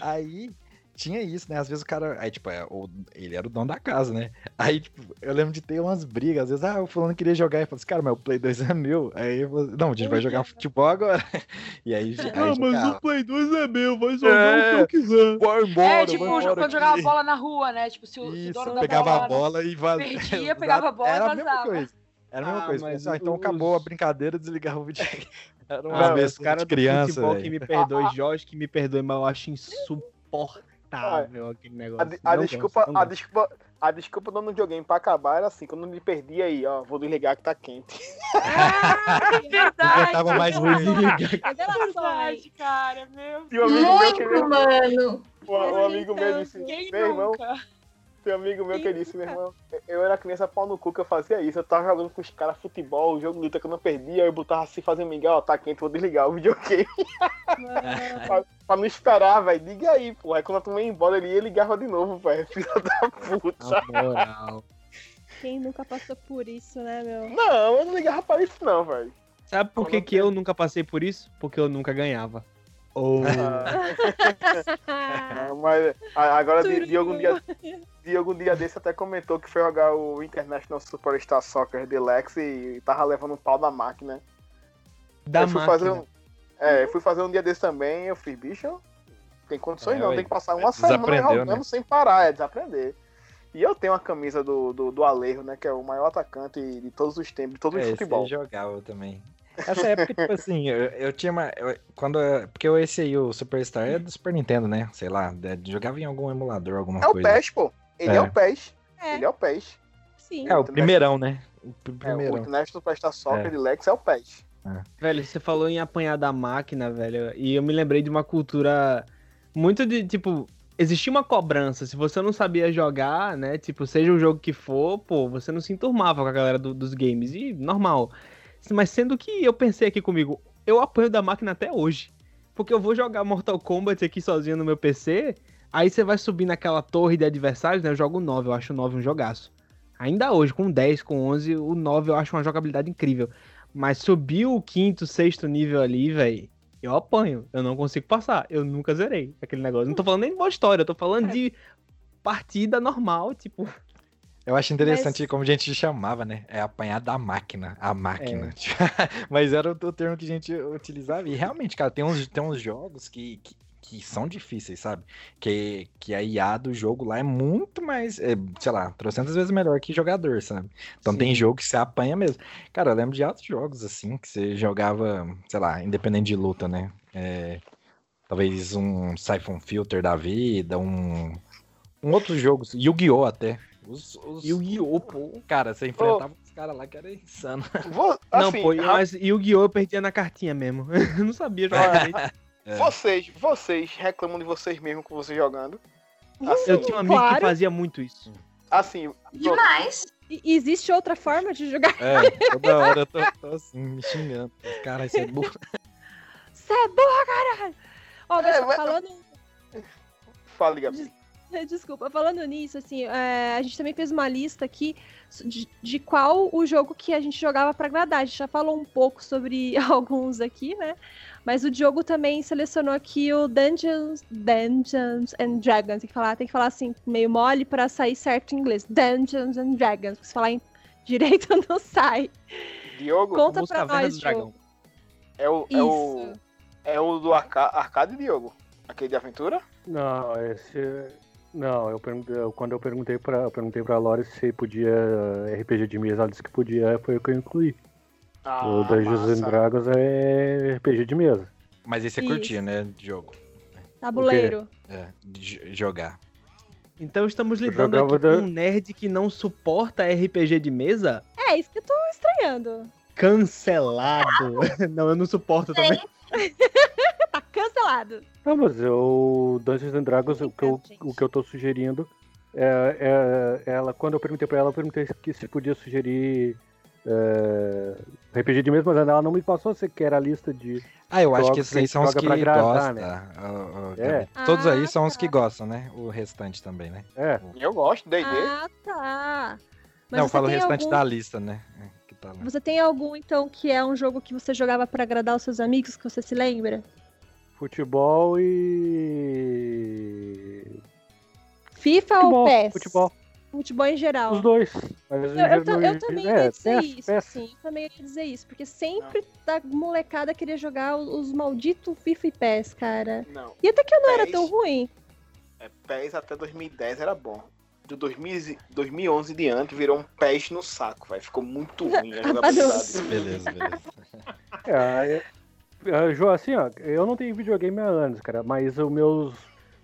C: Aí tinha isso, né? Às vezes o cara. Aí, tipo, é, o- ele era o dono da casa, né? Aí, tipo, eu lembro de ter umas brigas. Às vezes, ah, o fulano queria jogar. E falou assim, cara, mas o Play 2 é meu. Aí eu falei, não, a gente vai jogar futebol agora. E aí, aí
H: Ah, mas
C: jogava.
H: o Play 2 é meu, vai
C: jogar o que eu
H: quiser.
C: Vai embora,
D: é, tipo,
C: vai embora
D: quando jogava
C: aqui.
D: bola na rua, né? Tipo, se o, se o
C: Isso,
D: dono da
C: pegava
D: bola...
C: a bola e vazava.
D: perdia, pegava a bola e
C: Era a mesma
D: vazava.
C: coisa. Era a mesma
H: Ah,
C: coisa.
H: mas
C: ah, então
H: os-
C: acabou a brincadeira, desligava o videogame. Era uma
H: Ah,
C: vez
H: os caras
C: de
H: do
C: criança,
H: que me perdoe, Jorge que me perdoe, mas eu acho insuportável aquele
F: A,
H: negócio.
F: a
H: Não
F: desculpa,
H: gosto, não
F: a,
H: gosto.
F: desculpa, a desculpa do videogame pra acabar era assim, quando eu me perdi aí, ó, vou desligar que tá quente.
D: Ah, é verdade.
C: aguentava mais
H: Vou desligar.
D: Verdade, cara. Meu
F: amigo meu
E: Muito, mano.
F: um, um amigo meu disse, meu irmão,
D: nunca?
F: Tem um amigo meu que disse, meu irmão, eu era criança pau no cu que eu fazia isso, eu tava jogando com os caras futebol, jogo luta que eu não perdia, eu botava assim, fazendo mingau, ó, tá quente, vou desligar o videogame. pra, pra não esperar, velho, diga aí, pô. Aí quando eu tomei embora, ele ia ligava de novo, velho, filha da puta.
H: Na moral.
A: Quem nunca passou por isso, né, meu?
F: Não, eu não ligava pra isso não, velho.
H: Sabe por que, que eu nunca passei por isso? Porque eu nunca ganhava. Oh.
F: Mas a- agora de, de algum dia de algum dia desse até comentou que foi jogar o International Superstar Soccer Deluxe e tava levando um pau da máquina.
H: Da
F: eu fui
H: máquina.
F: fazer um, é, eu fui fazer um dia desse também, eu fiz, bicho, tem condições
C: É,
F: não, tem que passar uma semana jogando
C: né?
F: sem parar, é desaprender. E eu tenho uma camisa do, do, do Alejo, né, que é o maior atacante de todos os tempos, de todo o
C: É, esse
F: futebol.
C: aí jogava também. Essa época, tipo assim, eu, eu tinha uma. eu- quando, porque eu- esse aí, o Superstar, é do Super Nintendo, né? Sei lá, de- jogava em algum emulador, alguma
F: É o
C: coisa.
F: PES, pô. Ele é,
C: É.
F: o PES.
A: É.
F: Ele é o PES.
A: Sim.
C: É, o primeirão, né? O pr-
F: É, o
C: primeirão.
F: International Superstar Soccer
C: É.
F: Deluxe é o PES.
H: Velho, você falou em apanhar da máquina, velho, e eu me lembrei de uma cultura muito de, tipo, existia uma cobrança. Se você não sabia jogar, né, tipo, seja o jogo que for, pô, você não se enturmava com a galera do- dos games, e normal. Mas sendo que eu pensei aqui comigo, eu apanho da máquina até hoje. Porque eu vou jogar Mortal Kombat aqui sozinho no meu PC, aí você vai subir naquela torre de adversários, né, eu jogo 9, eu acho o 9 um jogaço. Ainda hoje, com 10, com 11, o 9 eu acho uma jogabilidade incrível. Mas subir o quinto, sexto nível ali, velho, eu apanho. Eu não consigo passar. Eu nunca zerei aquele negócio. Não tô falando nem de boa história, eu tô falando de partida normal, tipo.
C: Eu acho interessante
A: Mas-
C: como a gente chamava, né? É apanhar da máquina, a máquina. Mas era o, o termo que a gente utilizava. E realmente, cara, tem uns, tem uns jogos que, que, que são difíceis, sabe? Que, que a IA do jogo lá é muito mais, é, sei lá, trocentas vezes melhor que jogador, sabe? Então
H: Sim.
C: tem jogo que você apanha mesmo. Cara, eu lembro de outros jogos, assim, que você jogava, sei lá, independente de luta, né? É, talvez um Siphon Filter da vida, um, um outro jogo, Yu-Gi-Oh! até. Os, os...
H: Yu-Gi-Oh, pô.
C: Cara, você enfrentava os caras lá que era insano.
F: Vou,
H: Não,
F: assim,
H: pô,
F: ra-
H: mas Yu-Gi-Oh! eu perdia na cartinha mesmo. Eu não sabia jogar.
C: É.
F: Vocês, vocês reclamam de vocês mesmo com vocês jogando. Assim,
H: Eu tinha um amigo que
A: Claro.
H: fazia muito isso.
F: assim
E: Demais.
A: E existe outra forma de jogar?
C: É, toda hora eu tô, tô assim, me xingando. Cara, isso é burro.
A: Você é burra, caralho! Ó,
F: É, mas-
A: falando.
F: fala, Gabi.
A: Desculpa, falando nisso, assim, é, a gente também fez uma lista aqui de, de qual o jogo que a gente jogava pra agradar. A gente já falou um pouco sobre alguns aqui, né? Mas o Diogo também selecionou aqui o Dungeons, Dungeons and Dragons. Tem que falar, tem que falar assim, meio mole pra sair certo em inglês. Dungeons and Dragons. Se falar em direito não sai.
F: Diogo
A: Conta pra nós. Diogo.
F: é o, é o, é o do arca arcade, Diogo? Aquele de aventura?
B: Não, esse. Não, eu eu- quando eu perguntei pra, eu perguntei pra Lore se podia eh, RPG de mesa, ela disse que podia, foi o que eu incluí.
F: Ah,
B: o Dungeons and. Dragons é RPG de mesa.
C: Mas esse é
A: Isso.
C: curtir, né, jogo?
A: Tabuleiro.
C: É, jogar.
H: Então estamos lidando aqui com
B: da-
H: um nerd que não suporta RPG de mesa?
A: É, isso que eu tô estranhando.
H: Cancelado. não, eu não suporto também.
A: Cancelado.
B: Não, mas eu. Dungeons and Dragons, o que eu, o que eu tô sugerindo é, é- ela, quando eu perguntei pra ela, eu perguntei que se podia sugerir é, RPG de mesa, mas ela não me passou sequer a lista de.
C: Ah, eu acho
B: Jogos
C: que esses aí são os que gostam.
B: né? É.
C: Todos aí
A: Ah,
C: são os
A: tá.
C: que gostam, né? O restante também, né?
B: É,
F: Eu gosto, D&D.
A: Ah, tá. Mas
C: Não, eu falo o restante
A: algum-
C: da lista, né? É, que tá lá.
A: Você tem algum, então, que é um jogo que você jogava pra agradar os seus amigos, que você se lembra?
B: Futebol e.
A: FIFA
B: Futebol,
A: ou PES?
B: futebol.
A: Futebol em geral.
B: Os dois. Mas
A: Eu, eu,
B: no-
A: eu também
B: é,
A: ia dizer
B: PES,
A: isso,
B: PES.
A: sim. Eu também ia dizer isso, porque sempre da molecada queria jogar os, os malditos FIFA e PES, cara.
F: Não,
A: E até que eu não era
F: PES.
A: tão ruim.
F: é, PES até 2010 era bom. De 2000, 2011 em diante virou um PES no saco, velho. Ficou muito ruim a jogabilidade.
C: Beleza, beleza.
B: É, é, é, João, assim, ó, eu não tenho videogame há anos, cara, mas os meus,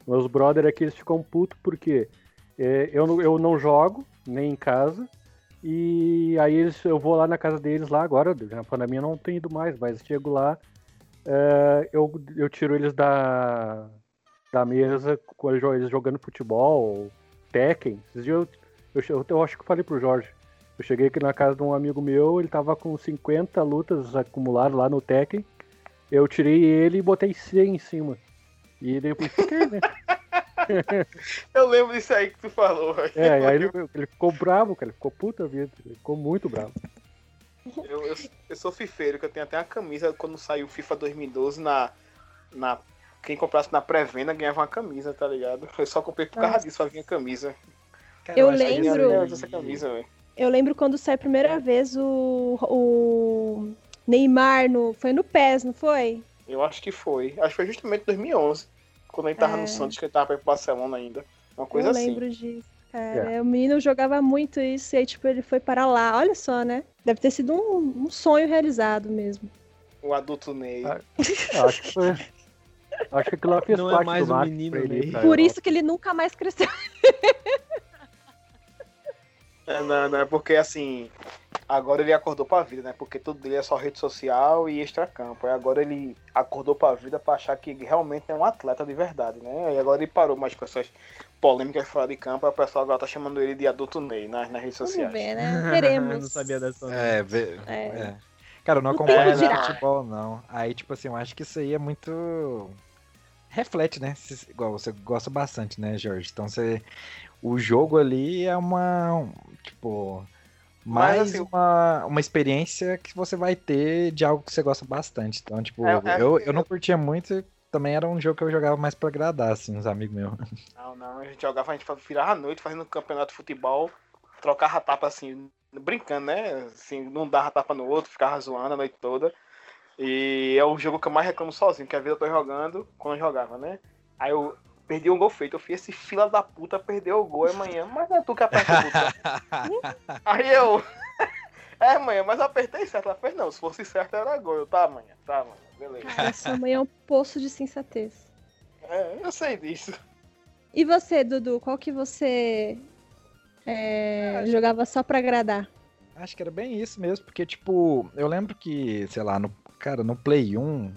B: meus brother aqui, eles ficam putos porque é, eu, eu não jogo, nem em casa, e aí eles, eu vou lá na casa deles lá agora, na pandemia não tenho ido mais, mas chego lá, é, eu, eu tiro eles da, da mesa com eles jogando futebol, Tekken, esses dias eu, eu, eu acho que eu falei pro Jorge, eu cheguei aqui na casa de um amigo meu, ele tava com 50 lutas acumuladas lá no Tekken. Eu tirei ele e botei 100 em cima. E depois fiquei, né?
F: Eu lembro disso aí que tu falou.
B: É, aí ele, ele ficou bravo, cara. Ele ficou puta vida. Ele ficou muito bravo.
F: Eu, eu, eu sou fifeiro, que eu tenho até uma camisa quando saiu o FIFA 2012 na, na quem comprasse na pré-venda ganhava uma camisa, tá ligado? Eu só comprei por causa
A: Nossa.
F: disso, só vinha camisa.
C: Cara,
A: Eu lembro-
F: camisa, velho.
A: Eu lembro quando saiu a primeira vez o, o Neymar no. Foi no PES, não foi?
F: Eu acho que foi. Acho que foi justamente em 2011. Quando ele tava
A: É.
F: no Santos, que ele tava pra ir pro Barcelona ainda. Uma coisa
A: eu
F: assim.
A: lembro disso, cara. O menino jogava muito isso e aí, tipo, ele foi para lá. Olha só, né? Deve ter sido um, um sonho realizado mesmo.
F: O adulto Ney.
B: Ah, Eu acho que foi. Acho que aquilo lá fez
H: Não é
B: parte
H: mais
B: do
H: um menino
B: pra ele ir
H: Ney.
B: pra
A: Por isso que ele nunca mais cresceu.
F: É, não, não, é porque assim, agora ele acordou pra vida, né? Porque tudo dele é só rede social e extracampo. Aí agora ele acordou pra vida pra achar que realmente é um atleta de verdade, né? E agora ele parou mais com essas polêmicas fora de campo, aí o pessoal agora tá chamando ele de adulto Ney nas, nas redes
A: Vamos
F: sociais.
A: ver, né? Veremos.
H: não sabia dessa. não.
C: É, vê-
A: É.
C: é. Cara, eu não acompanho futebol, não. Aí, tipo assim, eu acho que isso aí é muito. Reflete, né? Se- Igual você gosta bastante, né, Jorge? Então você. O jogo ali é uma. Tipo.
F: Mas,
C: Mais
F: assim,
C: uma, uma experiência que você vai ter de algo que você gosta bastante. Então, tipo,
F: É, é-
C: eu, eu não curtia muito, e também era um jogo que eu jogava mais pra agradar, assim, os amigos meus.
F: Não, não, a gente jogava, a gente virava a noite fazendo um campeonato de futebol, trocava tapa assim, brincando, né? Assim, não dava tapa no outro, ficava zoando a noite toda. E é o jogo que eu mais reclamo sozinho, que a vida eu tô jogando quando eu jogava, né? Aí eu perdi um gol feito, eu fui esse fila da puta perdeu o gol amanhã, mas não é tu que aperta o botão. Aí eu. É, amanhã, mas eu apertei certo. Ela fez, não, se fosse certo era gol. Eu, tá, amanhã, tá, amanhã, beleza.
A: Cara, sua mãe é um poço de sensatez.
F: É, eu sei disso.
A: E você, Dudu, qual que você é, jogava só pra agradar?
C: Acho que era bem isso mesmo, porque, tipo, eu lembro que, sei lá, no, cara, no Play 1,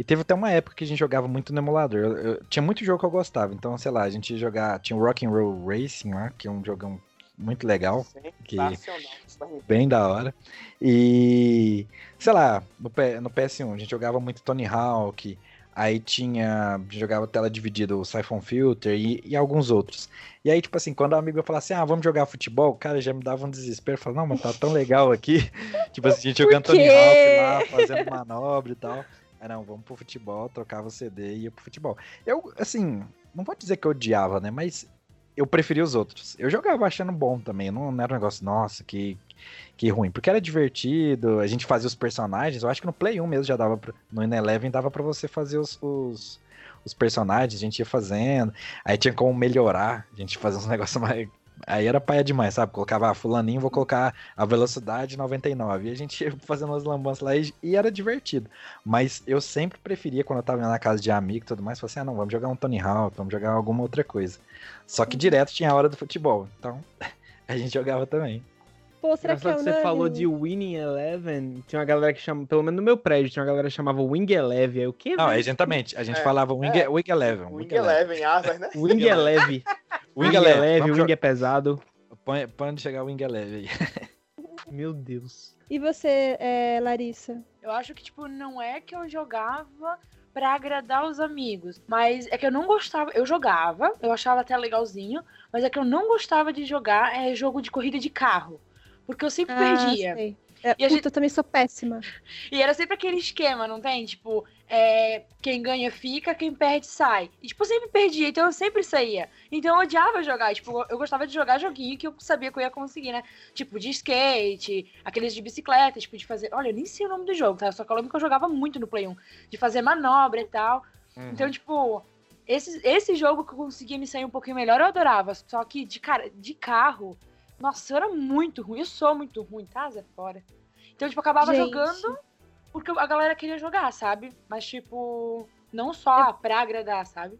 C: e teve até uma época que a gente jogava muito no emulador. Eu- eu- tinha muito jogo que eu gostava, então, sei lá, a gente ia jogar, tinha o Rock and Roll Racing lá, que é um jogão muito legal, que bem da hora. E, sei lá, no, no PS1 a gente jogava muito Tony Hawk, aí tinha, a gente jogava tela dividida, o Siphon Filter e, e alguns outros. E aí, tipo assim, quando o amigo ia falar assim, ah, vamos jogar futebol, cara, já me dava um desespero, falava, não, mas tá tão legal aqui. tipo assim, a gente jogando Tony? Hawk lá, fazendo manobra e tal. Aí não, vamos pro futebol, trocava o CD e ia pro futebol. Eu, assim, não vou dizer que eu odiava, né, mas eu preferia os outros. Eu jogava achando bom também, não, não era um negócio, nossa, que, que ruim, porque era divertido, a gente fazia os personagens, eu acho que no Play 1 mesmo já dava, pra, no Ineleven dava pra você fazer os, os, os personagens, a gente ia fazendo, aí tinha como melhorar, a gente fazia uns negócios mais... Aí era paia demais, sabe? Colocava ah, fulaninho, vou colocar a velocidade 99. E a gente ia fazendo umas lambanças lá e, e era divertido. Mas eu sempre preferia, quando eu tava na casa de amigo e tudo mais, falar assim, ah, não, vamos jogar um Tony Hawk, vamos jogar alguma outra coisa. Só que direto tinha a hora do futebol. Então, a gente jogava também.
A: Pô, será que é
H: que você falou de Winning Eleven, tinha uma galera que chama, pelo menos no meu prédio, tinha uma galera que chamava Wing Eleven. Aí o quê?
C: Não,
H: velho?
C: exatamente. A gente
F: É,
C: falava Wing,
F: é.
C: Wing Eleven.
F: Wing Eleven, asas, né?
H: Wing Eleven. Wing
C: Wing Eleven,
H: Eleven,
C: vamos
H: Wing é pesado.
C: Põe, põe onde chegar o Wing Eleven aí.
H: Meu Deus.
A: E você, é, Larissa?
D: Eu acho que, tipo, não é que eu jogava pra agradar os amigos, mas é que eu não gostava. Eu jogava, eu achava até legalzinho, mas é que eu não gostava de jogar é jogo de corrida de carro. Porque eu sempre perdia.
A: Ah, sei. É,
D: E a
A: puta,
D: gente-
A: eu também sou péssima.
D: E era sempre aquele esquema, não tem? Tipo, é, quem ganha fica, quem perde sai. E, tipo, eu sempre perdia, então eu sempre saía. Então eu odiava jogar. Tipo, eu gostava de jogar joguinho que eu sabia que eu ia conseguir, né? Tipo, de skate, aqueles de bicicleta, tipo, de fazer. Olha, eu nem sei o nome do jogo, tá? Só que eu lembro que eu jogava muito no Play 1. De fazer manobra e tal. Então, tipo, esse, esse jogo que eu conseguia me sair um pouquinho melhor, eu adorava. Só que de, cara, de carro, nossa, eu era muito ruim. Eu sou muito ruim, tá? Zé fora. Então, tipo, eu acabava
A: Gente.
D: jogando porque a galera queria jogar, sabe? Mas, tipo, não só pra agradar, sabe?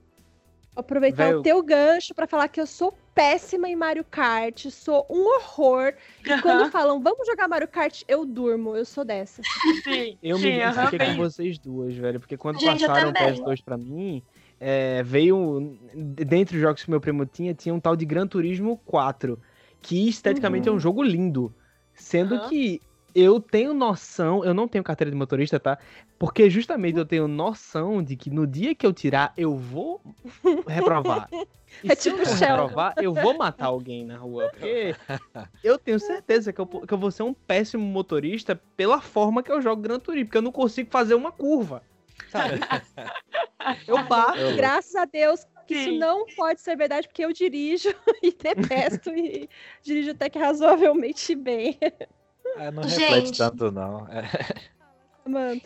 A: Aproveitar
H: Véio.
A: o teu gancho pra falar que eu sou péssima em Mario Kart, sou um horror. E quando falam, vamos jogar Mario Kart, eu durmo, eu sou dessa.
D: Sim,
H: Eu me
D: sim, aham,
H: identifiquei com
D: bem.
H: vocês duas, velho. Porque quando
E: Gente,
H: passaram o
E: também.
H: PS2 pra mim, é, veio. Dentre os jogos que meu primo tinha, tinha um tal de Gran Turismo 4. Que esteticamente é um jogo lindo. Sendo que eu tenho noção, eu não tenho carteira de motorista, tá? Porque justamente eu tenho noção de que no dia que eu tirar, eu vou reprovar. E
A: É
H: se eu
A: tipo Sheldon.
H: reprovar, eu vou matar alguém na rua. Porque eu tenho certeza que eu, que eu vou ser um péssimo motorista pela forma que eu jogo Gran Turismo, porque eu não consigo fazer uma curva. sabe? Eu paro.
C: Eu-
A: Graças a Deus que isso não pode ser verdade, porque eu dirijo e detesto e dirijo até que razoavelmente bem.
C: Ah, não
E: Gente.
C: reflete tanto, não. É.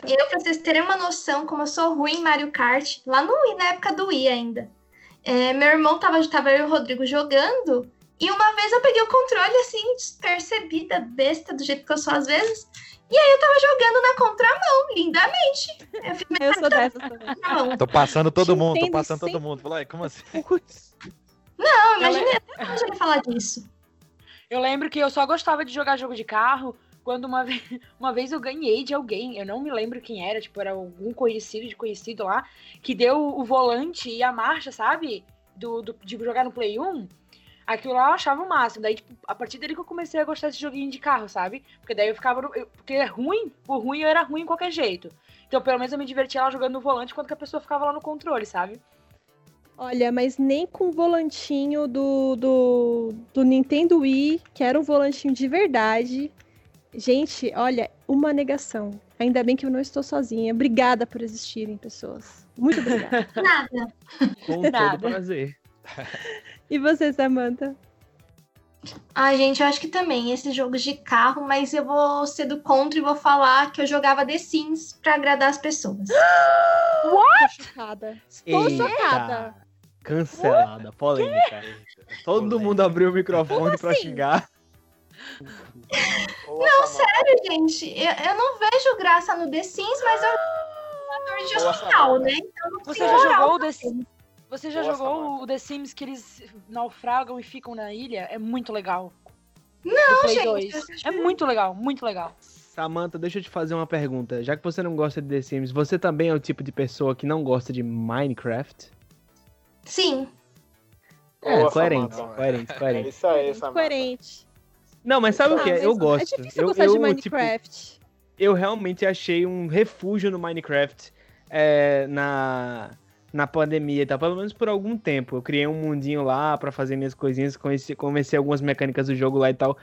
E: Eu, pra vocês terem uma noção, como eu sou ruim em Mario Kart, lá no Wii, na época do Wii ainda. é, meu irmão tava, tava eu e o Rodrigo jogando, e uma vez eu peguei o controle assim, despercebida, besta, do jeito que eu sou às vezes. E aí eu tava jogando na contramão, lindamente. Eu fiz
A: Eu sou dessas também.
C: Tô passando todo
A: Te
C: mundo, tô passando todo
A: cem-
C: mundo. Falou, "Ai, como assim?
E: Não, imaginei até hoje ele falar disso.
D: Eu lembro que eu só gostava de jogar jogo de carro quando uma vez, uma vez eu ganhei de alguém, eu não me lembro quem era, tipo, era algum conhecido de conhecido lá, que deu o volante e a marcha, sabe? Do, do- de jogar no Play 1. Aquilo lá eu achava o máximo. Daí, tipo, a partir dali que eu comecei a gostar desse joguinho de carro, sabe? Porque daí eu ficava. eu- porque é ruim, por ruim eu era ruim de qualquer jeito. Então, pelo menos eu me divertia lá jogando no volante enquanto que a pessoa ficava lá no controle, sabe?
A: Olha, mas nem com o volantinho do, do, do Nintendo Wii, que era um volantinho de verdade. Gente, olha, uma negação. Ainda bem que eu não estou sozinha. Obrigada por existirem, pessoas. Muito obrigada.
E: Nada.
H: Com todo
D: Nada.
H: prazer.
A: e você, Samantha?
E: Ai, gente, eu acho que também esses jogos de carro, mas eu vou ser do contra e vou falar que eu jogava The Sims pra agradar as pessoas.
A: Tô chocada. Estou
H: Eita.
A: chocada.
H: Cancelada, polêmica. Todo mundo abriu o microfone pra
A: assim?
H: xingar.
F: Não,
E: Sério, gente, eu, eu não vejo graça no The Sims, mas eu sou de hospital, né? Então
D: Você já jogou o The
E: Sims.
D: Você já
F: Boa,
D: jogou o The Sims que eles naufragam e ficam na ilha? É muito legal.
E: Não, gente,
D: 2.
E: eu
D: É muito legal, muito legal.
H: Samantha, deixa eu te fazer uma pergunta. Já que você não gosta de The Sims, você também é o tipo de pessoa que não gosta de Minecraft?
E: Sim.
H: É,
F: Boa,
H: coerente,
F: Samantha.
H: coerente,
F: É
H: coerente.
F: isso aí, Samantha.
A: coerente.
H: Não, mas sabe o que?
A: Ah,
H: Eu
A: mas
H: gosto.
A: É difícil
H: eu,
A: gostar de
H: eu, tipo,
A: Minecraft.
H: eu realmente achei um refúgio no Minecraft é, na, na pandemia e tal, pelo menos por algum tempo. Eu criei um mundinho lá pra fazer minhas coisinhas, conheci, comecei algumas mecânicas do jogo lá e tal.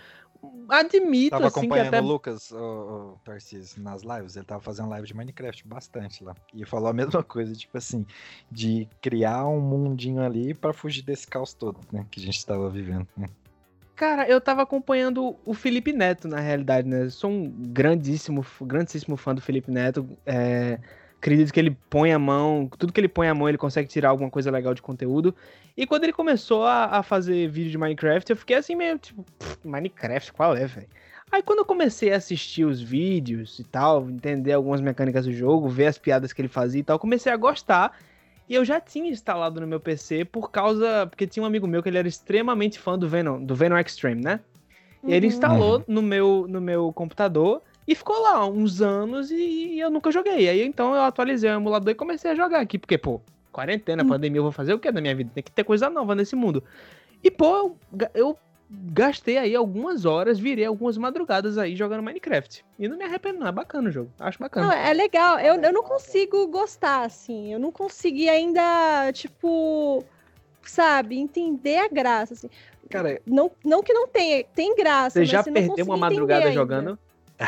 H: Admito,
C: Tava
H: assim, que
C: acompanhando
H: até
C: o Lucas, o, o Tarcísio, nas lives. Ele tava fazendo live de Minecraft bastante lá. E falou a mesma coisa, tipo assim, de criar um mundinho ali pra fugir desse caos todo, né? Que a gente tava vivendo. né?
H: Cara, eu tava acompanhando o Felipe Neto, na realidade, né? Eu sou um grandíssimo, grandíssimo fã do Felipe Neto. É, acredito que ele põe a mão, tudo que ele põe a mão, ele consegue tirar alguma coisa legal de conteúdo. E quando ele começou a, a fazer vídeo de Minecraft, eu fiquei assim meio, tipo, "Pff, Minecraft, qual é, velho? Aí quando eu comecei a assistir os vídeos e tal, entender algumas mecânicas do jogo, ver as piadas que ele fazia e tal, comecei a gostar. E eu já tinha instalado no meu PC por causa. Porque tinha um amigo meu que ele era extremamente fã do Venom, do Venom Extreme, né? E ele
A: Uhum.
H: instalou no, meu, no meu computador e ficou lá uns anos e, eu nunca joguei. Aí então eu atualizei o emulador e comecei a jogar aqui. Porque, pô, quarentena,
A: Hum.
H: pandemia, eu vou fazer o que da minha vida? Tem que ter coisa nova nesse mundo. E, pô, eu, eu gastei aí algumas horas, virei algumas madrugadas aí jogando Minecraft. E não me arrependo, não. É bacana o jogo. Acho bacana.
A: Não, é legal. Eu, eu não consigo gostar, assim. Eu não consegui ainda, tipo, sabe, entender a graça, assim.
C: Cara,
A: Não, não que não tenha, tem graça.
H: Você
A: mas
H: já perdeu uma madrugada
A: ainda.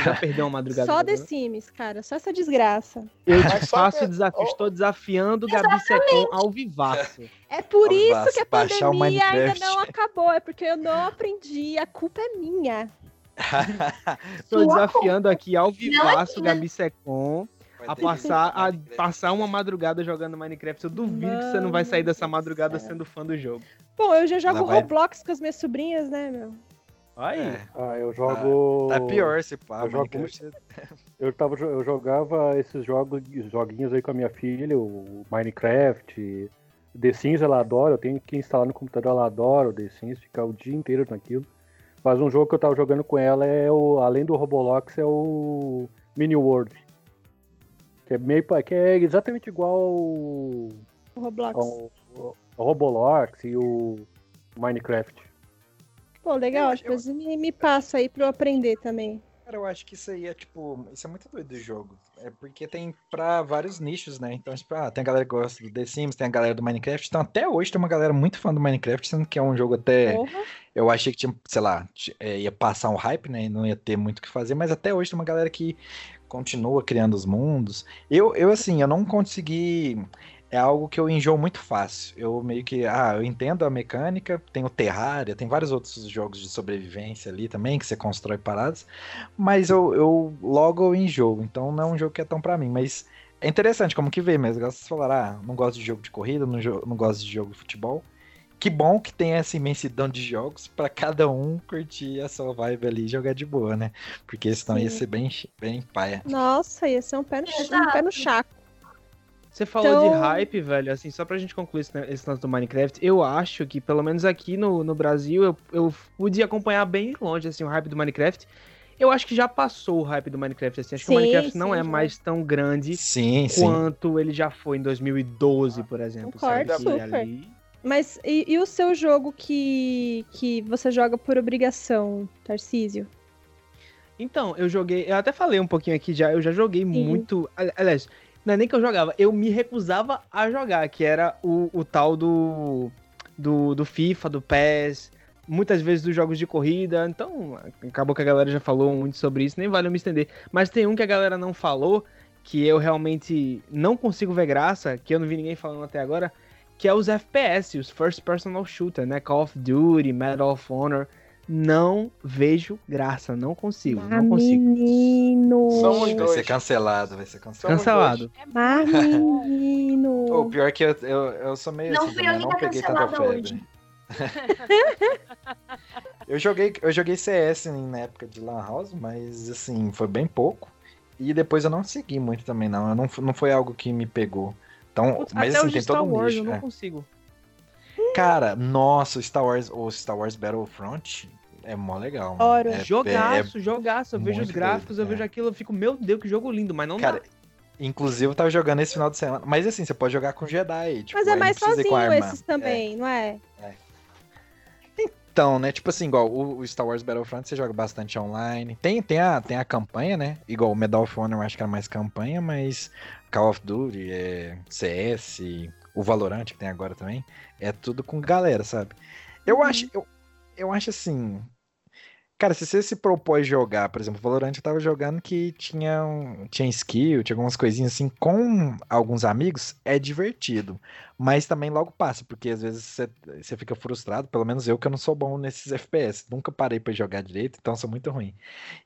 H: Já perdeu uma madrugada
A: Só The? Sims, cara. Só essa desgraça.
H: Eu te faço o desafio. Estou desafiando o Gabi Secom ao vivaço.
A: É por
C: Ó,
A: isso que a pandemia ainda não acabou. É porque eu não aprendi. A culpa é minha.
H: Estou desafiando aqui ao
E: é
H: vivaço o. Gabi Secom a passar, a passar uma madrugada jogando Minecraft. Eu duvido que você não vai sair
A: Mano
H: dessa madrugada sendo fã do jogo.
A: Bom, eu já jogo
C: vai-
A: Roblox com as minhas sobrinhas, né, meu?
H: Aí.
C: É,
B: Ah, eu jogo.
C: tá pior esse pá,
B: eu jogo. Eu, tava, eu jogava esses jogos, joguinhos aí com a minha filha, o Minecraft, The Sims ela adora, eu tenho que instalar no computador, ela adora o The Sims, ficar o dia inteiro naquilo. Mas um jogo que eu tava jogando com ela é o, além do Roblox, é o Mini World. Que é meio que é exatamente igual ao,
A: O Roblox.
B: ao, ao Roblox e o Minecraft.
A: Pô, legal.
C: Eu-
A: Às vezes me, me passa aí pra eu aprender também.
C: Cara, eu acho que isso aí é tipo. Isso é muito doido do jogo. É porque tem pra vários nichos, né? Então, tipo, ah, tem a galera que gosta do The Sims, tem a galera do Minecraft. Então, até hoje tem uma galera muito fã do Minecraft, sendo que é um jogo até. Eu achei que tinha, sei lá, é, ia passar um hype, né? E não ia ter muito o que fazer, mas até hoje tem uma galera que continua criando os mundos. Eu, eu assim, eu não consegui. É algo que eu enjoo muito fácil. Eu meio que. Ah, eu entendo a mecânica, tem o Terraria, tem vários outros jogos de sobrevivência ali também, que você constrói paradas. Mas eu, eu logo eu enjoo. Então não é um jogo que é tão pra mim. Mas é interessante como que vê mesmo. Vocês falaram, ah, não gosto de jogo de corrida, não, não gosto de jogo de futebol. Que bom que tem essa imensidão de jogos para cada um curtir a sua vibe ali e jogar de boa, né? Porque senão Sim. ia ser bem, bem paia.
A: Nossa, ia ser um pé no, um pé no chaco.
H: Você falou então... de hype, velho, assim, só pra gente concluir esse, esse lance do Minecraft, eu acho que, pelo menos aqui no, no Brasil, eu, eu pude acompanhar bem longe, assim, o hype do Minecraft. Eu acho que já passou o hype do Minecraft, assim. Acho sim, que o Minecraft sim, não é mais tão grande
C: sim,
H: quanto ele já foi em 2012, por exemplo.
A: Concordo, super. Ali... Mas e, e, o seu jogo que, que você joga por obrigação, Tarcísio?
H: Então, eu joguei. Eu até falei um pouquinho aqui já. Eu já joguei muito. Aliás, não é nem que eu jogava, eu me recusava a jogar, que era o, o tal do, do, do FIFA, do PES, muitas vezes dos jogos de corrida. Então, acabou que a galera já falou muito sobre isso, nem vale eu me estender. Mas tem um que a galera não falou, que eu realmente não consigo ver graça, que eu não vi ninguém falando até agora, que é os FPS, os First Personal Shooter, né? Call of Duty, Medal of Honor. Não vejo graça, não consigo, ah, não consigo.
A: Menino.
C: Somos dois. Vai ser cancelado, vai ser cancelado.
H: Cancelado.
A: Mas, menino.
C: o pior é que eu, eu, eu sou meio
E: não assim, fui eu não peguei tanta febre.
C: eu joguei eu joguei CS na época de Lan House, mas assim, foi bem pouco. E depois eu não segui muito também, não. não, não foi algo que me pegou. Então, Putz, mas assim, tem Star todo um
H: Wars,
C: nicho,
H: eu não é. consigo.
C: Cara, nossa, o Star Wars, o Star Wars Battlefront é mó legal.
H: Ora, é, jogaço, é, jogaço. Eu vejo os gráficos, doido, eu vejo é. aquilo, eu fico, meu Deus, que jogo lindo, mas não Cara, dá.
C: Inclusive, eu tava jogando esse final de semana. Mas assim, você pode jogar com Jedi. Tipo,
A: mas é mais sozinho esses também, é. não é? É.
C: Então, né? Tipo assim, igual o Star Wars Battlefront, você joga bastante online. Tem, tem, a, tem a campanha, né? Igual o Medal of Honor, eu acho que era mais campanha, mas Call of Duty, é, CS, o Valorant que tem agora também, é tudo com galera, sabe? Eu uhum. acho, eu, eu acho assim, Cara, se você se propôs jogar, por exemplo, Valorant eu tava jogando que tinha, um, tinha skill, tinha algumas coisinhas assim, com alguns amigos, é divertido. Mas também logo passa, porque às vezes você, você fica frustrado, pelo menos eu que eu não sou bom nesses FPS. Nunca parei para jogar direito, então sou muito ruim.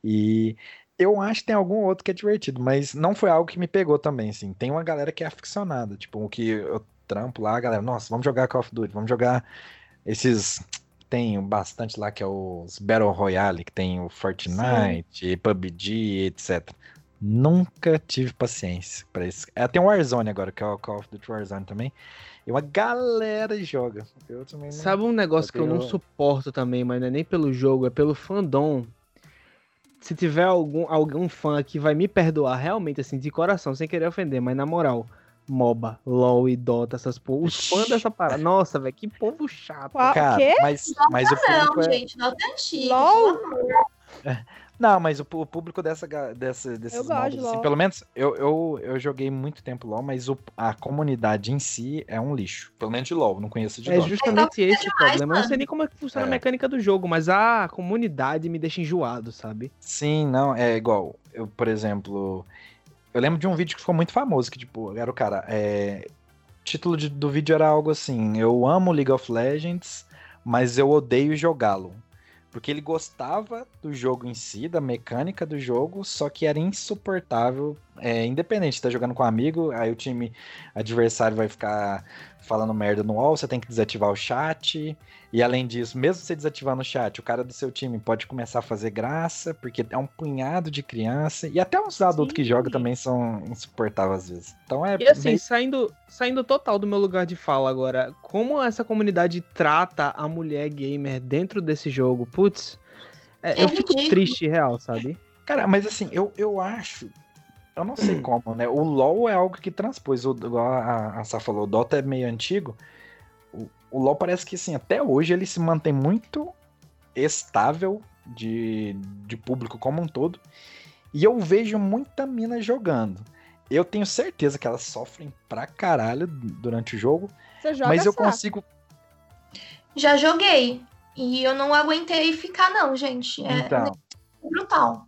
C: E eu acho que tem algum outro que é divertido, mas não foi algo que me pegou também, assim. Tem uma galera que é aficionada, tipo, o que eu trampo lá, a galera, nossa, vamos jogar Call of Duty, vamos jogar esses tem bastante lá que é os Battle Royale, que tem o Fortnite, Sim. PUBG, etc. Nunca tive paciência para isso. É, tem o Warzone agora, que é o Call of Duty Warzone também. E uma galera joga.
H: Não... Sabe um negócio que eu não suporto também, mas não é nem pelo jogo, é pelo fandom. Se tiver algum, algum fã que vai me perdoar realmente, assim, de coração, sem querer ofender, mas na moral, MOBA, LOL e Dota, essas porra. Os fãs dessa parada. Nossa, velho, que povo chato.
A: Qual, cara, quê?
C: mas, mas o público
E: não,
C: é...
E: gente, Dota é antigo.
A: LOL?
C: Não, mas o, o público dessa, dessa, desses modos, assim, pelo menos eu, eu, eu joguei muito tempo LOL, mas o, a comunidade em si é um lixo. Pelo menos de LOL, não conheço de
H: É Dota. justamente é esse o problema. Eu não sei nem como é que funciona é. a mecânica do jogo, mas a comunidade me deixa enjoado, sabe?
C: Sim, não, é igual. Eu, por exemplo, eu lembro de um vídeo que ficou muito famoso, que, tipo, era o cara. É... O título de, do vídeo era algo assim: Eu amo League of Legends, mas eu odeio jogá-lo. Porque ele gostava do jogo em si, da mecânica do jogo, só que era insuportável. É, independente tá jogando com um amigo, aí o time adversário vai ficar falando merda no wall, você tem que desativar o chat. E além disso, mesmo você desativando o chat, o cara do seu time pode começar a fazer graça, porque é um punhado de criança. E até uns adultos Sim. que jogam também são insuportáveis às vezes. Então é.
H: E assim, bem... saindo, saindo total do meu lugar de fala agora, como essa comunidade trata a mulher gamer dentro desse jogo? Putz, é, eu fico triste, real, sabe?
C: Cara, mas assim, eu, eu acho eu não sei como, né? O LoL é algo que transpôs, o, igual a, a Sá falou, o Dota é meio antigo. O, o LoL parece que, assim, até hoje ele se mantém muito estável de, de público como um todo. E eu vejo muita mina jogando. Eu tenho certeza que elas sofrem pra caralho durante o jogo. mas eu consigo.
E: Já joguei. E eu não aguentei ficar, não, gente. É então... brutal.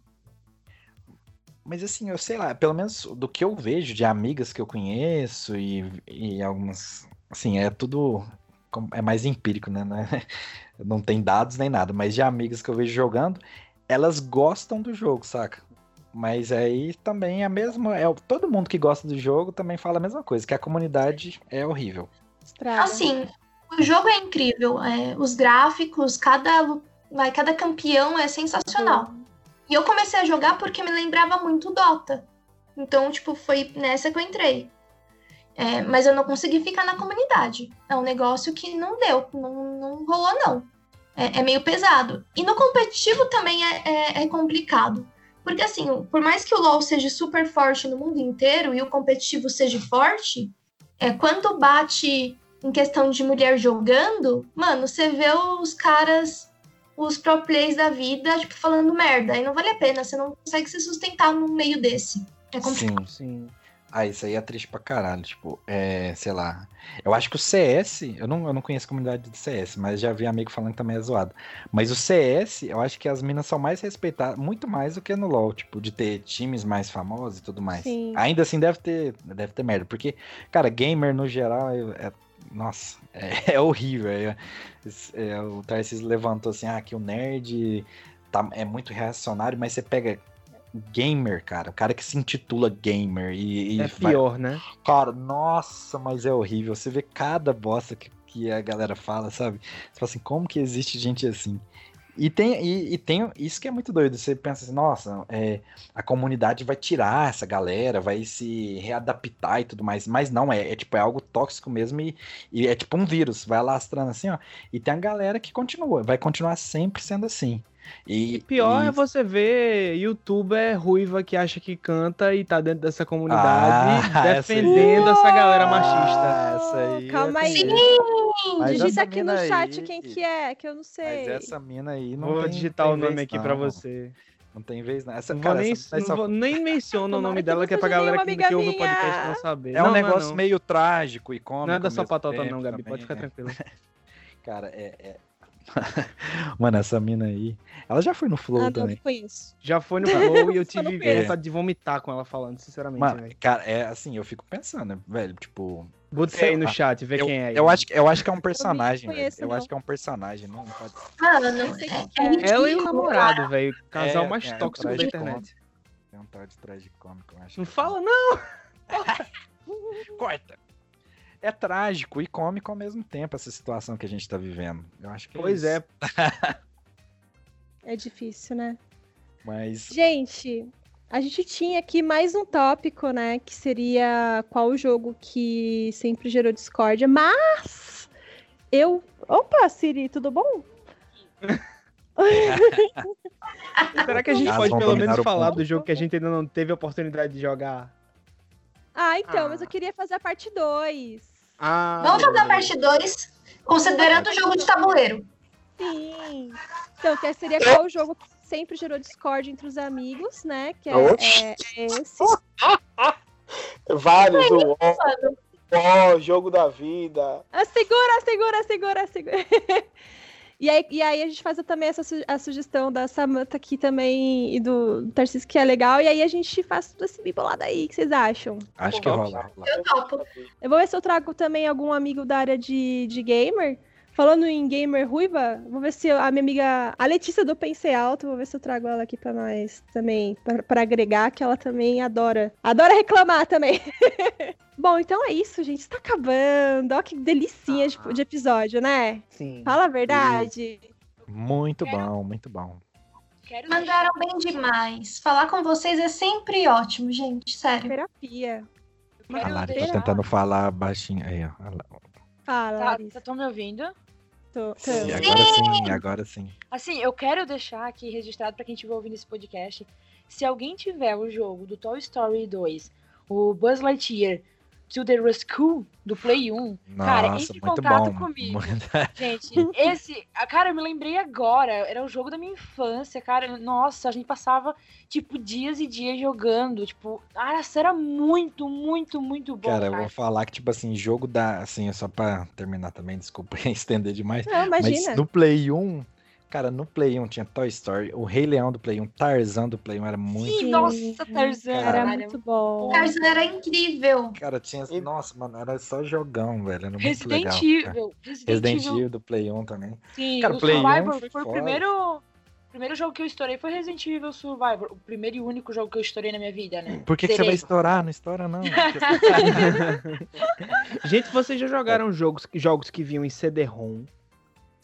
C: Mas assim, eu sei lá, pelo menos do que eu vejo de amigas que eu conheço e, e algumas. Assim, é tudo. É mais empírico, né? Não, é- não tem dados nem nada, mas de amigas que eu vejo jogando, elas gostam do jogo, saca? Mas aí também é a mesma. É, todo mundo que gosta do jogo também fala a mesma coisa, que a comunidade é horrível.
A: Estraga.
E: Assim, o jogo é incrível. é, os gráficos, cada, vai, cada campeão é sensacional. E eu comecei a jogar porque me lembrava muito Dota. Então, tipo, foi nessa que eu entrei. É, mas eu não consegui ficar na comunidade. É um negócio que não deu, não, não rolou, não. É, é meio pesado. E no competitivo também é, é- é complicado. Porque, assim, por mais que o LoL seja super forte no mundo inteiro e o competitivo seja forte, é, quando bate em questão de mulher jogando, mano, você vê os caras, os pro plays da vida, tipo, falando merda. Aí não vale a pena, você não consegue se sustentar no meio desse. É complicado.
C: Sim.
H: Sim.
C: Ah, isso aí é triste pra caralho. Tipo, é, sei lá. Eu acho que o CS, eu não, eu não conheço a comunidade de CS, mas já vi amigo falando que também é zoado. Mas o CS, eu acho que as minas são mais respeitadas, muito mais do que no LoL, tipo, de ter times mais famosos e tudo mais.
A: Sim.
C: Ainda assim deve ter, deve ter merda, porque, cara, gamer no geral é. é- nossa, é, é horrível. É, é, o Tarcísio levantou assim, ah, que o nerd tá, é muito reacionário, mas você pega gamer, cara, o cara que se intitula gamer e, e
H: É
C: vai-
H: pior, né?
C: Cara, nossa, mas é horrível. Você vê cada bosta que, que a galera fala, sabe? Você fala assim, como que existe gente assim? E tem, e, e tem isso que é muito doido. Você pensa assim, nossa, é, a comunidade vai tirar essa galera, vai se readaptar e tudo mais. Mas não, é, é tipo, é algo tóxico mesmo e, e é tipo um vírus, vai alastrando assim, ó. E tem a galera que continua, vai continuar sempre sendo assim. E,
H: Pior
C: e-
H: é você ver youtuber ruiva que acha que canta e tá dentro dessa comunidade
C: Ah, essa
H: defendendo essa galera
C: Ah,
H: machista.
C: essa aí.
A: Calma
C: é
A: aí.
C: tenso. Mas
A: aqui no chat
C: aí-
A: quem que é, que eu não sei.
C: Mas essa mina aí não
H: Vou
C: tem,
H: digitar
C: tem
H: o nome
C: vez
H: aqui pra você.
C: Não tem vez não. Essa,
H: Não
C: cara,
H: nem,
C: essa- essa-
H: não vou- nem menciona o nome dela, que é pra galera que, que ouve o podcast não saber.
C: É um
H: Não,
C: negócio
H: não.
C: meio trágico e cômico.
H: Não é da sua patota
C: tempo
H: não, Gabi,
C: também,
H: pode ficar
C: né?
H: tranquilo.
C: Cara, é... é- Mano, essa mina aí... Ela já foi no Flow
A: Ah,
C: também.
H: Já foi no Flow e eu tive vontade de vomitar com ela falando, sinceramente,
C: Mano,
H: velho.
C: cara, é assim, eu fico pensando, né, velho, tipo...
H: Botei
C: sei
H: aí no chat, vê
C: Eu,
H: quem é.
C: eu, acho, que- eu acho que é um personagem, velho.
A: conheço,
C: Eu acho que é um personagem, não não pode...
E: Mano,
A: Não sei quem
E: é,
A: que é.
E: é
H: Ela e o namorado, velho. Casal
C: É,
H: mais
C: é,
H: tóxico da
C: trágico
H: internet.
C: É um tal de tragicômico, eu acho.
H: Não fala, não.
C: Corta! É trágico e cômico ao mesmo tempo essa situação que a gente tá vivendo. Eu acho que
H: Pois é,
A: É difícil, né?
C: Mas
A: Gente, a gente tinha aqui mais um tópico, né? Que seria qual o jogo que sempre gerou discórdia, mas eu. Opa, Siri, tudo bom?
H: será que a gente
C: Elas
H: pode pelo menos falar do jogo que a gente ainda não teve a oportunidade de jogar?
A: Ah, então, mas
H: Ah.
A: eu queria fazer a parte 2.
H: Ah,
E: Vamos fazer a parte 2, considerando o jogo de tabuleiro.
A: Sim. Então, que seria qual o jogo que sempre gerou discórdia entre os amigos, né? Que é, é- é esse.
F: Vários, o ó, ó, jogo da vida.
A: Ah, segura, segura, segura, segura. E aí, e aí a gente faz também essa su- a sugestão da Samantha aqui também e do Tarcísio que é legal. E aí a gente faz tudo esse bibolado aí. O que vocês acham?
C: acho que rola.
E: Eu topo.
A: Eu vou ver se eu trago também algum amigo da área de, de gamer. Falando em gamer ruiva, vou ver se a minha amiga, a Letícia do Pensei Alto, vou ver se eu trago ela aqui pra nós também, pra- pra agregar, que ela também adora. Adora reclamar também. Bom, então é isso, gente. Está acabando. Ó, que delicinha de, de episódio, né?
H: Sim.
A: Fala a verdade.
C: Muito bom, muito bom.
D: Quero
E: Mandaram bem demais. Falar com vocês é sempre ótimo, gente. Sério.
A: Terapia.
C: A
D: Quero
C: Lari tá tentando falar baixinho. Aí, ó.
A: Fala,
D: Tá, estão me ouvindo?
A: Tô- tô.
C: E agora sim, agora sim.
D: Assim, eu quero deixar aqui registrado pra quem estiver ouvindo esse podcast. Se alguém tiver o jogo do Toy Story 2, o Buzz Lightyear to the Rescue do Play 1, Cara,
C: Nossa,
D: entre em
C: muito
D: contato
C: bom.
D: comigo.
C: Muito-
D: gente, esse. ah, Cara, eu me lembrei agora. Era o jogo da minha infância, cara. Nossa, a gente passava, tipo, dias e dias jogando. Tipo, ah, isso era muito, muito, muito bom.
C: Cara, eu
D: cara.
C: vou falar que, tipo assim, jogo da. Assim, só pra terminar também, desculpa estender demais.
A: Não,
C: Mas
A: imagina.
C: no Play 1, Cara, no Play 1 tinha Toy Story, o Rei Leão do Play 1, Tarzan do Play 1 era muito.
D: Sim, nossa, Tarzan.
A: Era
C: Cara,
A: muito bom.
E: Tarzan era incrível.
C: Cara, tinha.
F: E-
C: Nossa, mano, era só jogão, velho. Era muito
D: Resident
C: legal.
D: Evil. Resident,
C: Resident
D: Evil.
C: Evil do Play 1 também.
D: Sim,
C: Cara,
D: o
C: Play 1
D: Survivor
C: foi
D: foi, o primeiro, o primeiro jogo que eu estourei foi Resident Evil Survivor. O primeiro e único jogo que eu estourei na minha vida, né?
C: Por que, que você vai estourar? Não estoura, não.
H: Gente, vocês já jogaram jogos, jogos que vinham em CD-ROM?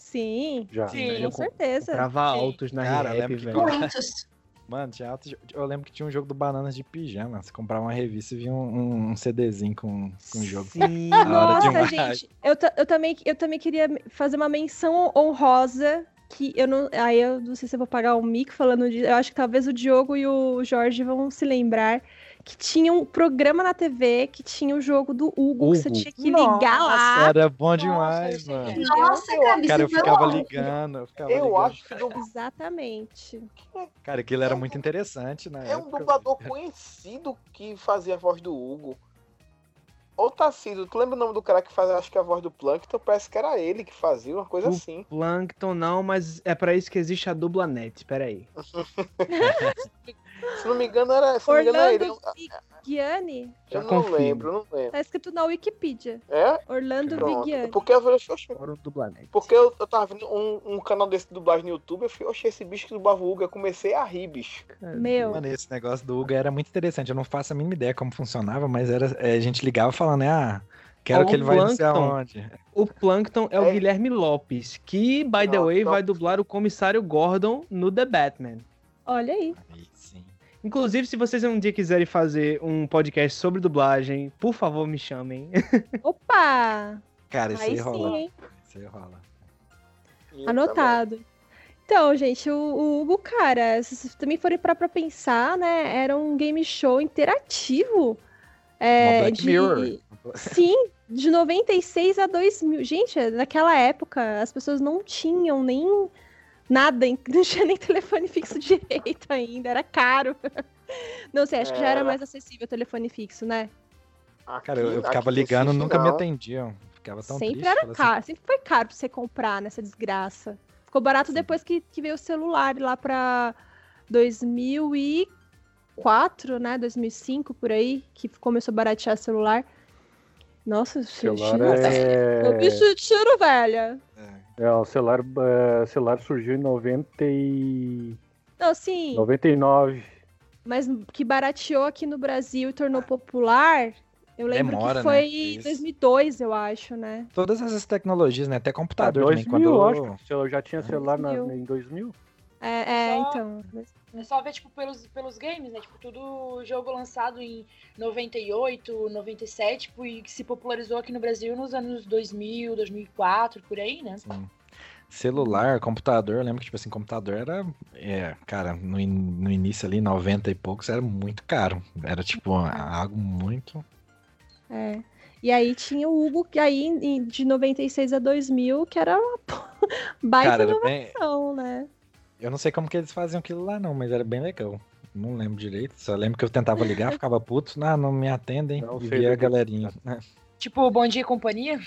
A: Sim,
B: Já.
D: Sim.
A: com certeza.
H: Trava altos na
C: Cara,
H: rap, velho.
E: Muitos.
C: Mano, tinha alto... Eu lembro que tinha um jogo do Bananas de Pijama. Você comprava uma revista e vinha um, um CDzinho com, com o jogo.
H: Sim.
A: Nossa, gente, eu, eu, também, eu também queria fazer uma menção honrosa que eu não. Aí eu não sei se eu vou pagar o mico falando de. Eu acho que talvez o Diogo e o Jorge vão se lembrar que tinha um programa na TV que tinha o jogo do Hugo, que você
C: Hugo.
A: tinha que ligar lá.
C: Era bom
D: Nossa,
C: demais,
D: esse
C: mano.
E: Nossa, cara, isso
C: Cara, eu ficava ligando. Eu, ficava
F: Eu
C: ligando.
F: acho que
A: Exatamente.
C: Cara, aquilo era muito interessante, né?
F: é um dublador conhecido que fazia a voz do Hugo. Ou Tacido, tu lembra o nome do cara que faz, acho que a voz do Plankton? Parece que era ele que fazia, uma coisa
H: O-
F: assim.
H: Plankton não, mas é pra isso que existe a Dublanet. Pera aí.
F: Se não me engano, era, se não me engano, era ele.
A: Orlando Vigiani?
H: Já
F: Eu não
H: confirmo.
F: lembro, não lembro.
A: Tá escrito na Wikipedia.
F: É?
A: Orlando
F: Pronto.
A: Vigiani.
F: Porque eu, eu, eu,
H: Fora o Dublanet.
F: porque eu, eu tava vendo um, um canal desse de dublagem no YouTube, eu fui, oxe, esse bicho que dublava o eu comecei a rir, bicho.
A: Meu.
C: Mano, esse negócio do Hugo era muito interessante. Eu não faço a mínima ideia como funcionava, mas era, é, a gente ligava falando, né? Ah, quero
H: Ó,
C: que ele vai não sei aonde.
H: O Plankton é, o
F: É.
H: Guilherme Lopes, que, by the
F: Não,
H: way,
F: não.
H: vai dublar o comissário Gordon no The Batman.
A: Olha aí.
C: Aí, sim.
H: Inclusive, se vocês um dia quiserem fazer um podcast sobre dublagem, por favor, me chamem.
A: Opa!
C: Cara, isso aí,
A: Aí
C: rola.
A: sim?
C: Isso aí rola.
F: E
A: Anotado. Então, gente, o, o Hugo, cara, se vocês também forem parar pra pensar, né? Era um game show interativo. É,
C: Black
A: de...
C: Mirror.
A: Sim, de 96 a 2000. Gente, naquela época as pessoas não tinham nem nada, não tinha nem telefone fixo direito ainda, era caro. Não sei, acho que já era mais acessível o telefone fixo, né?
F: Aqui-
C: Cara, eu, eu ficava ligando, nunca me atendiam. Ficava tão
A: sempre
C: triste.
A: era
C: assim,
A: caro, sempre foi caro pra você comprar nessa desgraça. Ficou barato
C: Sim.
A: depois que, que veio o celular lá pra 2004, né? 2005 por aí, que começou a baratear celular. Nossa,
B: Celular
A: Eu
B: é...
A: me sentindo velha.
C: é,
B: é, o celular, é, celular surgiu em 90 e...
A: Não, sim,
B: 99.
A: mas que barateou aqui no Brasil e tornou popular, eu lembro
C: Demora,
A: que
C: né?
A: foi
C: Isso.
A: em 2002, eu acho, né?
C: Todas essas tecnologias, né? Até
B: Ah,
C: computador
B: 2000,
C: também. Quando...
B: eu acho. Eu já tinha celular na-
A: 2000.
B: em 2000.
A: É, é
D: Só-
A: então.
D: É só ver, tipo, pelos, pelos games, né? Tipo, tudo jogo lançado em 98, 97, tipo, e que se popularizou aqui no Brasil nos anos 2000, 2004, por aí, né?
C: Sim. Celular, computador, eu lembro que, tipo assim, computador era, é, cara, no, in- no início ali, 90 e poucos, era muito caro. Era, tipo, algo muito...
A: É. E aí tinha o Hugo, que aí de 96 a 2000, que era uma baita
C: Cara, era bem...
A: inovação, né?
C: Eu não sei como que eles faziam aquilo lá, não, mas era bem legal. Não lembro direito, só lembro que eu tentava ligar, ficava puto, não, não me atendem,
B: Não
C: e via a galerinha.
D: Tipo, Bom Dia e Companhia.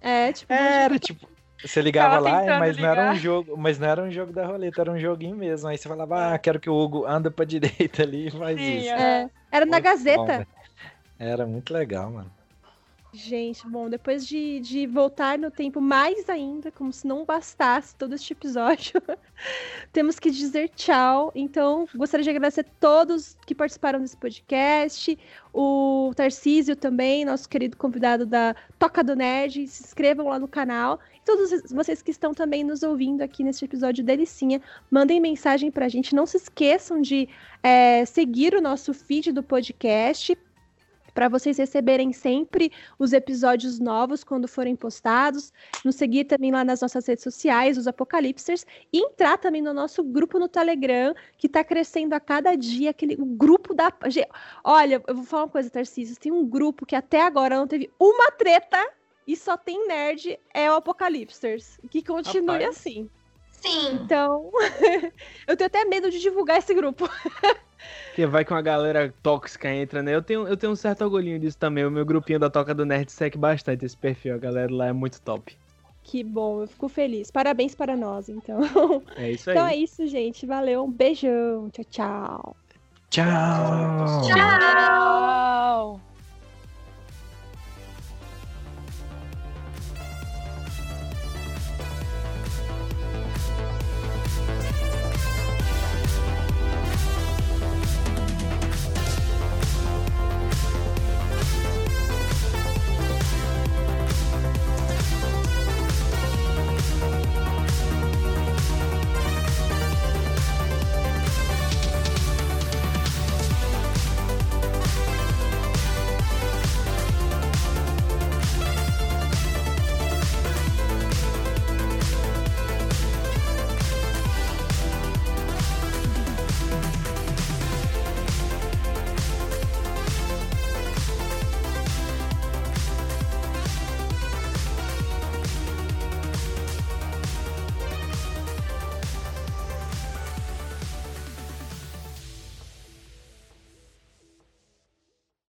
A: É, tipo,
C: Era, tipo, você ligava lá, mas não era um
D: ligar.
C: jogo, mas não era um jogo da roleta, era um joguinho mesmo. Aí você falava, ah, quero que o Hugo anda pra direita ali e faz
D: Sim,
C: isso.
D: é.
A: era na Gazeta.
C: bom. Era muito legal, mano.
A: Gente, bom, depois de, de voltar no tempo mais ainda, como se não bastasse todo este episódio, temos que dizer tchau. Então, gostaria de agradecer a todos que participaram desse podcast, o Tarcísio também, nosso querido convidado da Toca do Nerd. Se inscrevam lá no canal. E todos vocês que estão também nos ouvindo aqui neste episódio delicinha, mandem mensagem pra gente. Não se esqueçam de é, seguir o nosso feed do podcast para vocês receberem sempre os episódios novos quando forem postados, nos seguir também lá nas nossas redes sociais, os Apocalipsters, e entrar também no nosso grupo no Telegram, que está crescendo a cada dia, aquele o grupo da. Olha, eu vou falar uma coisa, Tarcísio, tem um grupo que até agora não teve uma treta e só tem nerd, é o Apocalipsters. Que continue
C: Rapaz.
A: assim.
E: Sim.
A: Então, eu tenho até medo de divulgar esse grupo.
H: Que vai que uma galera tóxica entra, né? Eu tenho, eu tenho um certo orgulhinho disso também. O meu grupinho da Toca do Nerd segue bastante esse perfil. A galera lá é muito top.
A: Que bom, eu fico feliz. Parabéns para nós, então.
H: É isso aí.
A: Então é isso, gente. Valeu, um beijão. Tchau, tchau.
C: Tchau.
E: Tchau!